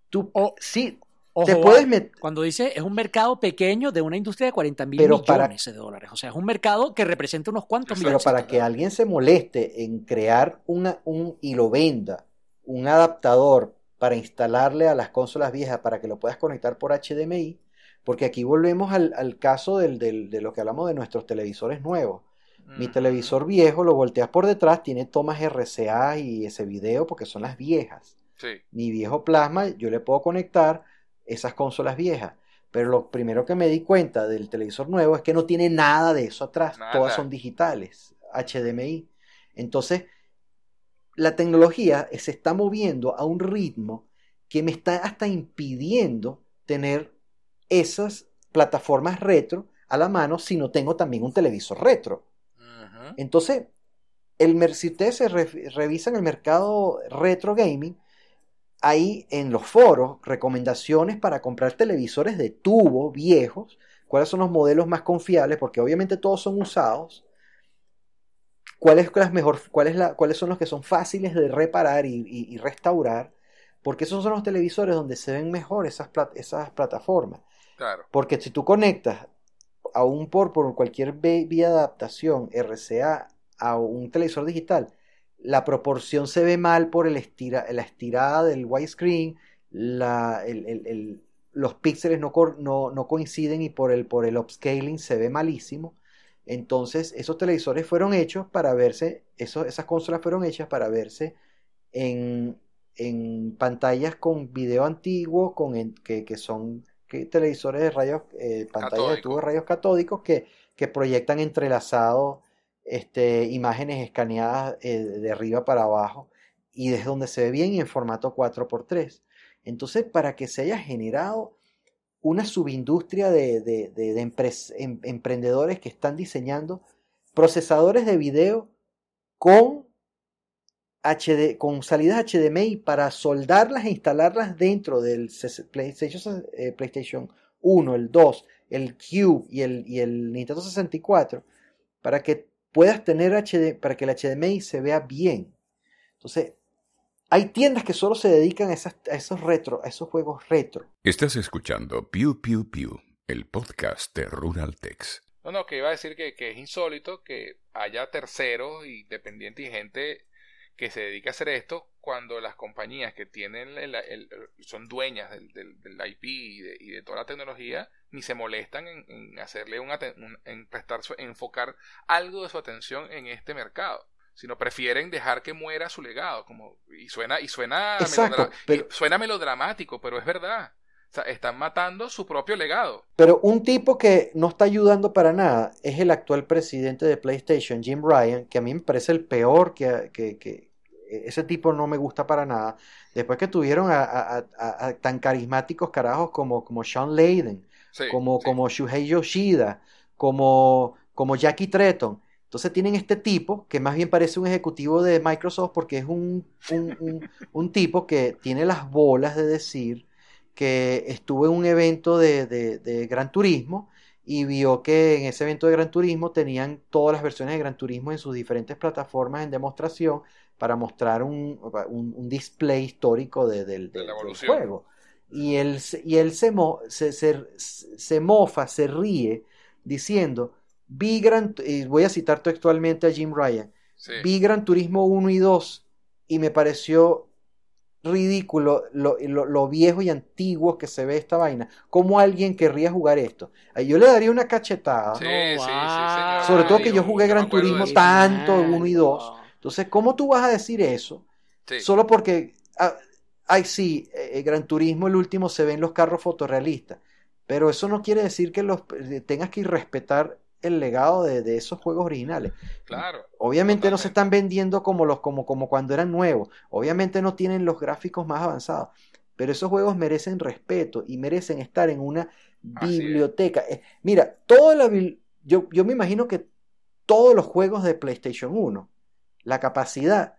Tú, sí, te puedes meter. Cuando dice es un mercado pequeño de una industria de 40 mil millones de dólares. O sea, es un mercado que representa unos cuantos millones. Pero para que alguien se moleste en crear una, un y lo venda, un adaptador para instalarle a las consolas viejas para que lo puedas conectar por HDMI, porque aquí volvemos al, caso del, de lo que hablamos de nuestros televisores nuevos. Mi televisor viejo lo volteas por detrás, tiene tomas RCA y ese video porque son las viejas. Mi viejo plasma, yo le puedo conectar esas consolas viejas. Pero lo primero que me di cuenta del televisor nuevo es que no tiene nada de eso atrás. Todas son digitales, HDMI. Entonces, la tecnología se está moviendo a un ritmo que me está hasta impidiendo tener esas plataformas retro a la mano si no tengo también un televisor retro. Entonces, el, si ustedes se revisan el mercado retro gaming, hay en los foros recomendaciones para comprar televisores de tubo viejos, cuáles son los modelos más confiables, porque obviamente todos son usados, cuáles, mejor, cuáles son los que son fáciles de reparar y, restaurar, porque esos son los televisores donde se ven mejor esas, esas plataformas. Porque si tú conectas a un por, por cualquier vía de adaptación RCA a un televisor digital, la proporción se ve mal por el la estirada del widescreen, la, los píxeles no, no, coinciden y por el, por el upscaling se ve malísimo. Entonces, esos televisores fueron hechos para verse, esas consolas fueron hechas para verse en, en pantallas con video antiguo, con, que, que, son televisores de rayos, eh, pantallas de tubo de rayos catódicos que, que proyectan entrelazados este, imágenes escaneadas eh, de arriba para abajo y desde donde se ve bien y en formato 4x3. Entonces, para que se haya generado una subindustria de, de, em, emprendedores que están diseñando procesadores de video con, HD, con salidas HDMI para soldarlas e instalarlas dentro del PlayStation, eh, PlayStation 1, el 2, el Cube y el, y el Nintendo 64, para que puedas tener HD, para que el HDMI se vea bien. Entonces, hay tiendas que solo se dedican a, esos retro, a esos juegos retro. Estás escuchando Pew Pew Pew, el podcast de Rural Tex. No, no, que iba a decir que, es insólito que haya terceros y dependientes y gente que se dedica a hacer esto cuando las compañías que tienen el, son dueñas del, del, IP y de, y de, toda la tecnología ni se molestan en, hacerle un, en prestar su, enfocar algo de su atención en este mercado sino prefieren dejar que muera su legado como y suena y suena suena melodramático pero es verdad sea, están matando su propio legado. Pero un tipo que no está ayudando para nada es el actual presidente de PlayStation, Jim Ryan, que a mí me parece el peor que, que, ese tipo no me gusta para nada. Después que tuvieron a, tan carismáticos carajos como, como Sean Layden, como, como Shuhei Yoshida, como, como Jackie Tretton. Entonces tienen este tipo que más bien parece un ejecutivo de Microsoft porque es un, un, tipo que tiene las bolas de decir que estuvo en un evento de, de, Gran Turismo y vio que en ese evento de Gran Turismo tenían todas las versiones de Gran Turismo en sus diferentes plataformas en demostración para mostrar un, un- un display histórico de- del, del- juego. Y él, se- y él se, mo- se, se- se mofa, se ríe, diciendo, vi Gran, y voy a citar textualmente a Jim Ryan, Sí. vi Gran Turismo 1 y 2 y me pareció ridículo lo, lo- lo viejo y antiguo que se ve esta vaina. ¿Cómo alguien querría jugar esto? Ahí Yo le daría una cachetada. Sí, No, sí, sí, señor. Sobre todo que yo jugué Gran Turismo tanto, uno y dos. Entonces, ¿cómo tú vas a decir eso? Sí. Solo porque, ah, ay, sí, eh, Gran Turismo el último se ven los carros fotorrealistas, pero eso no quiere decir que los eh, tengas que respetar el legado de, de esos juegos originales. Claro. Obviamente no se están vendiendo como los como, como cuando eran nuevos. Obviamente no tienen los gráficos más avanzados. Pero esos juegos merecen respeto y merecen estar en una Así biblioteca. Eh, Mira, toda la yo, yo me imagino que todos los juegos de PlayStation 1, la capacidad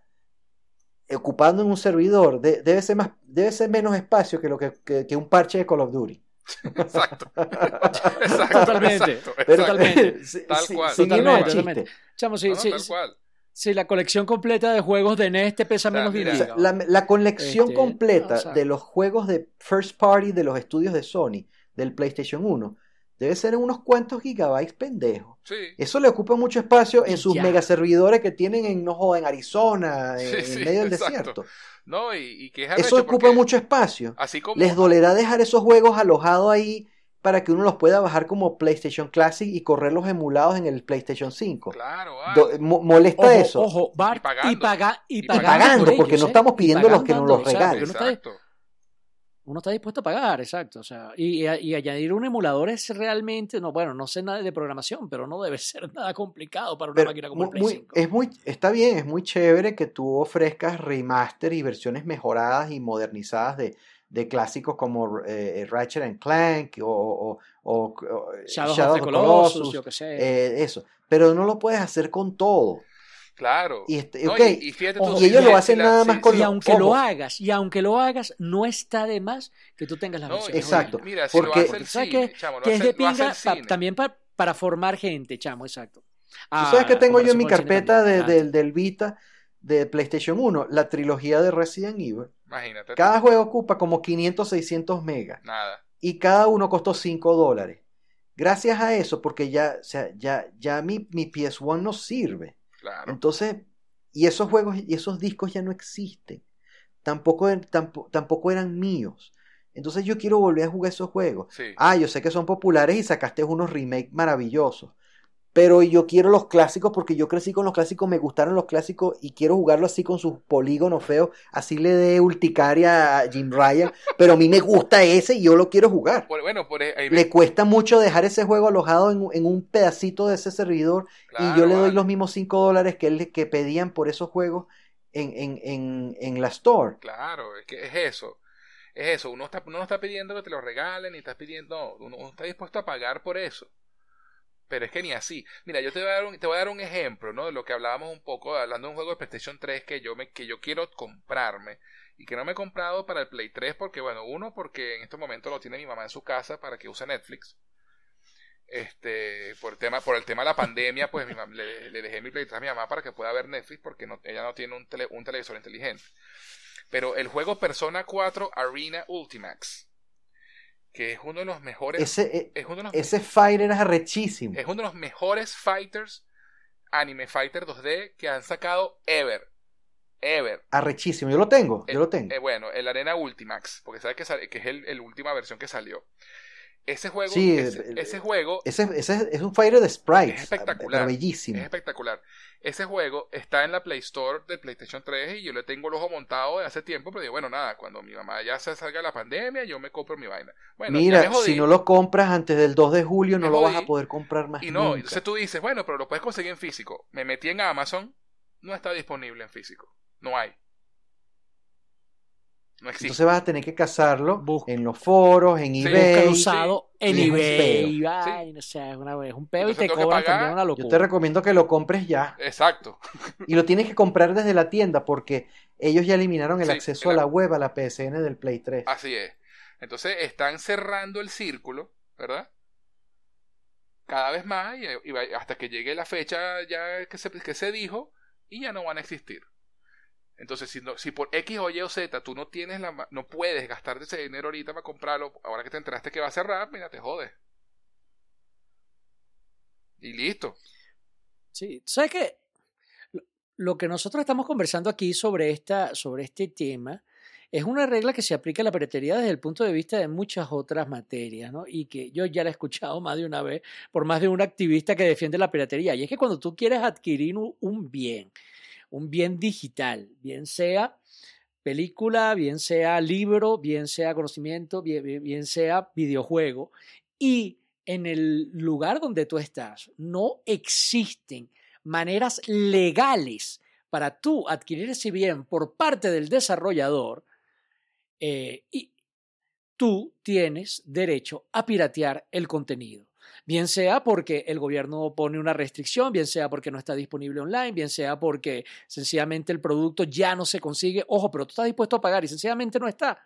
ocupando en un servidor de- debe ser más, debe ser menos espacio que lo que, que- que un parche de Call of Duty. Exacto. Exacto. Totalmente. exacto, Pero exacto. Totalmente. Tal si- cual. Totalmente, totalmente. Chamo, si, No, no, si- tal cual. si la colección completa de juegos de NES te pesa menos dinero. sea, la, la colección Este, completa o sea. de los juegos de first party de los estudios de Sony, del PlayStation 1, debe ser en unos cuantos gigabytes pendejos. Sí. Eso le ocupa mucho espacio en sus Ya. mega servidores que tienen en, no joda, en Arizona, en, Sí, en sí, medio del exacto. desierto. No, y, y que es Eso ocupa mucho espacio. Así como. Les dolerá dejar esos juegos alojados ahí para que uno los pueda bajar como PlayStation Classic y correrlos emulados en el PlayStation 5. Claro, ah, Do- mo- ¿Molesta Ojo, eso? ojo, Bart, Y pagando. y, paga, y, Y pagando, pagando, por porque ellos, no estamos pidiendo los que nos los regalen. Exacto. Uno está dispuesto a pagar, exacto. O sea, y, y- añadir un emulador es realmente, no, bueno, no sé nada de programación, pero no debe ser nada complicado para una Pero máquina como el Play muy- 5. es muy, está bien, es muy chévere que tú ofrezcas remaster y versiones mejoradas y modernizadas de, de clásicos como eh, Ratchet and Clank o, o- eh, Shadows Shadow of the Colossus, Colossus, yo qué sé. eh, eso. Pero no lo puedes hacer con todo. Claro. Y, este, No, ok, y, y fíjate Ojo, tú, y ellos si lo hacen la- nada más con y si- lo- aunque ojo. lo hagas, y aunque lo hagas, no está de más que tú tengas las No, versiones Exacto. Mira, si Porque- lo hace el ¿Sabes chamo, lo Que es hace- de lo hace pinga el pa- también pa- para formar gente, chamo, exacto. ¿Tú Ah, sabes qué tengo yo en mi carpeta de- del- del Vita de PlayStation 1? La trilogía de Resident Evil. Imagínate. Cada juego ocupa como 500, 600 megas. Nada. y cada uno costó 5 dólares. Gracias a eso, porque ya, o sea, ya, ya mi, mi PS1 no sirve. Claro. Entonces, y esos juegos y esos discos ya no existen. Tampoco, er- tampo- tampoco eran míos. Entonces yo quiero volver a jugar esos juegos. Sí. Ah, yo sé que son populares y sacaste unos remakes maravillosos. Pero yo quiero los clásicos porque yo crecí con los clásicos, me gustaron los clásicos y quiero jugarlo así con sus polígonos feos. Así le dé urticaria a Jim Ryan. Pero a mí me gusta ese y yo lo quiero jugar. Por- bueno, por ahí Le cuesta mucho dejar ese juego alojado en, en un pedacito de ese servidor y yo le doy vale. los mismos 5 dólares que, él- que pedían por esos juegos en, en, en, en la store. Claro, es que es eso. Es eso. Uno, está, uno no está pidiendo que te lo regalen, ni está pidiendo. no, uno, uno está dispuesto a pagar por eso. Pero es que ni así. Mira, yo te voy a dar un, te voy a dar un ejemplo, ¿no? De lo que hablábamos un poco, hablando de un juego de PlayStation 3 que yo, me, que yo quiero comprarme y que no me he comprado para el Play 3 porque, bueno, uno, porque en este momento lo tiene mi mamá en su casa para que use Netflix. Este, por el tema, por el tema de la pandemia, pues mi mam- le, le dejé mi Play 3 a mi mamá para que pueda ver Netflix porque no, ella no tiene un, tele- un televisor inteligente. Pero el juego Persona 4 Arena Ultimax, que es uno de los mejores, Ese, e- es uno de los ese fighter es arrechísimo. es uno de los mejores fighters, anime fighter 2D que han sacado ever. Ever. Arrechísimo. Yo lo tengo, Eh, yo lo tengo. eh, bueno, el Arena Ultimax, porque sabes que, que es el, el última versión que salió. Ese juego, Sí, ese, el- ese juego Ese, ese es un fighter de sprites. es espectacular. pero bellísimo. es espectacular. Ese juego está en la Play Store del PlayStation 3 y yo le tengo el ojo montado de hace tiempo, pero digo, bueno, nada, cuando mi mamá ya se salga de la pandemia, yo me compro mi vaina. Bueno, Mira, si no lo compras antes del 2 de julio, no lo vas a poder comprar más Y no, nunca. entonces tú dices, bueno, pero lo puedes conseguir en físico. Me metí en Amazon, no está disponible en físico. No hay. No existe. Entonces vas a tener que cazarlo Busca- en los foros, en Sí, eBay. Usado en es eBay. peo. ay, no sé, una vez un peo y te cobran también una Yo locura. te recomiendo que lo compres ya. Exacto. Y lo tienes que comprar desde la tienda porque ellos ya eliminaron el Sí, acceso el- a la web, a la PSN del Play 3. Así es. Entonces están cerrando el círculo, ¿verdad? Cada vez más y, y hasta que llegue la fecha ya que se, que se dijo y ya no van a existir. Entonces, si, no, si por X o Y o Z tú no tienes la no puedes gastarte ese dinero ahorita para comprarlo, ahora que te enteraste que va a cerrar, mira, te jodes. Y listo. Sí, ¿sabes qué? Lo que nosotros estamos conversando aquí sobre, esta, sobre este tema es una regla que se aplica a la piratería desde el punto de vista de muchas otras materias, ¿no? Y que yo ya la he escuchado más de una vez por más de un activista que defiende la piratería. Y es que cuando tú quieres adquirir un bien, un bien digital, bien sea película, bien sea libro, bien sea conocimiento, bien, sea videojuego, y en el lugar donde tú estás no existen maneras legales para tú adquirir ese bien por parte del desarrollador, eh, y tú tienes derecho a piratear el contenido. Bien sea porque el gobierno pone una restricción, bien sea porque no está disponible online, bien sea porque sencillamente el producto ya no se consigue. Ojo, pero tú estás dispuesto a pagar y sencillamente no está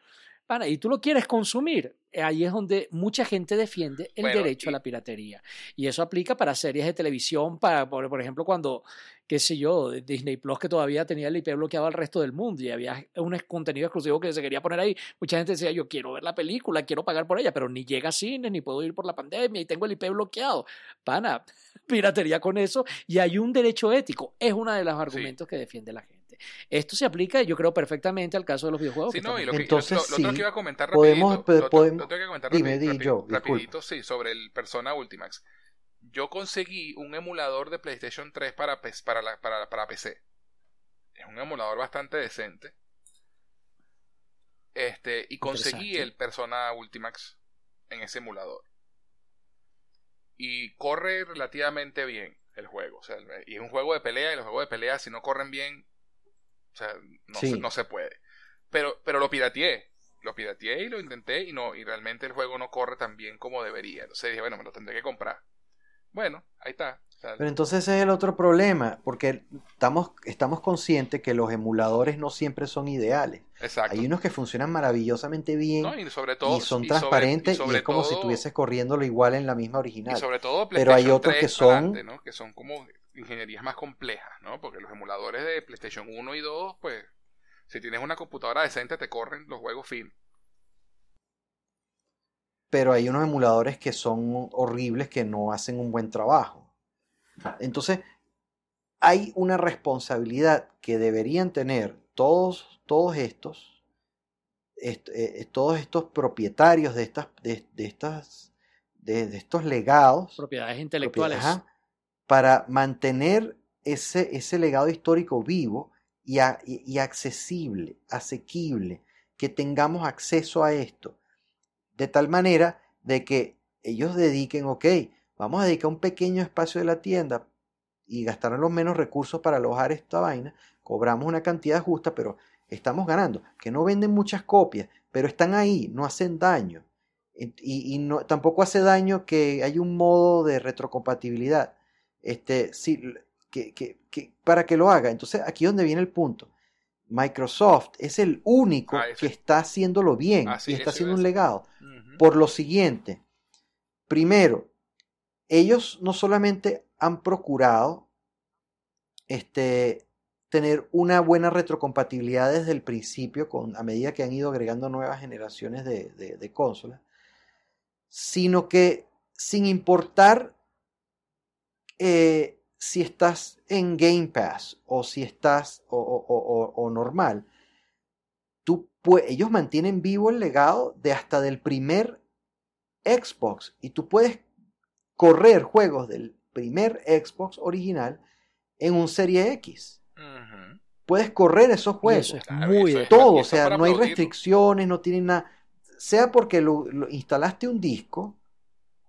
y tú lo quieres consumir, ahí es donde mucha gente defiende el derecho a la piratería. Y eso aplica para series de televisión, para, por, ejemplo, cuando, qué sé yo, Disney Plus que todavía tenía el IP bloqueado al resto del mundo y había un contenido exclusivo que se quería poner ahí. Mucha gente decía, yo quiero ver la película, quiero pagar por ella, pero ni llega a cine, ni puedo ir por la pandemia y tengo el IP bloqueado. Pana, piratería con eso y hay un derecho ético. Es uno de los argumentos que defiende la gente. Esto se aplica, yo creo, perfectamente al caso de los videojuegos. Sí, no, y lo que, Entonces, lo, otro que iba a comentar rapidito, podemos, que comentar dime, yo, rapidito, sí, sobre el Persona Ultimax. Yo conseguí un emulador de PlayStation 3 para, para, para, para PC. Es un emulador bastante decente. Este, y conseguí el Persona Ultimax en ese emulador. Y corre relativamente bien el juego. O sea, y es un juego de pelea, y los juegos de pelea, si no corren bien, o sea, no, se, no se puede. Pero, pero lo pirateé. Lo pirateé y lo intenté y no, y realmente el juego no corre tan bien como debería. Entonces dije, bueno, me lo tendré que comprar. Bueno, ahí está. pero entonces ese es el otro problema, porque estamos, estamos conscientes que los emuladores no siempre son ideales. Exacto. Hay unos que funcionan maravillosamente bien y, sobre todo, y son transparentes y, es como si estuvieses corriéndolo igual en la misma original. Y sobre todo pero hay otros que son que son como ingenierías más complejas, ¿no? Porque los emuladores de PlayStation 1 y 2, pues, si tienes una computadora decente, te corren los juegos fin. Pero hay unos emuladores que son horribles que no hacen un buen trabajo. Entonces, hay una responsabilidad que deberían tener todos, todos estos, eh, todos estos propietarios de estas, de, estas, de, estos legados. Propiedades intelectuales para mantener ese, ese legado histórico vivo y, y, accesible, asequible, que tengamos acceso a esto, de tal manera de que ellos dediquen, ok, vamos a dedicar un pequeño espacio de la tienda y gastarán los menos recursos para alojar esta vaina, cobramos una cantidad justa, pero estamos ganando, que no venden muchas copias, pero están ahí, no hacen daño. Y, no, tampoco hace daño que hay un modo de retrocompatibilidad este, sí, que, que, que, para que lo haga. Entonces, aquí es donde viene el punto. Microsoft es el único ah, que está haciéndolo bien ah, y está haciendo un legado. Por lo siguiente, primero, ellos no solamente han procurado este, tener una buena retrocompatibilidad desde el principio, con, a medida que han ido agregando nuevas generaciones de, de, de consolas, sino que sin importar eh, si estás en Game Pass o si estás o, normal, tú, ellos mantienen vivo el legado de hasta del primer Xbox y tú puedes correr juegos del primer Xbox original en un Serie X. Puedes correr esos juegos. muy todo, o sea, no hay restricciones, no tienen nada. Sea porque lo instalaste un disco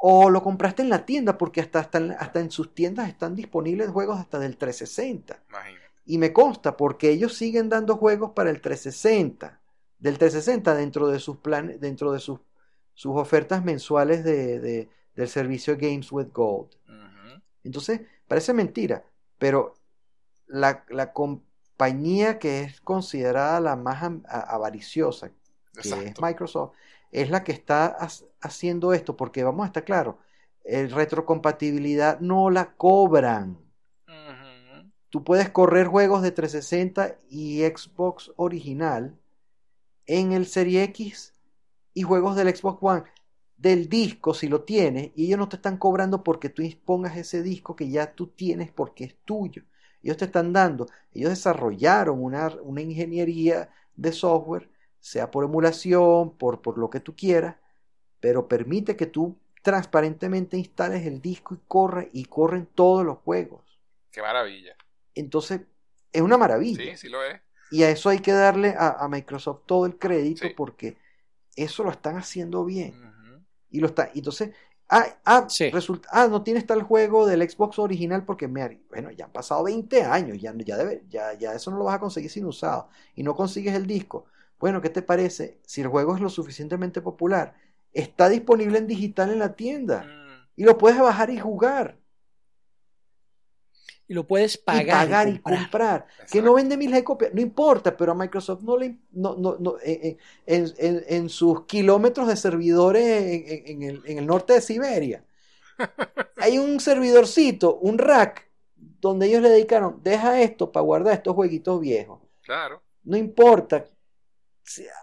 o lo compraste en la tienda porque hasta, hasta, en, sus tiendas están disponibles juegos hasta del 360. Y me consta porque ellos siguen dando juegos para el 360. Del 360 dentro de sus planes, dentro de sus, sus ofertas mensuales de, del servicio Games with Gold. Entonces, parece mentira, pero la, la, compañía que es considerada la más avariciosa, que es Microsoft, es la que está haciendo esto, porque vamos a estar claros, el retrocompatibilidad no la cobran. tú puedes correr juegos de 360 y Xbox original en el Serie X y juegos del Xbox One del disco si lo tienes y ellos no te están cobrando porque tú dispongas ese disco que ya tú tienes porque es tuyo. Ellos te están dando, ellos desarrollaron una, una ingeniería de software, sea por emulación, por, por lo que tú quieras, pero permite que tú transparentemente instales el disco y corre y corren todos los juegos. Qué maravilla. Entonces, es una maravilla. Sí, sí lo es. Y a eso hay que darle a, a Microsoft todo el crédito sí. porque eso lo están haciendo bien. Y lo está. Entonces, ah, ah, Sí. resulta, ah, no tienes tal juego del Xbox original porque me, bueno, ya han pasado 20 años, ya, ya, debe, ya, ya eso no lo vas a conseguir sin usado. Y no consigues el disco. Bueno, ¿qué te parece? Si el juego es lo suficientemente popular, está disponible en digital en la tienda. Mm, Y lo puedes bajar y jugar. Y lo puedes y pagar. pagar y comprar. comprar. Que no vende miles de copias, no importa, pero a Microsoft no le no, no, no, en, en- en- en sus kilómetros de servidores el, en el norte de Siberia. Hay un servidorcito, un rack, donde ellos le dedicaron, deja esto para guardar estos jueguitos viejos. claro. No importa.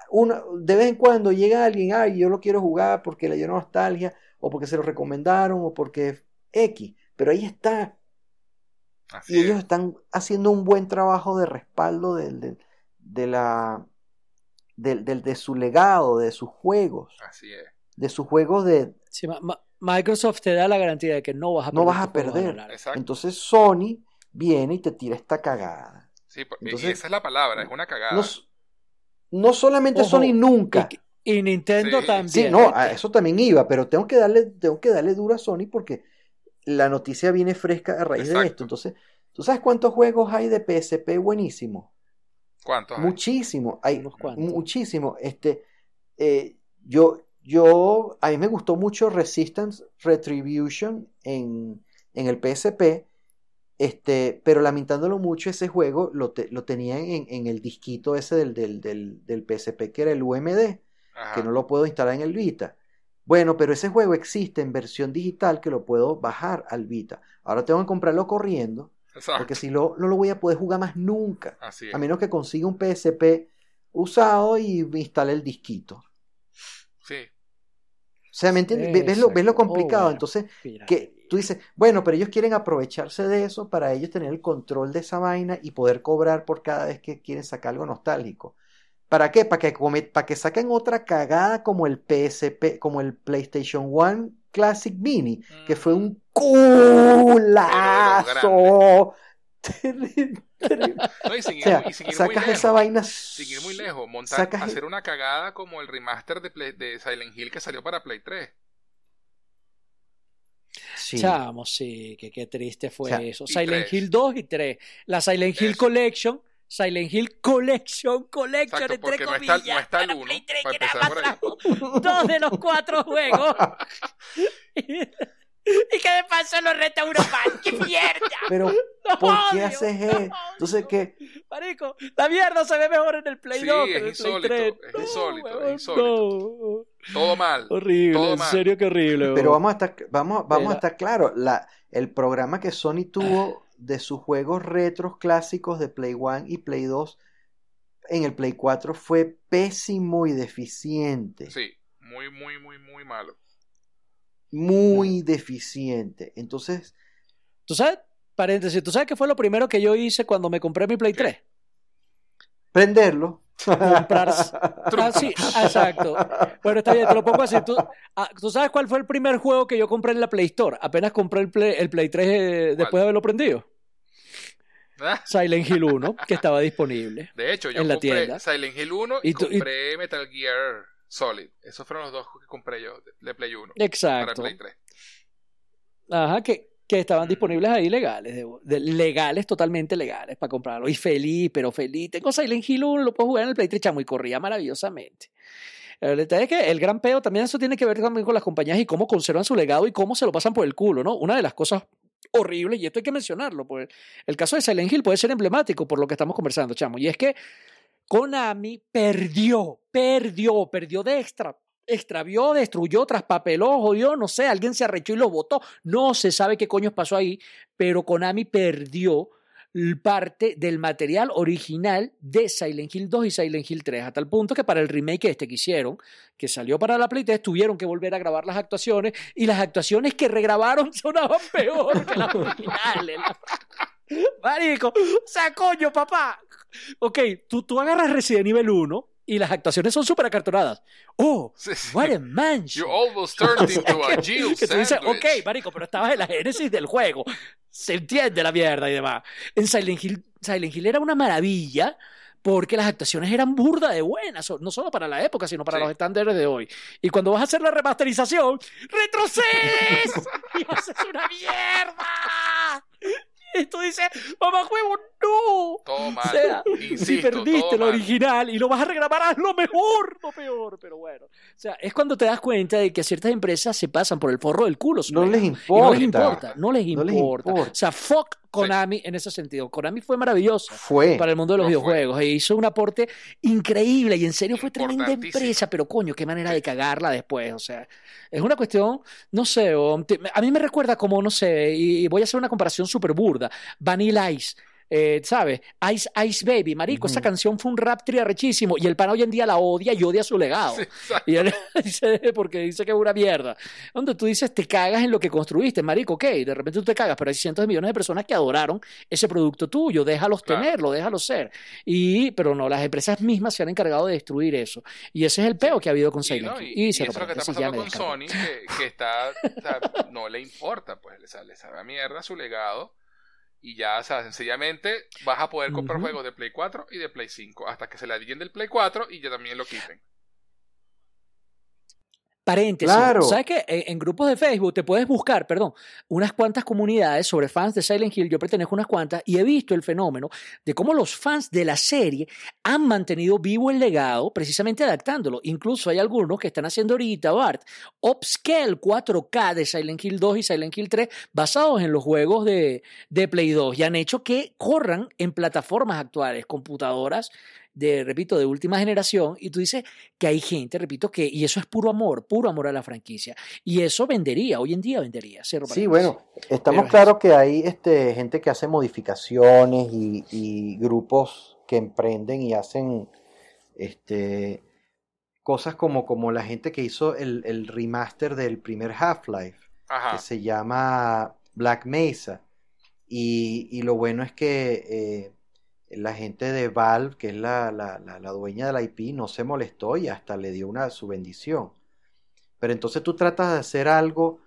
Una- de vez en cuando llega alguien, ay, yo lo quiero jugar porque le dio nostalgia, o porque se lo recomendaron, o porque X. Pero ahí está, Así y es. ellos están haciendo un buen trabajo de respaldo del, del- de, la, del, del- de su legado, de sus juegos, Así es. de sus juegos de Sí, ma- ma- Microsoft te da la garantía de que no vas a no perder. vas a perder. Entonces Sony viene y te tira esta cagada. Sí, Entonces- esa es la palabra, es una cagada. No, no solamente Ojo, Sony nunca. Y, y Nintendo Sí. también. Sí, no, a eso también iba, pero tengo que darle, tengo que darle duro a Sony porque la noticia viene fresca a raíz de esto. Entonces, ¿tú sabes cuántos juegos hay de PSP buenísimos? ¿Cuántos hay? Muchísimo, hay Unos muchísimo. Este, eh, yo, yo, a mí me gustó mucho Resistance Retribution en, en el PSP, este, pero lamentándolo mucho, ese juego lo, te- lo tenía en, en el disquito ese del, del, del, del PSP que era el UMD, Ajá. que no lo puedo instalar en el Vita. Bueno, pero ese juego existe en versión digital que lo puedo bajar al Vita. Ahora tengo que comprarlo corriendo, Exacto. porque si no, no lo voy a poder jugar más nunca. Así es. A menos que consiga un PSP usado y me instale el disquito. Sí. O sea, ¿me entiendes? ¿Ves, lo, ves lo complicado? Oh, bueno. Entonces, que tú dices, bueno, pero ellos quieren aprovecharse de eso para ellos tener el control de esa vaina y poder cobrar por cada vez que quieren sacar algo nostálgico. ¿Para qué? Para que, para que saquen otra cagada como el PSP, como el PlayStation One Classic Mini, que fue un culazo. Terrible, terrible. No, y sin ir, O sea, muy- y sin ir muy sacas lejos. esa vaina. Sin ir muy lejos. Montar, sacas- hacer una cagada como el remaster de, Play- de Silent Hill que salió para Play 3. Sí. Chamo, sí, que qué triste fue O sea, eso. Silent tres. Hill 2 y 3. La Silent Hill Eso. Collection. Silent Hill Collection, Collection, Exacto, entre porque no está, comillas. no está el para 1. Play 3, Para que nada empezar más por ahí. trajo dos de los cuatro juegos. y que de paso lo reta Europan. ¡Qué mierda! Pero, ¡Lo ¿por qué haces ¡Lo eso? odio! Entonces, ¿qué? Marico, la mierda se ve mejor en el Play Sí, 2 que es en el Play insólito, 3. es insólito, es insólito. Todo mal. Horrible, Todo en mal. serio que horrible. Pero vamos a estar, vamos, vamos a estar claros, la, el programa que Sony tuvo de sus juegos retros clásicos de Play 1 y Play 2 en el Play 4 fue pésimo y deficiente. Sí, muy, muy, muy, muy malo. Muy deficiente. Entonces, ¿Tú sabes? Paréntesis, ¿tú sabes qué fue lo primero que yo hice cuando me compré mi Play ¿Qué? 3? Prenderlo. Comprar- Ah, sí, exacto. Bueno, está bien, te lo pongo así. ¿Tú, ah, ¿tú sabes cuál fue el primer juego que yo compré en la Play Store? Apenas compré el Play, el Play 3 eh, después ¿Cuál? de haberlo prendido. Ah, Silent Hill 1, que estaba disponible. De hecho, yo En la compré tienda. Silent Hill 1 y, Y tú- y- compré Metal Gear Solid. Esos fueron los dos que compré yo de, Play 1 para Exacto. Play 3. Ajá, que, que estaban disponibles ahí legales, legales, totalmente legales para comprarlo. Y feliz, pero feliz. Tengo Silent Hill 1, lo puedo jugar en el Play 3, chamo, y corría maravillosamente. El detalle es que el gran peo también eso tiene que ver también con las compañías y cómo conservan su legado y cómo se lo pasan por el culo, ¿no? Una de las cosas horribles, y esto hay que mencionarlo, pues el caso de Silent Hill puede ser emblemático por lo que estamos conversando, chamo, y es que Konami perdió, perdió, perdió de extra, extravió, destruyó, traspapeló, jodió, no sé, alguien se arrechó y lo votó, no se sabe qué coños pasó ahí, pero Konami perdió parte del material original de Silent Hill 2 y Silent Hill 3, a tal punto que para el remake este que hicieron, que salió para la Play 3, tuvieron que volver a grabar las actuaciones y las actuaciones que regrabaron sonaban peor que las originales. Marico, o sea, coño, papá. Ok, tú, tú agarras Resident Evil 1 y las actuaciones son súper acartonadas. Oh, Sí, sí. what a mansion. You almost turned into a Jill que tú dices, ok, marico, pero estabas en la génesis del juego. Se entiende la mierda y demás. En Silent Hill, Silent Hill era una maravilla porque las actuaciones eran burda de buenas, no solo para la época, sino para Sí. los estándares de hoy. Y cuando vas a hacer la remasterización, retrocedes y haces una mierda. Y tú dices, mamá huevo, no. Todo mal. O sea, Insisto, si perdiste lo mal. original y lo vas a regrabar, haz lo mejor, no peor, pero bueno. O sea, es cuando te das cuenta de que ciertas empresas se pasan por el forro del culo. No les importa. no les importa, no les No les importa. importa. O sea, fuck Konami en ese sentido. Konami fue maravillosa Fue. para el mundo de los fue. videojuegos e hizo un aporte increíble y en serio fue tremenda empresa, pero coño, qué manera de cagarla después. O sea, es una cuestión, no sé, a mí me recuerda como, no sé, y, y voy a hacer una comparación súper burda. Vanilla Ice. Eh, ¿Sabes? Ice Ice Baby, marico, esa canción fue un rap arrechísimo y el pan hoy en día la odia y odia su legado. Sí. Y él dice, porque dice que es una mierda. Donde tú dices, te cagas en lo que construiste, marico, ok, de repente tú te cagas, pero hay cientos de millones de personas que adoraron ese producto tuyo, déjalos Claro. tenerlo, déjalos ser. Y, pero no, las empresas mismas se han encargado de destruir eso. Y ese es el peo que ha habido con Y, Silent no, y- y eso es lo que está pasando con. Sony, que, que está, no le importa, pues le sale, le sabe a mierda su legado. Y ya, o sea, sencillamente vas a poder comprar juegos de Play 4 y de Play 5 hasta que se la diguen del Play 4 y ya también lo quiten. Paréntesis. Claro. ¿Sabes qué? En, en grupos de Facebook te puedes buscar, perdón, unas cuantas comunidades sobre fans de Silent Hill. Yo pertenezco a unas cuantas y he visto el fenómeno de cómo los fans de la serie han mantenido vivo el legado precisamente adaptándolo. Incluso hay algunos que están haciendo ahorita, Bart, upscale 4K de Silent Hill 2 y Silent Hill 3 basados en los juegos de, de Play 2 y han hecho que corran en plataformas actuales, computadoras de, repito, de última generación, y tú dices que hay gente, repito, que, y eso es puro amor, puro amor a la franquicia, y eso vendería, hoy en día vendería. Sí, bueno, estamos Pero es claros que hay este, gente que hace modificaciones y, y grupos que emprenden y hacen este, cosas como, como la gente que hizo el, el remaster del primer Half-Life, que se llama Black Mesa. Y, y lo bueno es que eh, la gente de Valve, que es la, la, la, la dueña de la IP, no se molestó y hasta le dio una, su bendición. Pero entonces tú tratas de hacer algo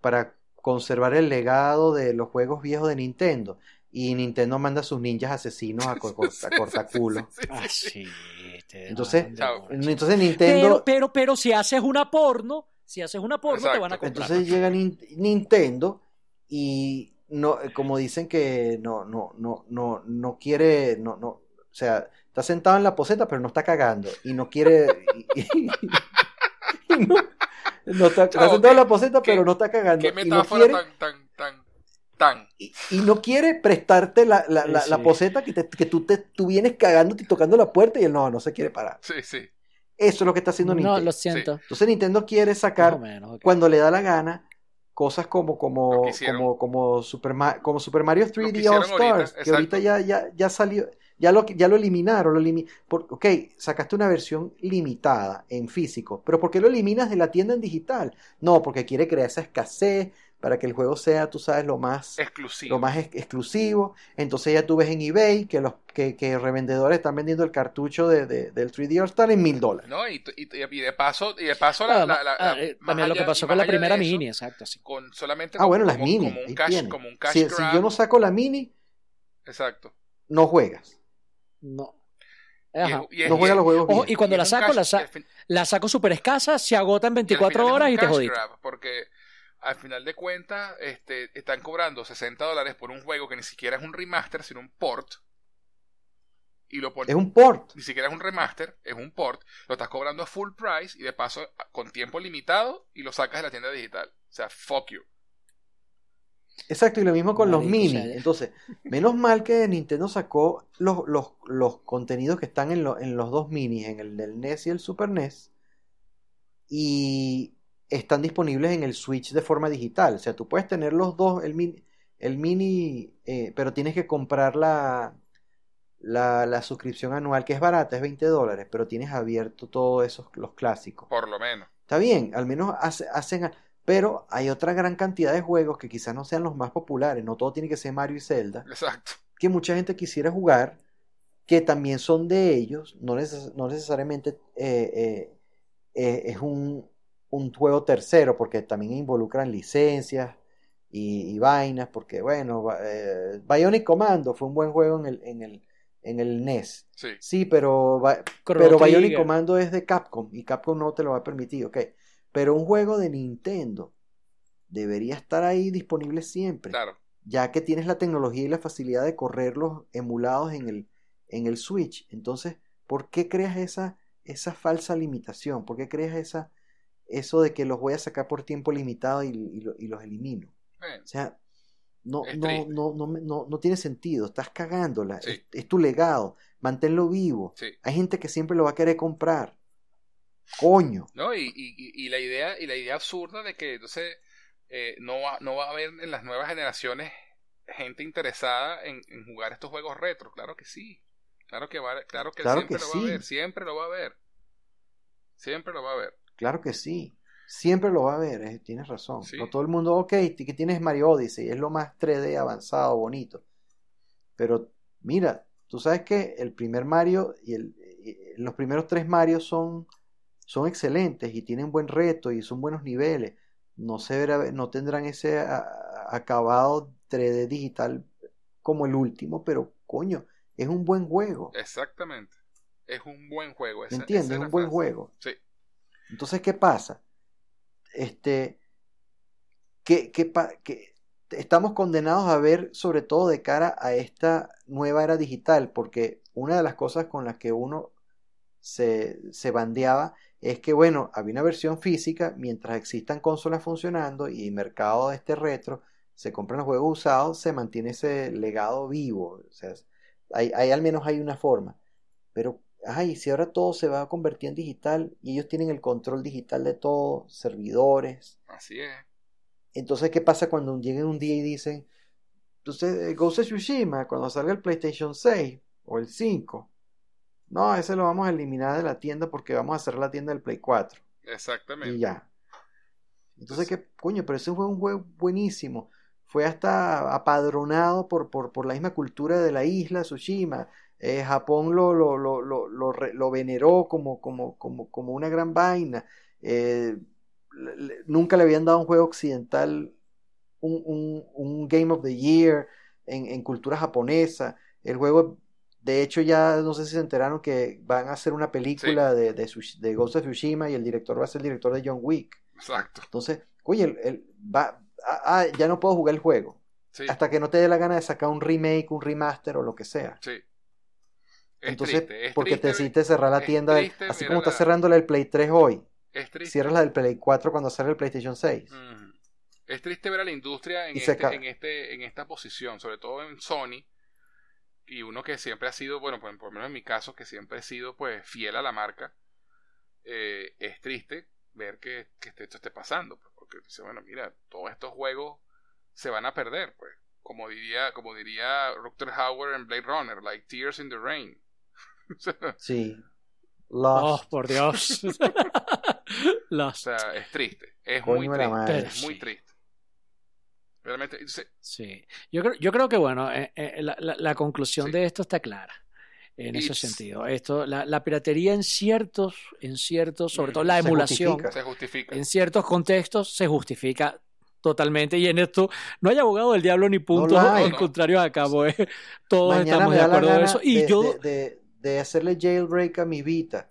para conservar el legado de los juegos viejos de Nintendo. Y Nintendo manda a sus ninjas asesinos a, co- a cortaculo. Ah, sí. este, Entonces, ah, de- Entonces Nintendo... pero, pero, pero si haces una porno, si haces una porno te van a comprar. Entonces llega Nin- Nintendo y no, como dicen que no, no, no, no, no quiere, no, no, o sea, está sentado en la poseta pero no está cagando y no quiere, y- y- y no, no está, está sentado en la poseta pero no está cagando Qué y no metáfora quiere, tan, tan, tan, tan. y, y no quiere prestarte la, la, Sí, la, la sí. poseta que, te- que tú, te, tú vienes cagándote y tocando la puerta y él no, no se quiere parar. Sí, sí. Eso es lo que está haciendo No, Nintendo. lo siento. Entonces Nintendo quiere sacar menos, cuando le da la gana cosas como como como como Super Ma- como Super Mario 3D All ahorita, Stars que ahorita ya ya ya salió ya lo ya lo eliminaron lo elimi por, ok sacaste una versión limitada en físico pero ¿por qué lo eliminas de la tienda en digital? no porque quiere crear esa escasez para que el juego sea tú sabes lo más Exclusivo. lo más ex- exclusivo entonces ya tú ves en eBay que los que, que revendedores están vendiendo el cartucho de, de- del 3D All Star en mil dólares ¿No? Y, y, y de paso, y de paso la, Ah, la- la- ah, la- eh, también lo que pasó con la primera eso, mini, exacto. así. Con solamente ah bueno las como, mini como un cash, como un cash si, si yo no saco la mini Exacto. no juegas No. Y Ajá. y es- no es- los juegos Ojo, bien. y cuando y la saco, cash- la, y sa- al fin- la saco súper escasa, se agota en y al 24 final es un horas y te grab, porque al final de cuentas este, están cobrando 60 dólares por un juego que ni siquiera es un remaster, sino un port. Y lo ponen Es un port. ni siquiera es un remaster, es un port, lo estás cobrando a full price y de paso con tiempo limitado y lo sacas de la tienda digital. O sea, fuck you. Exacto, y lo mismo con los mini. sea, Entonces, menos mal que Nintendo sacó los, los, los contenidos que están en, lo- en los dos minis, en el del NES y el Super NES, y están disponibles en el Switch de forma digital. O sea, tú puedes tener los dos, el mini, el mini, eh, pero tienes que comprar la, la, la suscripción anual, que es barata, es 20 dólares, pero tienes abierto todos esos, los clásicos. Por lo menos. Está bien, al menos hace- hacen... Pero hay otra gran cantidad de juegos que quizás no sean los más populares, no todo tiene que ser Mario y Zelda, Exacto. que mucha gente quisiera jugar, que también son de ellos, no, neces- no necesariamente eh, eh, es un, un juego tercero, porque también involucran licencias y, y vainas, porque bueno, eh, Bionic Commando fue un buen juego en el, en el, en el NES. Sí. Sí, pero, pero Bionic. Commando es de Capcom y Capcom no te lo va a permitir, ok. Pero un juego de Nintendo debería estar ahí disponible siempre Claro. ya que tienes la tecnología y la facilidad de correrlos emulados en el, en el Switch. Entonces, ¿por qué creas esa, esa falsa limitación? ¿Por qué creas esa, eso de que los voy a sacar por tiempo limitado y, y lo- y los elimino? O sea, no, no, no, no, no, no tiene sentido, estás cagándola, Sí. es, es tu legado, manténlo vivo. sí. Hay gente que siempre lo va a querer comprar. Coño. ¿no? Y, y, la idea, y la idea absurda de que entonces eh, no, va, no va a haber en las nuevas generaciones gente interesada en, en jugar estos juegos retro. Claro que sí. Claro que va, claro que Claro siempre que lo va sí. a haber, siempre lo va a haber. Siempre lo va a haber. Claro que sí. Siempre lo va a ver, eh, tienes razón. Sí. No todo el mundo, ok, que tienes Mario Odyssey, es lo más 3D avanzado, bonito. Pero mira, tú sabes que el primer Mario y el, y- los primeros tres Mario son, son excelentes y tienen buen reto y son buenos niveles. No se verá- no tendrán ese a- acabado 3D digital como el último, pero coño, es un buen juego. Exactamente. Es un buen juego. ¿Me esa- entiendes? esa Es un buen frase. juego. Sí. Entonces, ¿qué pasa? Este, que, que que estamos condenados a ver sobre todo de cara a esta nueva era digital, porque una de las cosas con las que uno se, se bandeaba es que, bueno, había una versión física, mientras existan consolas funcionando y mercado de este retro, se compran los juegos usados, se mantiene ese legado vivo. O sea, hay- al menos hay una forma. Pero, ay, si ahora todo se va a convertir en digital y ellos tienen el control digital de todo, servidores. Así es. Entonces, ¿qué pasa cuando lleguen un día y dicen, entonces, Ghost of Tsushima, cuando salga el PlayStation 6 o el 5, no, ese lo vamos a eliminar de la tienda porque vamos a hacer la tienda del Play 4 Exactamente. y ya. Entonces, ¿qué coño? Pero ese fue un juego buenísimo. Fue hasta apadronado por, por, por la misma cultura de la isla, Tsushima. Eh, Japón lo, lo, lo, lo, veneró como, como, como, como una gran vaina. Eh, le- nunca le habían dado un juego occidental un, un, un Game of the Year en, en cultura japonesa. El juego, de hecho, ya no sé si se enteraron que van a hacer una película de, de, Ghost of Tsushima y el director va a ser el director de John Wick. Exacto. Entonces, oye, el, el- va, ah, ah, ya no puedo jugar el juego. Sí. Hasta que no te dé la gana de sacar un remake, un remaster o lo que sea. Sí. Es Entonces, triste, es porque triste, te decidiste cerrar la tienda, del- así como la- cerrando la del Play 3 hoy, cierras la del Play 4 cuando sale el PlayStation 6. Ujú. Es triste ver a la industria en, este, en, este, en esta posición, sobre todo en Sony, y uno que siempre ha sido, bueno, por, por lo menos en mi caso, que siempre he sido pues fiel a la marca, eh, es triste ver que, que esto esté pasando, pues, porque dice, bueno, mira, todos estos juegos se van a perder, pues, como diría, como diría Rutger Hauer en Blade Runner, like tears in the rain. O Sí. Oh, Lost. por Dios. O Lost. sea, es triste. Es Coño muy triste. Es muy Sí. triste. Realmente, se- Sí. Yo creo, yo creo que, bueno, eh, eh, la, la- la conclusión Sí. de esto está clara. En ese It's- sentido. Esto, la, la piratería en ciertos, en ciertos, sobre todo la se emulación, justifica. se justifica. en ciertos contextos se justifica totalmente. Y en esto no hay abogado del diablo ni punto. hay. al contrario, acabo. eh, Todos Mañana estamos de acuerdo de eso. Y de, yo, de- de- de hacerle jailbreak a mi Vita.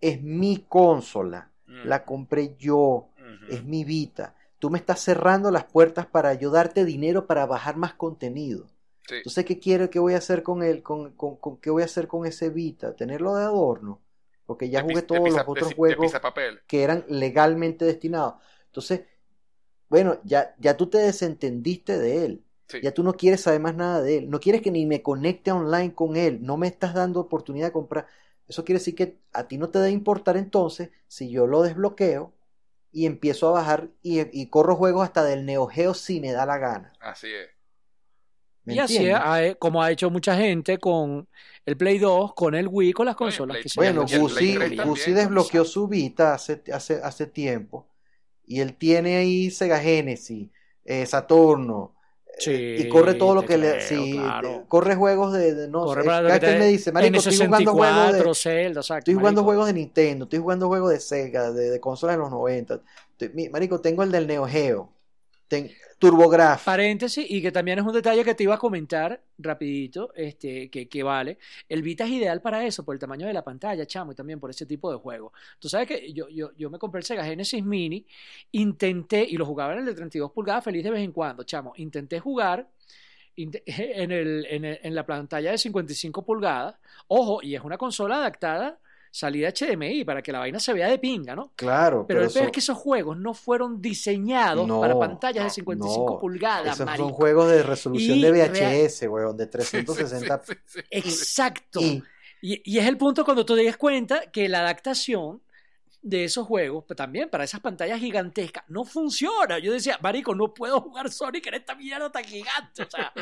Es mi consola. Mm. La compré yo. Es mi Vita. Tú me estás cerrando las puertas para ayudarte dinero para bajar más contenido. Sí. Entonces, ¿qué quiero? ¿Qué voy a hacer con él? Con, con- con- ¿Qué voy a hacer con ese Vita? ¿Tenerlo de adorno? Porque ya jugué todos pisa- los otros juegos que eran legalmente destinados. Entonces, bueno, ya, ya tú te desentendiste de él. Sí. Ya tú no quieres saber más nada de él. No quieres que ni me conecte online con él. No me estás dando oportunidad de comprar. Eso quiere decir que a ti no te debe importar entonces si yo lo desbloqueo y empiezo a bajar y, y corro juegos hasta del Neo Geo si me da la gana. Así es. ¿Me Y así como ha hecho mucha gente con el Play 2, con el Wii, con las consolas Play- que se Bueno, Gucci, 3 también. Gucci desbloqueó su Vita hace, hace, hace tiempo y él tiene ahí Sega Genesis, eh, Saturno, Sí, y corre todo lo que le... sí, claro. corre juegos de... de- no Corre sé, para que te- me dice, marico, estoy jugando juegos de... N64, Zelda, exacto, Estoy jugando marico. juegos de Nintendo, estoy jugando juegos de Sega, de, de consolas de los 90. Estoy- mi- marico, tengo el del Neo Geo, ten, TurboGrafx. Paréntesis, y que también es un detalle que te iba a comentar rapidito, este, que, que vale. El Vita es ideal para eso, por el tamaño de la pantalla, chamo, y también por ese tipo de juegos. Tú sabes que yo, yo, yo me compré el Sega Genesis Mini, intenté, y lo jugaba en el de 32 pulgadas feliz de vez en cuando, chamo, intenté jugar en, el, en, el- en la pantalla de 55 pulgadas, ojo, y es una consola adaptada, salida HDMI, para que la vaina se vea de pinga, ¿no? Claro, Pero, pero, el peor es que esos juegos no fueron diseñados No, para pantallas de no, 55 no, pulgadas, esos son marico. juegos de resolución Y de real- VHS, weón, de Sí, 360 sí, sí, sí. Exacto. y Y, y es el punto cuando tú te das cuenta que la adaptación de esos juegos, pues, también para esas pantallas gigantescas, no funciona. Yo decía, marico, no puedo jugar Sonic en esta mierda tan gigante. O sea,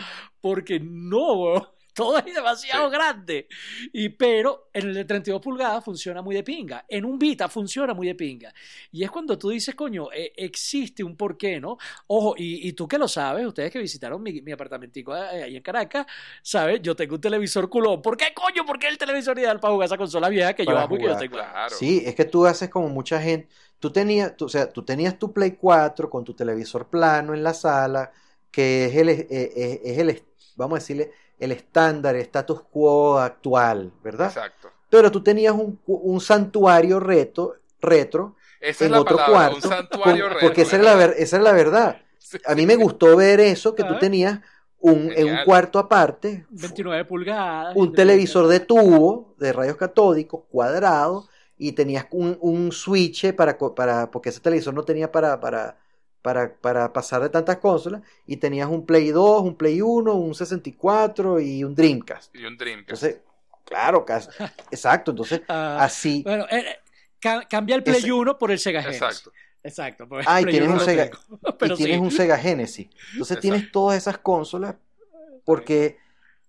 porque no, weón. Todo es demasiado Sí. grande. Y, pero en el de 32 pulgadas funciona muy de pinga. En un Vita funciona muy de pinga. Y es cuando tú dices, coño, eh, existe un porqué, ¿no? Ojo, y, y tú que lo sabes, ustedes que visitaron mi, mi apartamentico eh, ahí en Caracas, ¿sabes? Yo tengo un televisor culón. ¿Por qué, coño? ¿Por qué el televisor ideal para jugar esa consola vieja que yo Para amo y que yo tengo? Claro. Sí, es que tú haces como mucha gente. Tú tenías, tú- o sea, tú tenías tu Play 4 con tu televisor plano en la sala, que es el, eh, eh, es el, vamos a decirle, el estándar, el status quo actual, ¿verdad? Exacto. Pero tú tenías un, un santuario reto, retro Esa es en la otro palabra, cuarto, un santuario con- retro, porque esa era, la, ¿verdad? ver- esa era la verdad. Sí, A mí me gustó ver eso, que tú Ah. tenías un, en un cuarto aparte, 29 pulgadas. un televisor de tubo de rayos catódicos cuadrado y tenías un, un switch para, co- para porque ese televisor no tenía para, para, para, para pasar de tantas consolas y tenías un Play 2, un Play 1, un 64 y un Dreamcast. Y un Dreamcast. Entonces, claro, exacto, entonces Ah, así. Bueno, eh, ca- cambia el Play Ese- 1 por el Sega Genesis. Exacto. Exacto. por el Ah, y Play tienes 1 un Sega- tengo, Pero y tienes sí. un Sega Genesis. Entonces tienes todas esas consolas porque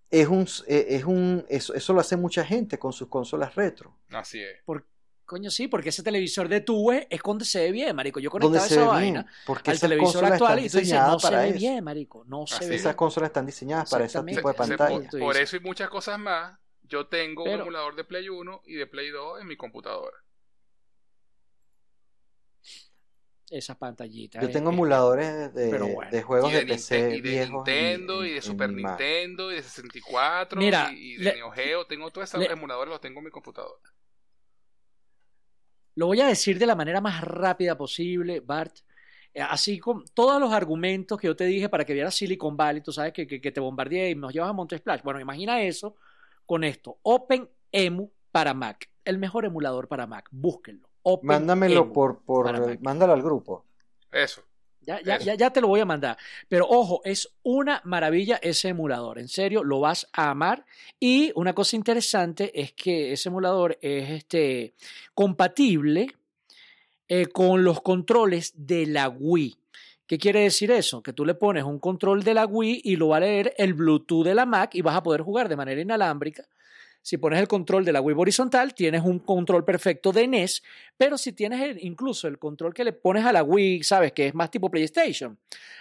es un, eh, es un eso, eso lo hace mucha gente con sus consolas retro. Así es. Coño, sí, porque ese televisor de tubo es donde se ve bien, marico. Yo conectaba esa ve bien, vaina porque al televisor actual y tú dices, no se para ve eso. bien, marico. No se Así ve es. Esas bien. consolas están diseñadas para ese tipo de Se- se- pantalla. por eso y muchas cosas más, yo tengo un emulador de Play 1 y de Play 2 en mi computadora. Esas pantallitas. Yo eh, tengo eh, emuladores de, pero bueno. de juegos y de, de, PC y de viejos en- Nintendo y de Super. Nintendo y de 64 Mira, y, y de le- Neo Geo. Tengo todos esos emuladores, los tengo en mi computadora. Lo voy a decir de la manera más rápida posible, Bart. Eh, Así con todos los argumentos que yo te dije para que vieras Silicon Valley, tú sabes que, que, que te bombardeé y nos llevas a Monte Splash. Bueno, imagina eso con esto. OpenEMU para Mac. El mejor emulador para Mac. Búsquenlo. Open Mándamelo Emu. por, por el- mándalo al grupo. Eso. Ya, ya, ya, ya te lo voy a mandar. Pero ojo, es una maravilla ese emulador. En serio, lo vas a amar. Y una cosa interesante es que ese emulador es este, compatible eh, con los controles de la Wii. ¿Qué quiere decir eso? Que tú le pones un control de la Wii y lo va a leer el Bluetooth de la Mac y vas a poder jugar de manera inalámbrica. Si pones el control de la Wii horizontal, tienes un control perfecto de NES, pero si tienes incluso el control que le pones a la Wii, sabes que es más tipo PlayStation,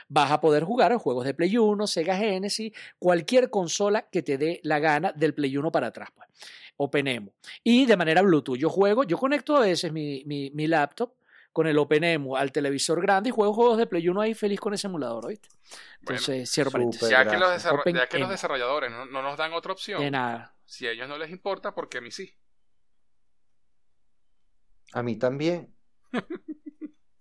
vas a poder jugar a juegos de Play 1, Sega Genesis, cualquier consola que te dé la gana del Play 1 para atrás. Pues. OpenEMU. Y de manera Bluetooth. Yo juego, yo conecto a veces mi, mi, mi laptop con el OpenEMU al televisor grande y juego juegos de Play 1 ahí feliz con ese emulador, ¿viste? Entonces, cierro súper. paréntesis. Ya que, los ya que los desarrolladores no, no nos dan otra opción, De nada. si a ellos no les importa, porque a mí sí. A mí también.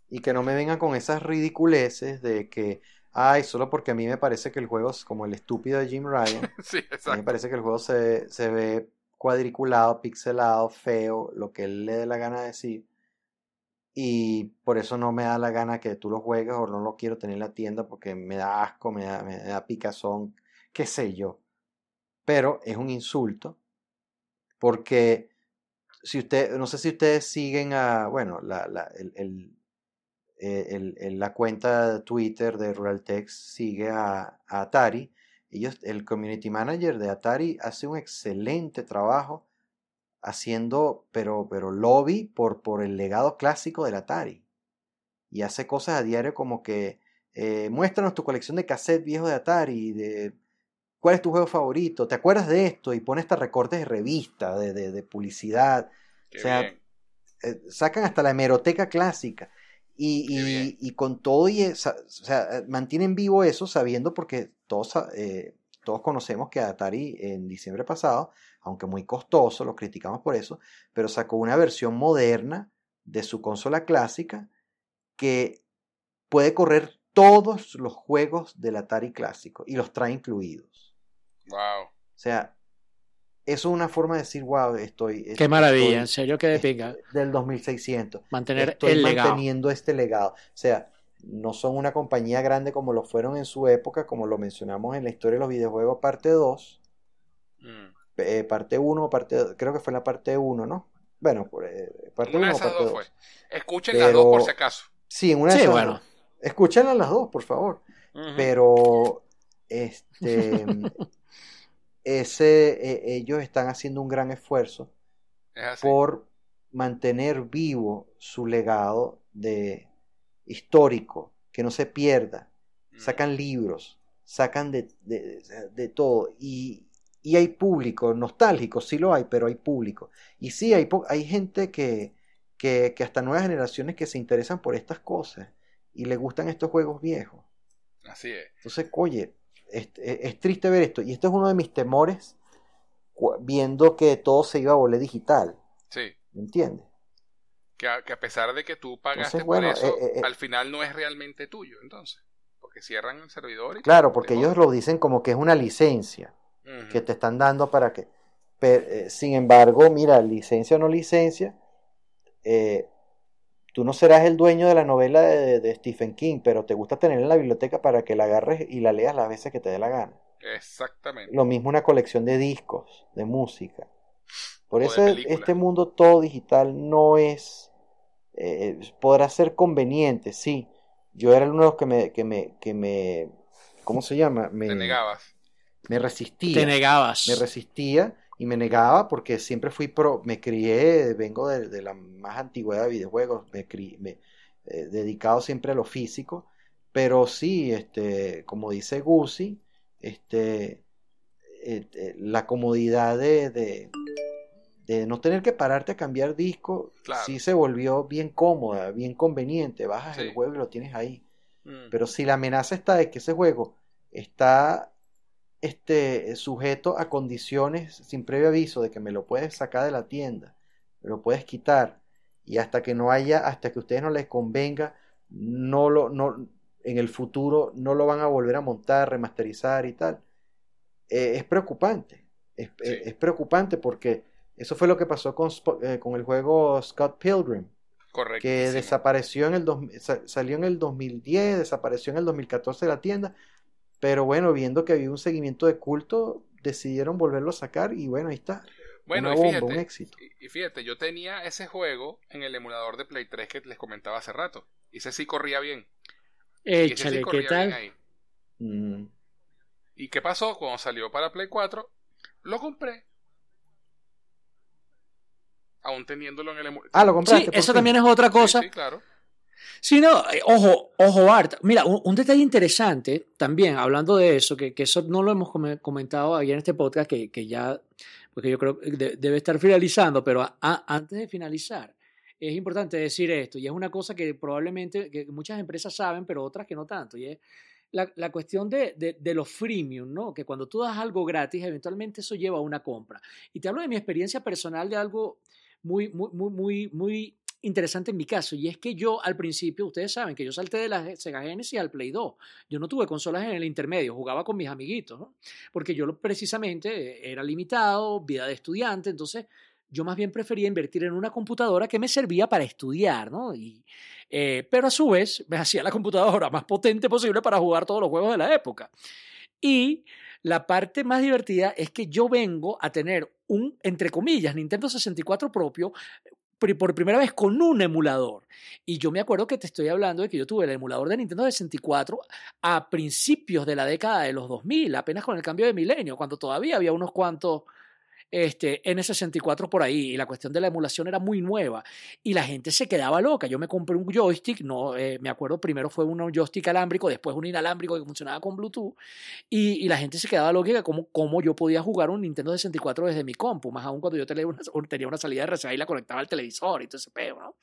y que no me vengan con esas ridiculeces de que, ay, solo porque a mí me parece que el juego es como el estúpido de Jim Ryan. sí, A mí me exacto. parece que el juego se, se ve cuadriculado, pixelado, feo, lo que él le dé la gana de decir. Y por eso no me da la gana que tú lo juegues o no lo quiero tener en la tienda porque me da asco, me da, me da picazón, qué sé yo. Pero es un insulto porque si usted, no sé si ustedes siguen a, bueno, la, la- el, el- eh, el- la cuenta de Twitter de Ruraltex sigue a, a Atari. Ellos, el community manager de Atari hace un excelente trabajo haciendo, pero, pero lobby por, por el legado clásico del Atari. Y hace cosas a diario como que eh, muéstranos tu colección de cassette viejos de Atari, de cuál es tu juego favorito, te acuerdas de esto y pone hasta recortes de revista, de, de- de publicidad. Qué o sea, eh, sacan hasta la hemeroteca clásica. Y, y- y con todo, y o sea, eh, mantienen vivo eso sabiendo porque todos, eh, todos conocemos que Atari en diciembre pasado, aunque muy costoso, lo criticamos por eso, pero sacó una versión moderna de su consola clásica que puede correr todos los juegos del Atari clásico y los trae incluidos. Wow. O sea, eso es una forma de decir, wow, estoy... Qué maravilla, estoy- en serio que de pinga. del 2600. Mantener Estoy el legado. manteniendo este legado. O sea, no son una compañía grande como lo fueron en su época, como lo mencionamos en la historia de los videojuegos parte 2, Mm. eh, parte 1, parte, creo que fue la parte 1, ¿no? Bueno, por, eh, parte Una 1 de o esas parte dos 2. fue. Escuchen las dos por si acaso. Sí, en una de Sí, esas bueno. dos. Escúchenlas las dos, por favor. Pero este ese eh, ellos están haciendo un gran esfuerzo Es así. por mantener vivo su legado de histórico, que no se pierda. Mm. Sacan libros, sacan de, de- de todo. Y, y hay público nostálgico, sí lo hay, pero hay público. Y sí, hay, hay gente que, que, que hasta nuevas generaciones que se interesan por estas cosas y le gustan estos juegos viejos. Así es. Entonces, oye, es, triste ver esto. Y esto es uno de mis temores viendo que todo se iba a volver digital. Sí. ¿Me entiendes? Que a, que a pesar de que tú pagaste Entonces, bueno, por eso, eh, eh, eh. al final no es realmente tuyo, entonces. Porque cierran el servidor y Claro, porque ellos lo dicen como que es una licencia que te están dando para que... Pero, eh, sin embargo, mira, licencia o no licencia, tú no serás el dueño de la novela de, de Stephen King, pero te gusta tenerla en la biblioteca para que la agarres y la leas las veces que te dé la gana. Exactamente. Lo mismo una colección de discos, de música. Por O eso este mundo todo digital no es... eh, podrá ser conveniente, sí. Yo era uno de los que me... Que me, que me ¿Cómo se llama? Me, Te negabas. me resistía. Te negabas. me resistía y me negaba porque siempre fui pro, me crié, vengo de, de la más antigüedad de videojuegos, me, cri- me eh, dedicado siempre a lo físico, pero sí, este, como dice Guzzi, este, eh, eh, la comodidad de, de, de no tener que pararte a cambiar disco, Claro. sí se volvió bien cómoda, bien conveniente, bajas el juego y lo tienes ahí. Mm. Pero si la amenaza está de que ese juego está este, sujeto a condiciones sin previo aviso de que me lo puedes sacar de la tienda, me lo puedes quitar, y hasta que no haya, hasta que a ustedes no les convenga, no lo, no, en el futuro no lo van a volver a montar, remasterizar y tal, eh, es preocupante. Es, Sí. es- es preocupante porque eso fue lo que pasó con, eh, con el juego Scott Pilgrim Correcto. que desapareció en el dos- sa- salió en el 2010, desapareció en el 2014 de la tienda, pero bueno, viendo que había un seguimiento de culto, decidieron volverlo a sacar y bueno, ahí está, Bueno, una y bomba, fíjate, un éxito. y- y fíjate, yo tenía ese juego en el emulador de Play 3 que les comentaba hace rato. Y ese sí corría bien. Y ese sí Échale, ¿qué corría bien tal? ahí. Mm, ¿Y qué pasó? Cuando salió para Play 4, lo compré. Aún teniéndolo en el emulador. Ah, lo compraste. Sí, por eso fin? también es otra cosa. Sí, claro. Sí, no, eh, ojo, ojo, Art. Mira, un, un detalle interesante también, hablando de eso, que, que eso no lo hemos come- comentado ahí en este podcast, que, que ya, porque yo creo que de- debe estar finalizando, pero a- a- antes de finalizar, es importante decir esto, y es una cosa que probablemente que muchas empresas saben, pero otras que no tanto, y es la, la cuestión de, de, de los freemium, ¿no? Que cuando tú das algo gratis, eventualmente eso lleva a una compra. Y te hablo de mi experiencia personal de algo muy, muy, muy, muy, muy interesante en mi caso, y es que yo al principio, ustedes saben que yo salté de la Sega Genesis al Play 2. Yo no tuve consolas en el intermedio, jugaba con mis amiguitos, ¿no? Porque yo precisamente era limitado, vida de estudiante, entonces yo más bien prefería invertir en una computadora que me servía para estudiar, ¿no? Y, eh, pero a su vez me hacía la computadora más potente posible para jugar todos los juegos de la época. Y la parte más divertida es que yo vengo a tener un, entre comillas, Nintendo 64 propio, por primera vez con un emulador. Y yo me acuerdo que te estoy hablando de que yo tuve el emulador de Nintendo 64 a principios de la década de los 2000, apenas con el cambio de milenio, cuando todavía había unos cuantos este, N64 por ahí y la cuestión de la emulación era muy nueva y la gente se quedaba loca. Yo me compré un joystick, no, eh, me acuerdo primero fue un joystick alámbrico, después un inalámbrico que funcionaba con Bluetooth y, la gente se quedaba loca de cómo, yo podía jugar un Nintendo 64 desde mi compu, más aún cuando yo tenía una, tenía una salida de RCA y la conectaba al televisor y todo ese peo, ¿no?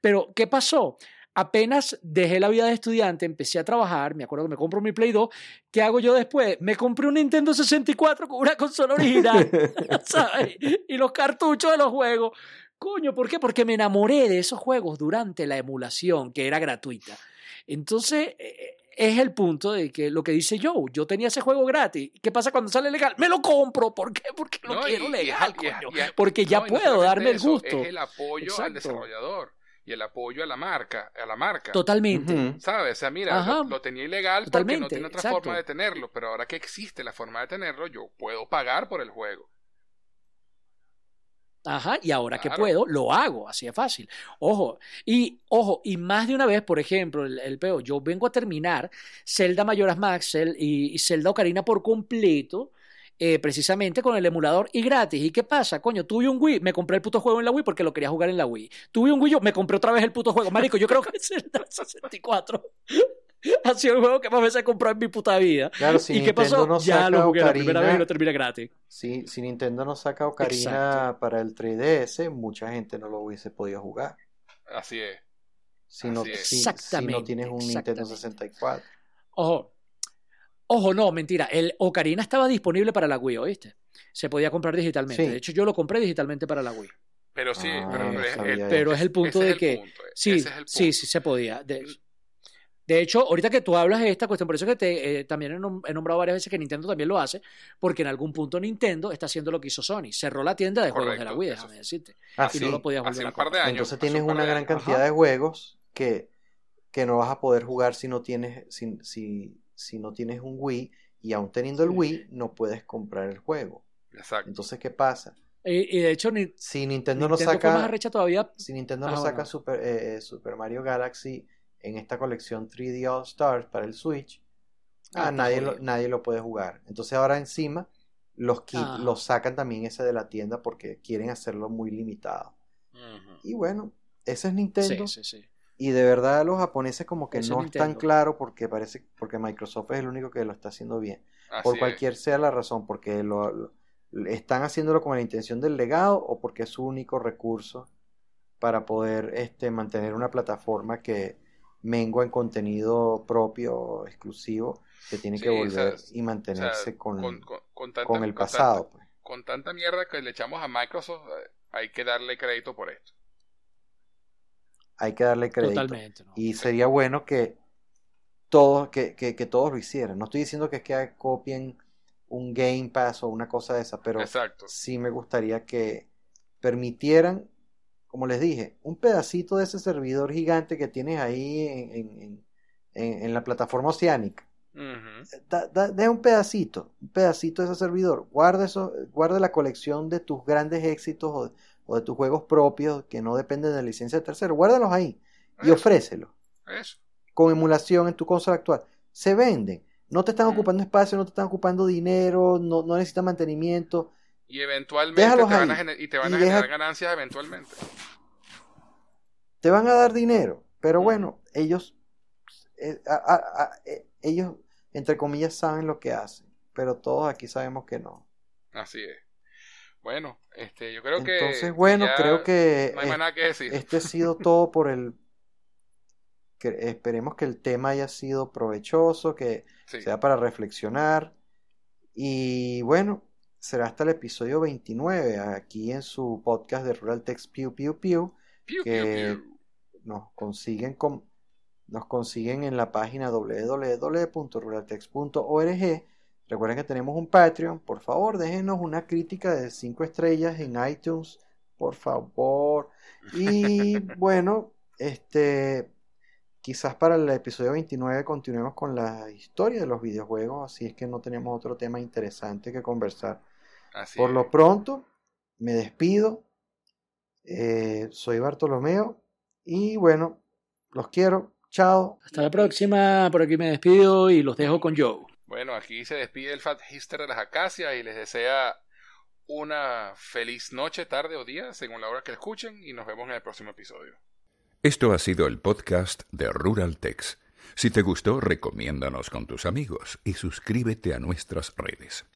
Pero, ¿qué pasó? Apenas dejé la vida de estudiante, empecé a trabajar, me acuerdo que me compro mi Play 2, ¿qué hago yo después? Me compré un Nintendo 64 con una consola original, ¿sabes? Y los cartuchos de los juegos. Coño, ¿por qué? Porque me enamoré de esos juegos durante la emulación, que era gratuita. Entonces, eh, es el punto de que lo que dice Joe, yo tenía ese juego gratis. ¿Qué pasa cuando sale legal? Me lo compro. ¿Por qué? Porque lo No, quiero y- legal, y- coño. y- Porque ya no, puedo darme el eso, gusto. Es el apoyo al desarrollador y el apoyo a la marca, a la marca. Totalmente. ¿Sabes? O sea, mira, lo, lo tenía ilegal porque Totalmente, no tiene otra exacto. forma de tenerlo, pero ahora que existe la forma de tenerlo, yo puedo pagar por el juego. Ajá, y ahora que puedo, lo hago, así de fácil. Ojo, y ojo, y más de una vez, por ejemplo, el, el peo, yo vengo a terminar Zelda Mayoras Max y, y Zelda Ocarina por completo, eh, precisamente con el emulador y gratis. ¿Y qué pasa? Coño, tuve un Wii, me compré el puto juego en la Wii porque lo quería jugar en la Wii. Tuve un Wii, yo me compré otra vez el puto juego. Marico, yo creo que Zelda 64 ha sido el juego que más veces he comprado en mi puta vida. Claro, si ¿Y qué Nintendo pasó? no ya saca lo jugué la primera Ocarina- vez y lo terminé gratis. Si, si Nintendo no saca Ocarina Exacto. para el 3DS, mucha gente no lo hubiese podido jugar. Así es. Si no, Así es. si- si no tienes un Nintendo exactamente. 64. Ojo, ojo, no, mentira. El Ocarina estaba disponible para la Wii, ¿oíste? Se podía comprar digitalmente. Sí. De hecho, yo lo compré digitalmente para la Wii. Pero sí, Ah, pero, es, el- eso. Pero es el punto de que. punto. Sí, es sí, sí se podía. De, de hecho, ahorita que tú hablas de esta cuestión, por eso que te, eh, también he, nom- he nombrado varias veces que Nintendo también lo hace, porque en algún punto Nintendo está haciendo lo que hizo Sony. Cerró la tienda de juegos de la Wii, eso déjame decirte. Ah, y sí. no lo podías Hace volver a un par de comprar. años. Entonces tienes un una gran cantidad Ajá. de juegos que, que no vas a poder jugar si no tienes, si, si, si no tienes un Wii y aún teniendo el. Wii no puedes comprar el juego. Exacto. Entonces, ¿qué pasa? Y, y de hecho, ni- Si Nintendo, Nintendo no saca, arrecha todavía. si Nintendo Ah, no saca bueno. Super, eh, eh, Super Mario Galaxy en esta colección 3D All Stars para el Switch, Ah, ah, nadie, lo, nadie lo puede jugar. Entonces ahora encima los kits Ah. los sacan también ese de la tienda porque quieren hacerlo muy limitado. Y bueno, ese es Nintendo. Sí, sí, sí. Y de verdad los japoneses como que no Nintendo. están claros porque parece porque Microsoft es el único que lo está haciendo bien. Así por es. cualquier sea la razón, porque lo, lo- están haciéndolo con la intención del legado o porque es su único recurso para poder este, mantener una plataforma que mengua en contenido propio, exclusivo, que tiene que volver o sea, y mantenerse O sea, con, con, con- con tanta- con el pasado. tanta- pues. con tanta mierda que le echamos a Microsoft, eh, hay que darle crédito por esto. Hay que darle crédito. Totalmente. ¿no? Y sería bueno que todos, que, que, que todos lo hicieran. No estoy diciendo que es que copien un Game Pass o una cosa de esa, pero Exacto. sí me gustaría que permitieran, como les dije, un pedacito de ese servidor gigante que tienes ahí en, en- en- la plataforma oceánica. Da, da- deja un pedacito, un pedacito de ese servidor. Guarda eso, guarda la colección de tus grandes éxitos o, o de tus juegos propios que no dependen de la licencia de tercero. Guárdalos ahí y ofrécelos eso. con emulación en tu consola actual. Se venden. No te están Mm. ocupando espacio, no te están ocupando dinero, no, no necesitan mantenimiento. Y eventualmente Déjalos te van a, ahí. y te van Y a deja- generar ganancias eventualmente. Te van a dar dinero, pero Mm. bueno, ellos, eh, a- a- a- eh, ellos, entre comillas, saben lo que hacen, pero todos aquí sabemos que no. Así es. Bueno, este, yo creo que. Entonces, bueno, creo que No hay más nada que decir. este ha sido todo por el... que esperemos que el tema haya sido provechoso, que Sí. sea para reflexionar. Y bueno, será hasta el episodio 29 aquí en su podcast de Rural Text Pew Pew Pew. Que-. Nos consiguen con, nos consiguen en la página www.ruraltext.org. Recuerden que tenemos un Patreon. Por favor, déjenos una crítica de 5 estrellas en iTunes. Por favor. Y bueno, este quizás para el episodio 29 continuemos con la historia de los videojuegos, así es que no tenemos otro tema interesante que conversar. Así Por es. lo pronto, me despido. Eh, soy Bartolomeo y bueno, los quiero. Chao. Hasta la próxima. Por aquí me despido y los dejo con Joe. Bueno, aquí se despide el Fat Hister de las Acacias y les desea una feliz noche, tarde o día, según la hora que escuchen, y nos vemos en el próximo episodio. Esto ha sido el podcast de Rural Tex. Si te gustó, recomiéndanos con tus amigos y suscríbete a nuestras redes.